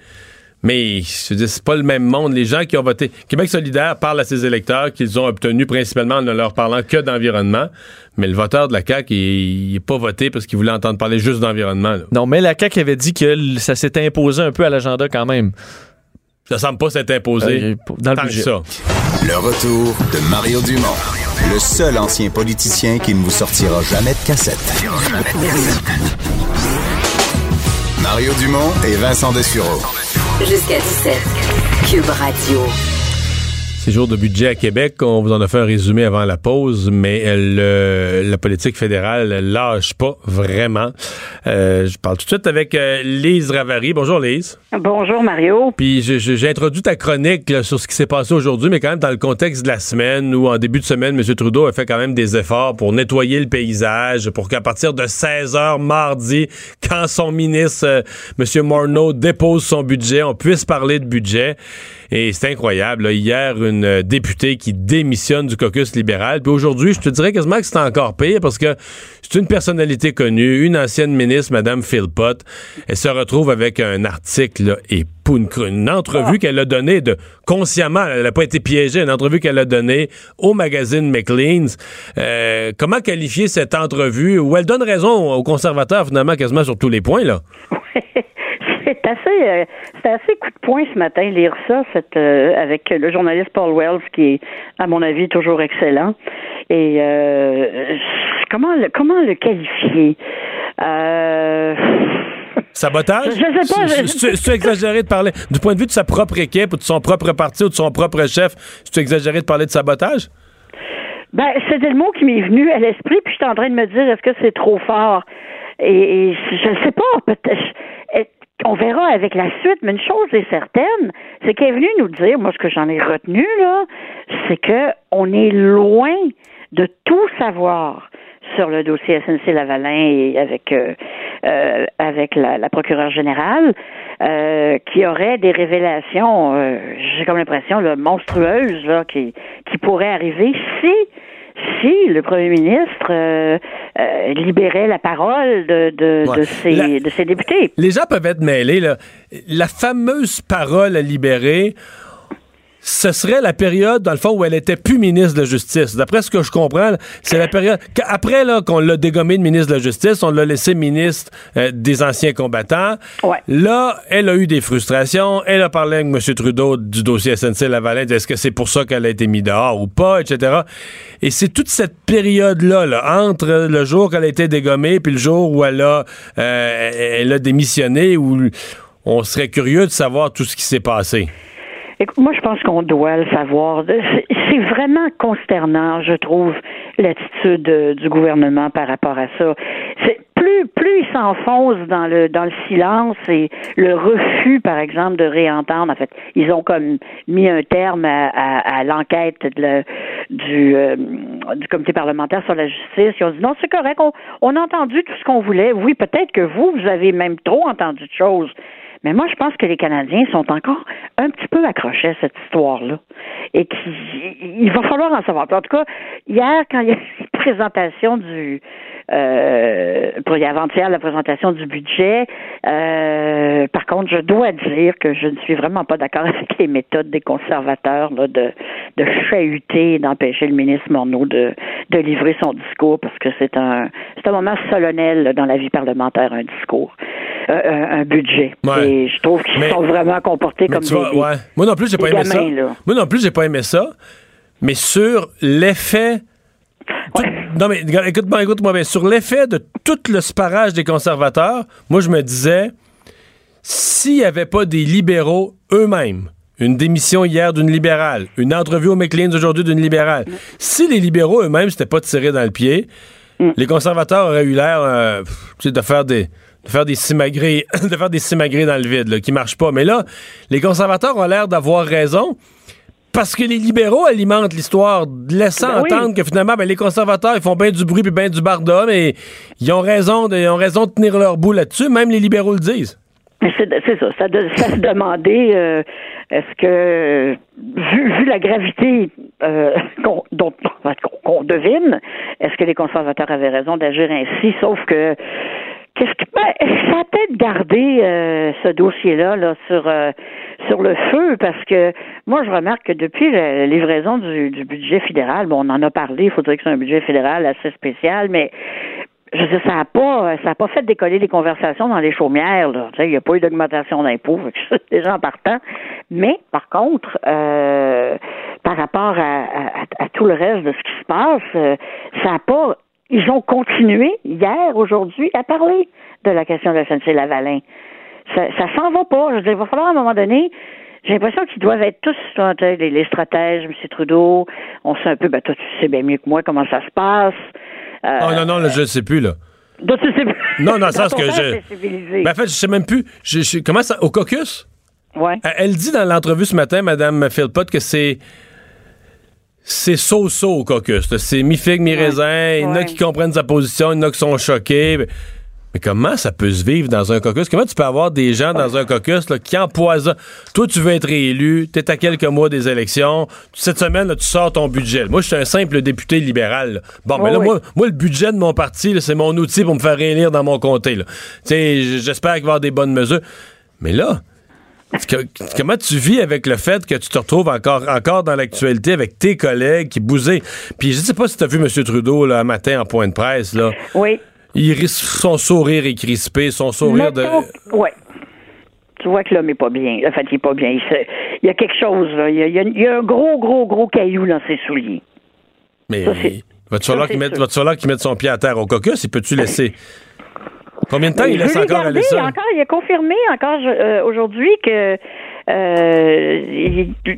Mais je veux dire, c'est pas le même monde. Les gens qui ont voté. Québec solidaire parle à ses électeurs qu'ils ont obtenus principalement en ne leur parlant que d'environnement. Mais le voteur de la CAQ, il n'est pas voté parce qu'il voulait entendre parler juste d'environnement. là. Non, mais la CAQ avait dit que ça s'était imposé un peu à l'agenda quand même. Ça semble pas s'être imposé. Euh, dans le tant que budget. ça. Le retour de Mario Dumont, le seul ancien politicien qui ne vous sortira jamais de cassette. Mario Dumont et Vincent Dessureau. Jusqu'à 17. Cube Radio. C'est jour de budget à Québec. On vous en a fait un résumé avant la pause, mais euh, le- la politique fédérale lâche pas vraiment. Euh, je parle tout de suite avec euh, Lise Ravary. Bonjour Lise. Bonjour Mario. Puis j'ai introduit ta chronique là, sur ce qui s'est passé aujourd'hui, mais quand même dans le contexte de la semaine où en début de semaine, M. Trudeau a fait quand même des efforts pour nettoyer le paysage, pour qu'à partir de 16 h mardi, quand son ministre, euh, M. Morneau, dépose son budget, on puisse parler de budget. Et c'est incroyable. là. Hier, une députée qui démissionne du caucus libéral. Puis aujourd'hui, je te dirais quasiment que c'est encore pire parce que c'est une personnalité connue, une ancienne ministre, Mme Philpott. Elle se retrouve avec un article et une, une entrevue qu'elle a donnée de consciemment, elle n'a pas été piégée, une entrevue qu'elle a donnée au magazine McLean's. Euh, comment qualifier cette entrevue où elle donne raison aux conservateurs finalement quasiment sur tous les points là? c'est assez, euh, c'est assez coup de poing ce matin lire ça, cette, euh, avec le journaliste Paul Wells qui est, à mon avis, toujours excellent. Et euh, comment le, comment le qualifier? Sabotage? Je- sais pas, je- C'est- C'est exagéré de parler du point de vue de sa propre équipe ou de son propre parti ou de son propre chef. C'est exagéré de parler de sabotage? Ben, c'était le mot qui m'est venu à l'esprit, puis j'étais en train de me dire, est-ce que c'est trop fort? Et, et je ne sais pas, peut-être. On verra avec la suite, mais une chose est certaine, c'est qu'elle est venue nous dire, moi, ce que j'en ai retenu, là, c'est que on est loin de tout savoir sur le dossier SNC-Lavalin et avec euh, euh, avec la, la procureure générale, euh, qui aurait des révélations, euh, j'ai comme l'impression, monstrueuses, là, qui, qui pourraient arriver si si le premier ministre euh, euh, libérait la parole de, de, Ouais. de, ses, La- de ses députés. Les gens peuvent être mêlés. Là. La fameuse parole à libérer, ce serait la période, dans le fond, où elle était plus ministre de la Justice. D'après ce que je comprends, c'est la période... qu- Après là, qu'on l'a dégommé de ministre de la Justice, on l'a laissé ministre euh, des anciens combattants. Ouais. Là, elle a eu des frustrations. Elle a parlé avec M. Trudeau du dossier SNC-Lavalin. Est-ce que c'est pour ça qu'elle a été mise dehors ou pas, etc. Et c'est toute cette période-là, là, entre le jour qu'elle a été dégommée puis le jour où elle a, euh, elle a démissionné, où on serait curieux de savoir tout ce qui s'est passé. Écoute, moi, je pense qu'on doit le savoir. C'est- C'est vraiment consternant, je trouve, l'attitude euh, du gouvernement par rapport à ça. C'est plus plus ils s'enfoncent dans le dans le silence et le refus, par exemple, de réentendre. En fait, ils ont comme mis un terme à, à- à l'enquête du euh, du comité parlementaire sur la justice. Ils ont dit non, c'est correct. On, on a entendu tout ce qu'on voulait. Oui, peut-être que vous, vous avez même trop entendu de choses. Mais moi, je pense que les Canadiens sont encore un petit peu accrochés à cette histoire-là. Et qu'il va falloir en savoir. En tout cas, hier, quand il y a eu présentation du euh, pour y avant-hier la présentation du budget, euh, par contre, je dois dire que je ne suis vraiment pas d'accord avec les méthodes des conservateurs là, de, de chahuter et d'empêcher le ministre Morneau de, de livrer son discours parce que c'est un c'est un moment solennel là, dans la vie parlementaire, un discours, euh, un, un budget. Ouais. Et je trouve qu'ils sont vraiment comportés comme des, vois, des- ouais. Moi non plus, j'ai pas aimé ça. là. Moi non plus, j'ai pas aimé ça. Mais sur l'effet. Non, mais écoute-moi, écoute-moi bien. Sur l'effet de tout le sparage des conservateurs, moi, je me disais, s'il n'y avait pas des libéraux eux-mêmes, une démission hier d'une libérale, une entrevue au McLean aujourd'hui d'une libérale, si les libéraux eux-mêmes s'étaient pas tirés dans le pied, les conservateurs auraient eu l'air euh, de faire des de faire des simagrées de faire des simagrées dans le vide là, qui marchent pas. Mais là les conservateurs ont l'air d'avoir raison parce que les libéraux alimentent l'histoire, laissant Ben oui. entendre que finalement, ben, les conservateurs, ils font bien du bruit puis bien du barda, mais ils ont raison de, ils ont raison de tenir leur bout là-dessus. Même les libéraux le disent. C'est ça, ça, de- ça se demandait euh, est-ce que vu, vu la gravité euh, qu'on devine, est-ce que les conservateurs avaient raison d'agir ainsi, sauf que qu'est-ce que ben, ça a peut-être gardé euh, ce dossier-là là, sur euh, sur le feu parce que moi je remarque que depuis la livraison du, budget fédéral, bon on en a parlé, il faudrait que c'est un budget fédéral assez spécial, mais je veux ça n'a pas, ça a pas fait décoller les conversations dans les chaumières. Il n'y a pas eu d'augmentation d'impôts, déjà en partant. Mais par contre, euh, par rapport à, à- tout le reste de ce qui se passe, euh, ça n'a pas. Ils ont continué hier, aujourd'hui, à parler de la question de SNC-Lavalin. Ça, ça s'en va pas. Je veux dire, il va falloir à un moment donné. J'ai l'impression qu'ils doivent être tous les, les stratèges, M. Trudeau. On sait un peu, ben toi, tu sais bien mieux que moi comment ça se passe. Euh, Oh non, non, là, je ne sais plus, là. donc, tu sais- Non, dans le sens que je-. Ben, en fait, je sais même plus. Je, je- comment ça. Au caucus? ouais. Elle- dit dans l'entrevue ce matin, Mme Philpott, que c'est. C'est so-so au caucus. C'est mi-figue, mi-raisin. Il y en a Ouais. qui comprennent sa position, il y en a qui sont choqués. Mais- comment ça peut se vivre dans un caucus? Comment tu peux avoir des gens dans un caucus là, qui empoisonnent? Toi, tu veux être réélu, tu es à quelques mois des élections. Cette semaine, là, tu sors ton budget. Moi, je suis un simple député libéral. là. Bon, mais Oh là, oui. moi, moi, le budget de mon parti, c'est mon outil pour me faire réélire dans mon comté. j'espère qu'il va y avoir des bonnes mesures. Mais là, que- comment tu vis avec le fait que tu te retrouves encore, encore dans l'actualité avec tes collègues qui bousaient? Puis je sais pas si tu as vu M. Trudeau là, un matin en point de presse. Là. Oui. Il son sourire est crispé, son sourire de. Ouais. Tu vois que l'homme est pas bien. En fait, il est pas bien. Il, se- il y a quelque chose, là. Il y a, il y un gros, gros, gros caillou dans ses souliers. Mais Ça, va-tu falloir qu'il mette, qu'il mette son pied à terre au cocus? Il peut-tu laisser? Combien de temps Mais il laisse encore aller ça? Encore, il a confirmé encore euh, aujourd'hui que euh,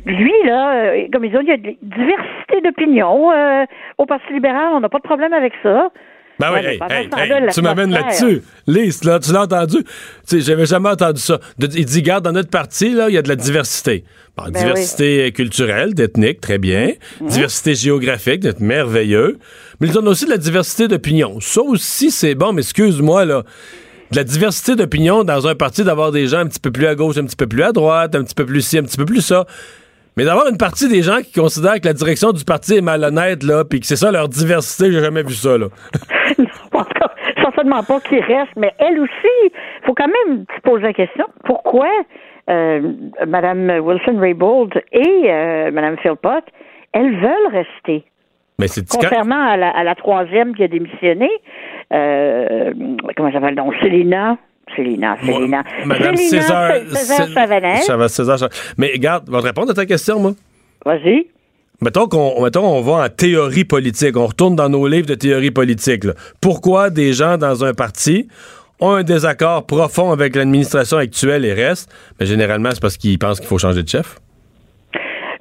lui, là, euh, comme ils ont dit, il y a une diversité d'opinions. euh, au Parti libéral, on n'a pas de problème avec ça. Ben oui, hey, hey, hey, tu m'amènes là-dessus. Lise, là, tu l'as entendu? Tu sais, j'avais jamais entendu ça. De- il dit, garde, dans notre parti, là, il y a de la diversité. Bon, Ben diversité culturelle, d'ethnique, très bien. Mhm. Diversité géographique, d'être merveilleux. Mais ils ont aussi de la diversité d'opinion. Ça aussi, c'est bon, mais excuse-moi, là. De la diversité d'opinion dans un parti, d'avoir des gens un petit peu plus à gauche, un petit peu plus à droite, un petit peu plus ci, un petit peu plus ça. Mais d'avoir une partie des gens qui considèrent que la direction du parti est malhonnête, là, puis que c'est ça leur diversité, j'ai jamais vu ça, là. en tout cas, certainement pas qu'il reste, mais elle aussi, il faut quand même se poser la question pourquoi euh, Mme Wilson-Raybould et euh, Mme Philpott, elles veulent rester? Mais c'est Contrairement à la, à la troisième qui a démissionné, euh, comment ça s'appelle donc? Célina. Célina. Madame Célina César. César Chavanel. César Mais regarde, je vais te répondre à ta question, moi. Vas-y. Mettons qu'on mettons on va en théorie politique, on retourne dans nos livres de théorie politique. là. Pourquoi des gens dans un parti ont un désaccord profond avec l'administration actuelle et restent? Mais généralement, c'est parce qu'ils pensent qu'il faut changer de chef.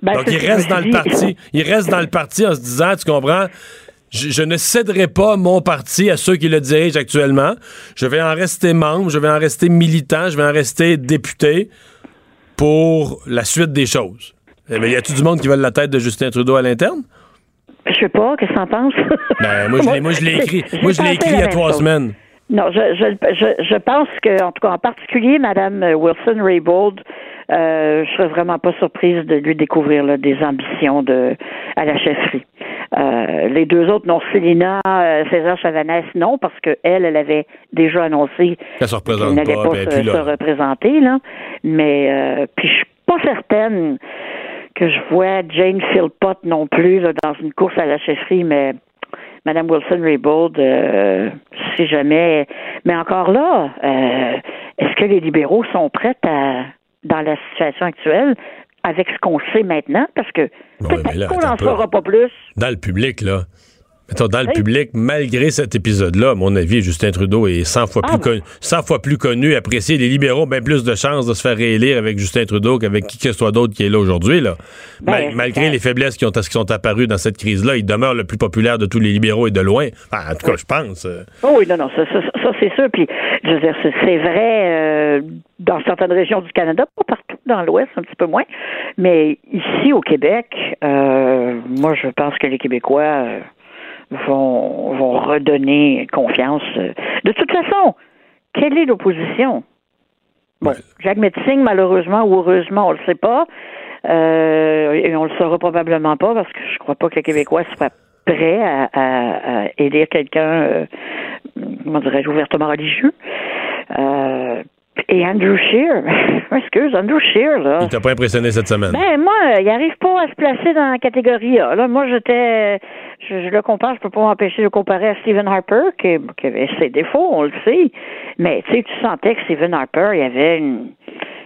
Ben, Donc, c'est il ce que reste je dans le parti. Il reste dans le parti en se disant, tu comprends, je, je ne céderai pas mon parti à ceux qui le dirigent actuellement. Je vais en rester membre, je vais en rester militant, je vais en rester député pour la suite des choses. Eh bien, y a-tu du monde qui veut la tête de Justin Trudeau à l'interne? Je sais pas, qu'est-ce que t'en penses? Ben, moi, je l'ai- moi, je l'ai écrit. Moi, je l'ai écrit il y a trois chose. semaines. Non, je, je, je, je pense que, en tout cas, en particulier, Mme Wilson Raybould, euh, je serais vraiment pas surprise de lui découvrir là, des ambitions de à la chefferie. Euh, les deux autres, non, Célina euh, César Chavanès, non, parce que elle, elle avait déjà annoncé qu'elle n'allait pas, pas, ben, se, se représenter, là. Mais euh, puis je suis pas certaine que je vois Jane Philpott non plus là, dans une course à la chefferie, mais Madame Wilson Raybould, euh, si jamais. Mais encore là, euh, est-ce que les libéraux sont prêts à, dans la situation actuelle, avec ce qu'on sait maintenant, parce que Ouais, peut-être qu'on n'en saura pas plus. Dans le public, là. Mettons, dans le public, malgré cet épisode-là, à mon avis, Justin Trudeau est 100 fois, Ah plus connu, 100 fois plus connu, apprécié. Les libéraux ont bien plus de chances de se faire réélire avec Justin Trudeau qu'avec qui que ce soit d'autre qui est là aujourd'hui. Là. Ben, Mal- malgré ben- les faiblesses qui, ont, qui sont apparues dans cette crise-là, il demeure le plus populaire de tous les libéraux et de loin. Enfin, en tout cas, je pense. euh. Oh oui, non, non, ça, ça, ça, c'est sûr. Puis, je veux dire, c'est, vrai euh, dans certaines régions du Canada, pas partout, dans l'Ouest, un petit peu moins. Mais ici, au Québec, euh, moi, je pense que les Québécois euh, vont, vont redonner confiance. De toute façon, quelle est l'opposition? Bon, Jacques Metzing, malheureusement ou heureusement, on le sait pas. Euh, et on le saura probablement pas parce que je crois pas que les Québécois soient prêts à, à- à élire quelqu'un, euh, comment dirais-je, ouvertement religieux. Euh, et Andrew Scheer, excuse, Andrew Scheer, là. Il t'a pas impressionné cette semaine? Ben, moi, il arrive pas à se placer dans la catégorie A. Là, moi, j'étais. Je, je le compare, je peux pas m'empêcher de le comparer à Stephen Harper, qui, qui avait ses défauts, on le sait. Mais, tu sais, tu sentais que Stephen Harper, il y avait une,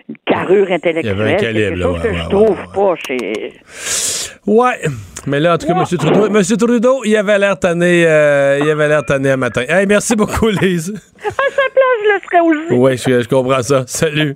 une carrure intellectuelle. Il y avait un calibre, là, ouais, que ouais, je ouais, trouve ouais. pas chez. Ouais. Mais là, en tout cas, M. Trudeau, Monsieur Trudeau, il avait l'air tanné, euh, il avait l'air tanné un matin. Hey, merci beaucoup, Lise. À sa place, je le aussi. Oui, je, je comprends ça. Salut.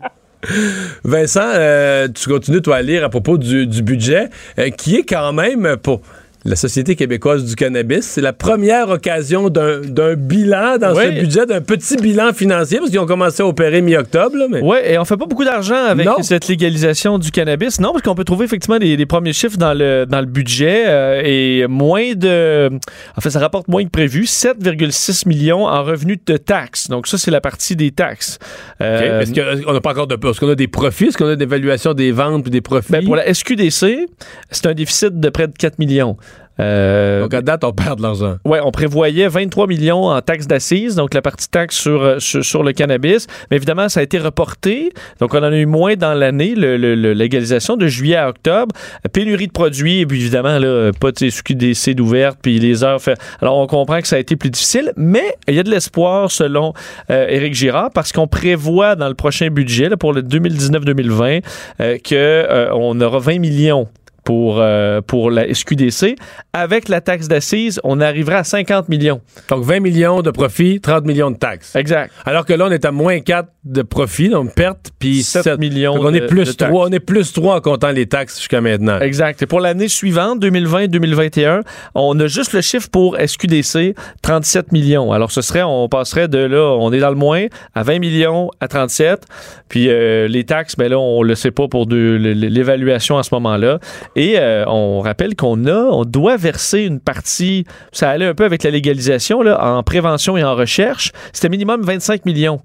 Vincent, euh, tu continues, toi, à lire à propos du, du budget, euh, qui est quand même, pour la Société québécoise du cannabis, c'est la première occasion d'un bilan dans Oui. ce budget, d'un petit bilan financier, parce qu'ils ont commencé à opérer mi-octobre. Mais... Ouais, et on fait pas beaucoup d'argent avec Non. cette légalisation du cannabis. Non, parce qu'on peut trouver effectivement les, les premiers chiffres dans le, dans le budget euh, et moins de. En fait, ça rapporte moins que prévu 7,6 millions en revenus de taxes. Donc, ça, c'est la partie des taxes. OK. Euh, Est-ce qu'on n'a pas encore de. Est-ce qu'on a des profits? Est-ce qu'on a des évaluations des ventes puis des profits? ben, pour la SQDC, c'est un déficit de près de 4 millions. Euh, Donc, à date, on perd de l'argent. Ouais, on prévoyait 23 millions en taxes d'assises, donc la partie taxe sur, euh, sur, sur le cannabis. Mais évidemment, ça a été reporté. Donc, on en a eu moins dans l'année, légalisation de juillet à octobre. Pénurie de produits, et puis évidemment, là, pas de SQDC d'ouverte, puis les heures fait. Alors, on comprend que ça a été plus difficile, mais il y a de l'espoir, selon euh, Éric Girard, parce qu'on prévoit dans le prochain budget, là, pour le 2019-2020, euh, que euh, on aura 20 millions pour, euh, pour la SQDC. Avec la taxe d'assises, on arrivera à 50 millions. Donc, 20 millions de profits, 30 millions de taxes. Exact. Alors que là, on est à moins 4 de profit, donc perte, puis 7 7 millions on de- est de plus taxes. 3, on est plus 3 en comptant les taxes jusqu'à maintenant. Exact. Et pour l'année suivante, 2020-2021, on a juste le chiffre pour SQDC, 37 millions. Alors, ce serait, on passerait de là, on est dans le moins, à 20 millions à 37. Puis euh, les taxes, ben là, on le sait pas pour l'évaluation à ce moment-là. Et euh, on rappelle qu'on a, on doit verser une partie, ça allait un peu avec la légalisation, là, en prévention et en recherche. C'était minimum 25 millions.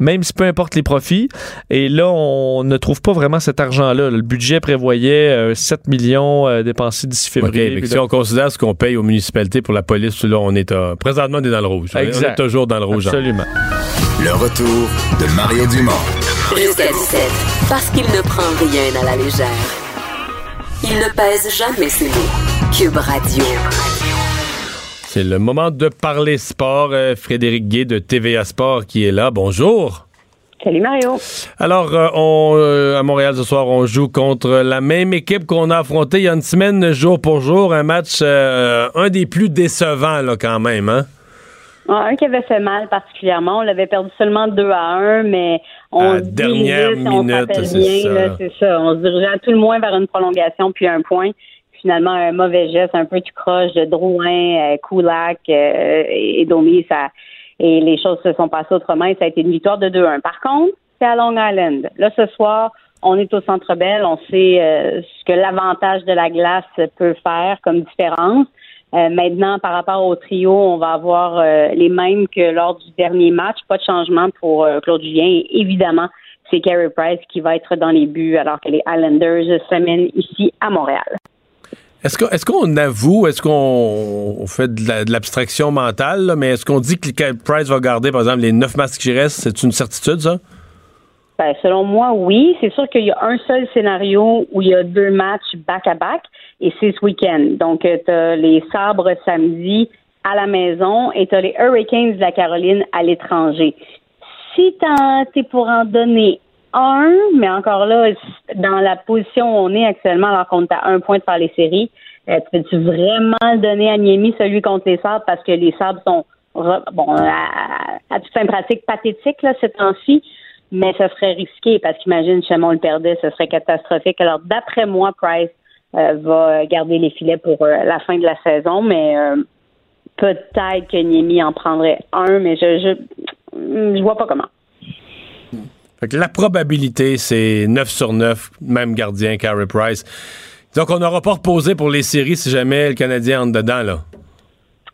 Même si peu importe les profits. Et là, on ne trouve pas vraiment cet argent-là. Le budget prévoyait euh, 7 millions euh, dépensés d'ici février. si là- on considère ce qu'on paye aux municipalités pour la police, là, on est à- présentement, on est dans le rouge. On est- On Exact. est toujours dans le rouge. hein. Absolument. Le retour de Mario Dumont. Jusqu'à 17. Parce qu'il ne prend rien à la légère. Il ne pèse jamais ses mots. Cube Radio. C'est le moment de parler sport. Euh, Frédéric Gay de TVA Sport qui est là. Bonjour. Salut Mario. Alors, euh, on, euh, à Montréal ce soir, on joue contre la même équipe qu'on a affrontée il y a une semaine, jour pour jour. Un match, euh, un des plus décevants, là, quand même. Hein? Ah, un qui avait fait mal particulièrement. On l'avait perdu seulement 2 à 1, mais on À dernière si on se minute, c'est bien, c'est ça. On se dirigeait à tout le moins vers une prolongation puis un point. Finalement, un mauvais geste, un peu tout croche de Drouin, euh, Kulak euh, et Domi, ça et les choses se sont passées autrement et ça a été une victoire de 2-1. Par contre, c'est à Long Island. Là, ce soir, on est au Centre Bell, on sait euh, ce que l'avantage de la glace peut faire comme différence. Euh, maintenant, par rapport au trio, on va avoir euh, les mêmes que lors du dernier match. Pas de changement pour euh, Claude Julien. Évidemment, c'est Carey Price qui va être dans les buts alors que les Islanders se mènent ici à Montréal. Est-ce qu'on avoue, est-ce qu'on on fait de la- de l'abstraction mentale, mais est-ce qu'on dit que Price va garder, par exemple, les neuf matchs qui restent? C'est une certitude, ça? Ben, selon moi, oui. C'est sûr qu'il y a un seul scénario où il y a deux matchs back-à-back et c'est ce week-end. Donc, tu as les Sabres samedi à la maison et tu as les Hurricanes de la Caroline à l'étranger. Si tu es pour en donner un, mais encore là, dans la position où on est actuellement, alors qu'on est à un point de faire les séries, euh, tu peux-tu vraiment donner à Niemi, celui contre les Sabres, parce que les Sabres sont, bon, à, à toute fin pratique, pathétique, là, ces temps-ci, mais ce serait risqué, parce qu'imagine, si on le perdait, ce serait catastrophique. Alors, d'après moi, Price euh, va garder les filets pour euh, la fin de la saison, mais euh, peut-être que Niemi en prendrait un, mais je, je, vois pas comment. La probabilité, c'est 9 sur 9, même gardien, Carey Price. Donc, on n'aura pas reposé pour les séries si jamais le Canadien entre dedans, là.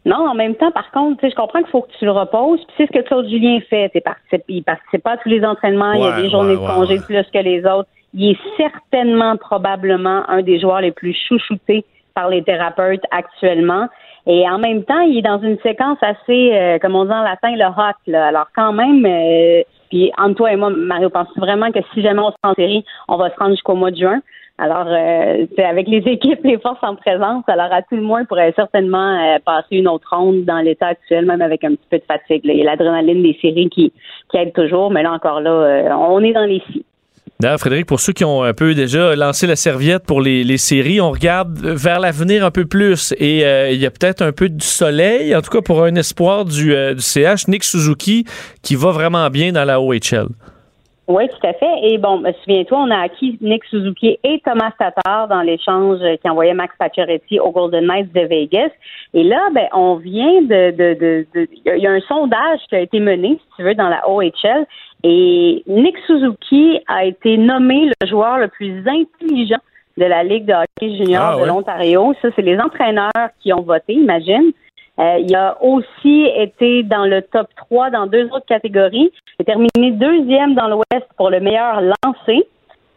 Non, en même temps, par contre, tu sais, je comprends qu'il faut que tu le reposes. Puis c'est ce que Claude Julien fait. Il participe, il participe pas à tous les entraînements. il y a des journées ouais, de congé ouais, plus que les autres. Il est certainement, probablement, un des joueurs les plus chouchoutés par les thérapeutes actuellement. Et en même temps, il est dans une séquence assez, euh, comme on dit en latin, le hot. Là. Alors quand même, euh, puis entre toi et moi, Mario, pense vraiment que si jamais on se rend en série, on va se rendre jusqu'au mois de juin? Alors, euh, c'est avec les équipes, les forces en présence, alors à tout le moins, on pourrait certainement euh, passer une autre ronde dans l'état actuel, même avec un petit peu de fatigue. Il y a l'adrénaline des séries qui, qui aide toujours, mais là encore là, euh, on est dans les six. D'ailleurs, Frédéric, pour ceux qui ont un peu déjà lancé la serviette pour les, séries, on regarde vers l'avenir un peu plus et euh, il y a peut-être un peu du soleil, en tout cas pour un espoir du, du CH, Nick Suzuki, qui va vraiment bien dans la OHL. Oui, tout à fait. Et bon, ben, souviens-toi, on a acquis Nick Suzuki et Thomas Tatar dans l'échange qui envoyait Max Pacioretty au Golden Knights de Vegas. Et là, ben, on vient de, de, de, de- il y a- il y a un sondage qui a été mené, si tu veux, dans la OHL. Et Nick Suzuki a été nommé le joueur le plus intelligent de la Ligue de hockey junior Ah, de ouais? l'Ontario. Ça, c'est les entraîneurs qui ont voté, imagine. Euh, il a aussi été dans le top 3 dans deux autres catégories. Il a terminé deuxième dans l'Ouest pour le meilleur lancé.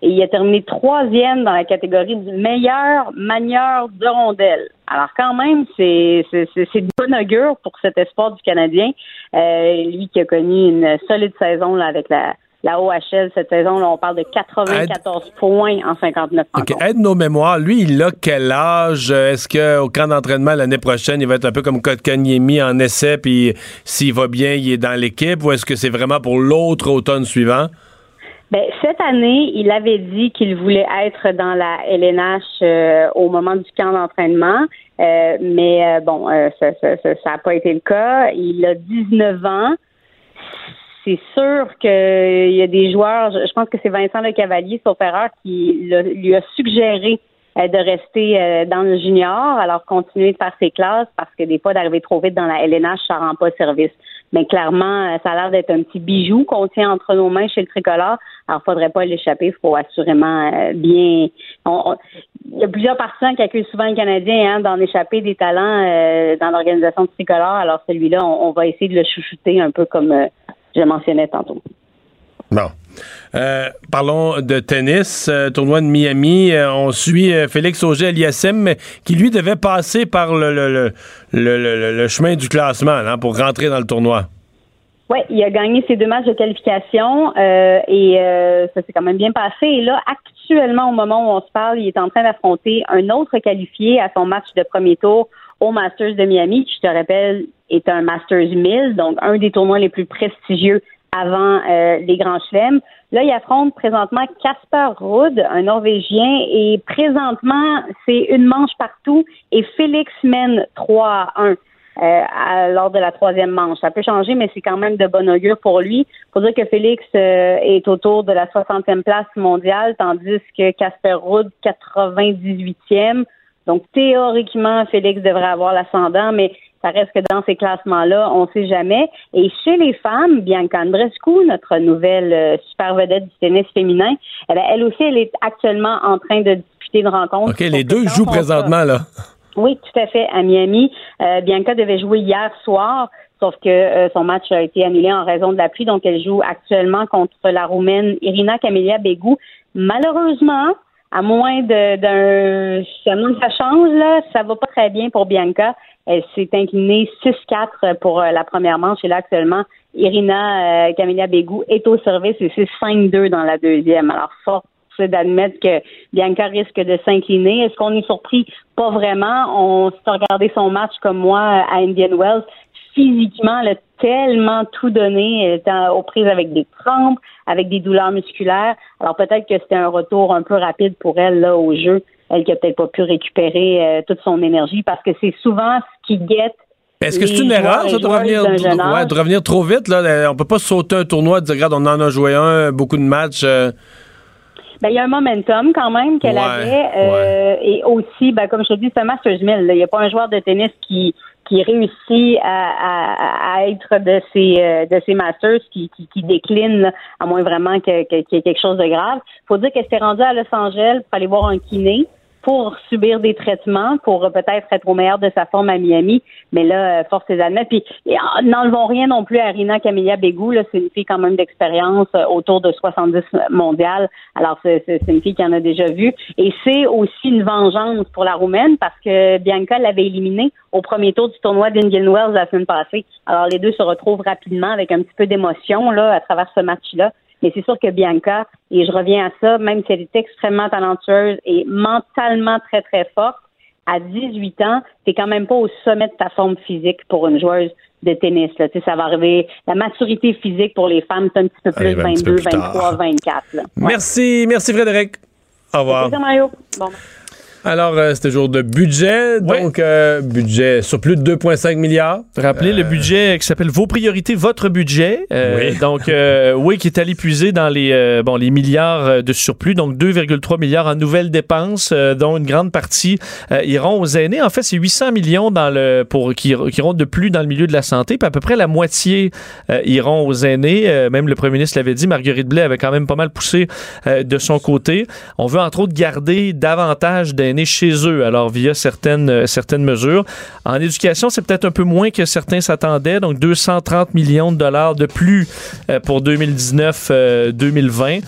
Et il a terminé troisième dans la catégorie du meilleur manieur de rondelle. Alors quand même, c'est de bonne augure pour cet espoir du Canadien. Euh, lui qui a connu une solide saison là, avec la, la OHL cette saison. Là, on parle de 94 points en 59 OK, rencontres. aide nos mémoires. Lui, il a quel âge? Est-ce qu'au camp d'entraînement l'année prochaine, il va être un peu comme Kotkaniemi en essai, puis s'il va bien, il est dans l'équipe, ou est-ce que c'est vraiment pour l'autre automne suivant? Ben, cette année, il avait dit qu'il voulait être dans la LNH euh, au moment du camp d'entraînement, Euh, mais euh, bon, ça n'a ça, ça a pas été le cas. Il a 19 ans. C'est sûr qu'il y a des joueurs, je pense que c'est Vincent Le Cavalier, sauf erreur, qui lui a suggéré euh, de rester euh, dans le junior, alors continuer de faire ses classes parce que des fois d'arriver trop vite dans la LNH, ça rend pas service. Mais clairement, euh, ça a l'air d'être un petit bijou qu'on tient entre nos mains chez le tricolore. Alors, faudrait pas l'échapper. Il faut assurément bien. Il y a plusieurs partisans qui accusent souvent le Canadien hein, d'en échapper des talents dans l'organisation du tricolore. Alors, celui-là, on, va essayer de le chouchouter un peu comme je mentionnais tantôt. Bon. Euh, parlons de tennis, euh, tournoi de Miami. Euh, on suit Félix Auger-Aliassime, qui lui devait passer par le, le, le, le- le- le chemin du classement là, pour rentrer dans le tournoi. Oui, il a gagné ses deux matchs de qualification et ça s'est quand même bien passé. Et là, actuellement, au moment où on se parle, il est en train d'affronter un autre qualifié à son match de premier tour au Masters de Miami, qui, je te rappelle, est un Masters 1000, donc un des tournois les plus prestigieux avant euh, les grands chelems. Là, il affronte présentement Casper Ruud, un Norvégien, et présentement, c'est une manche partout et Félix mène 3 à 1. à- lors de la troisième manche. Ça peut changer, mais c'est quand même de bon augure pour lui. faut dire que Félix euh, est autour de la 60e place mondiale, tandis que Casper Ruud, 98e. Donc, théoriquement, Félix devrait avoir l'ascendant, mais ça reste que dans ces classements-là, on ne sait jamais. Et chez les femmes, Bianca Andreescu, notre nouvelle euh, super vedette du tennis féminin, elle aussi, elle est actuellement en train de disputer une rencontre. OK, les deux jouent présentement, là. oui, tout à fait, à Miami. Euh, Bianca devait jouer hier soir, sauf que euh, son match a été annulé en raison de la pluie, donc elle joue actuellement contre la Roumaine Irina Camelia Begou. Malheureusement, à moins d'un à moins que ça change, là, ça va pas très bien pour Bianca. Elle s'est inclinée 6-4 pour euh, la première manche et là actuellement, Irina euh, Camelia Begou est au service et c'est 5-2 dans la deuxième. Alors fort c'est d'admettre que Bianca risque de s'incliner. Est-ce qu'on est surpris? Pas vraiment. On s'est regardé son match comme moi à Indian Wells. Physiquement, elle a tellement tout donné. Elle était aux prises avec des crampes, avec des douleurs musculaires. Alors peut-être que c'était un retour un peu rapide pour elle là au jeu. Elle qui a peut-être pas pu récupérer euh, toute son énergie parce que c'est souvent ce qui guette Est-ce que c'est une erreur, ça, de revenir, ouais, de revenir trop vite? Là? Euh, On peut pas sauter un tournoi et dire, regarde, on en a joué un, beaucoup de matchs. euh, Ben, il y a un momentum quand même qu'elle Ouais, avait. euh, Et aussi, ben, comme je te dis, c'est un Masters 1000. là. Il n'y a pas un joueur de tennis qui qui réussit à, à, à être de ces euh, de ces Masters qui, qui, qui décline, à moins vraiment qu'il y ait quelque chose de grave. faut dire qu'elle s'est rendue à Los Angeles pour aller voir un kiné pour subir des traitements, pour euh, peut-être être au meilleur de sa forme à Miami. Mais là, euh, force est d'admettre. Puis, euh, n'enlevons rien non plus à Rina Camilla Begou. Là, c'est une fille quand même d'expérience euh, autour de 70 mondiales. Alors, c'est une fille qui en a déjà vu. Et c'est aussi une vengeance pour la Roumaine parce que Bianca l'avait éliminée au premier tour du tournoi d'Indian Wells la semaine passée. Alors, les deux se retrouvent rapidement avec un petit peu d'émotion là à travers ce match-là. Mais c'est sûr que Bianca, et je reviens à ça, même si elle est extrêmement talentueuse et mentalement très, très forte, à 18 ans, t'es quand même pas au sommet de ta forme physique pour une joueuse de tennis. Là. Tu sais, ça va arriver. La maturité physique pour les femmes, c'est un petit peu plus peu 22, plus tard. 23, 24. Là. Ouais. Merci, merci Frédéric. Au revoir. Ça, Mario. Bon. Alors, euh, c'était jour de budget. Donc, euh, budget sur plus de 2,5 milliards. Rappelez le budget qui s'appelle Vos priorités, votre budget. Euh, Oui. Donc, euh, oui, qui est allé puiser dans les, euh, bon, les milliards euh, de surplus, donc 2,3 milliards en nouvelles dépenses, euh, dont une grande partie euh, iront aux aînés. En fait, c'est 800 millions dans le, pour, qui, qui iront de plus dans le milieu de la santé, puis à peu près la moitié euh, iront aux aînés. Euh, même le premier ministre l'avait dit, Marguerite Blais avait quand même pas mal poussé euh, de son côté. On veut entre autres garder davantage d'aînés chez eux, alors via certaines, euh, certaines mesures. En éducation, c'est peut-être un peu moins que certains s'attendaient, donc 230 millions de dollars de plus euh, pour 2019-2020.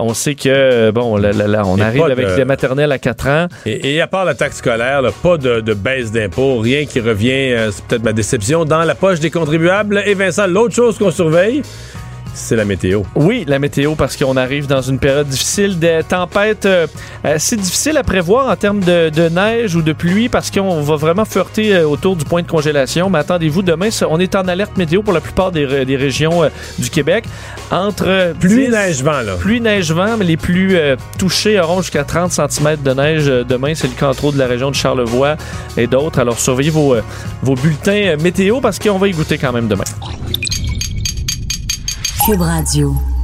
on sait que, euh, bon, là, là, là, on Et arrive avec de- les maternelles à 4 ans. Et, et à part la taxe scolaire, là, pas de, de baisse d'impôts, rien qui revient, euh, c'est peut-être ma déception, dans la poche des contribuables. Et Vincent, l'autre chose qu'on surveille, c'est la météo. Oui, la météo, parce qu'on arrive dans une période difficile, des tempêtes euh, assez difficiles à prévoir en termes de, de neige ou de pluie, parce qu'on va vraiment flirter euh, autour du point de congélation. Mais attendez-vous, demain, on est en alerte météo pour la plupart des, ré- des régions euh, du Québec. Entre Pluie, 10 neige, vent, là. Pluie, neige, vent, mais les plus euh, touchés auront jusqu'à 30 cm de neige demain. C'est le cas entre autres de la région de Charlevoix et d'autres. Alors surveillez vos, vos bulletins météo parce qu'on va y goûter quand même demain. Cube Radio.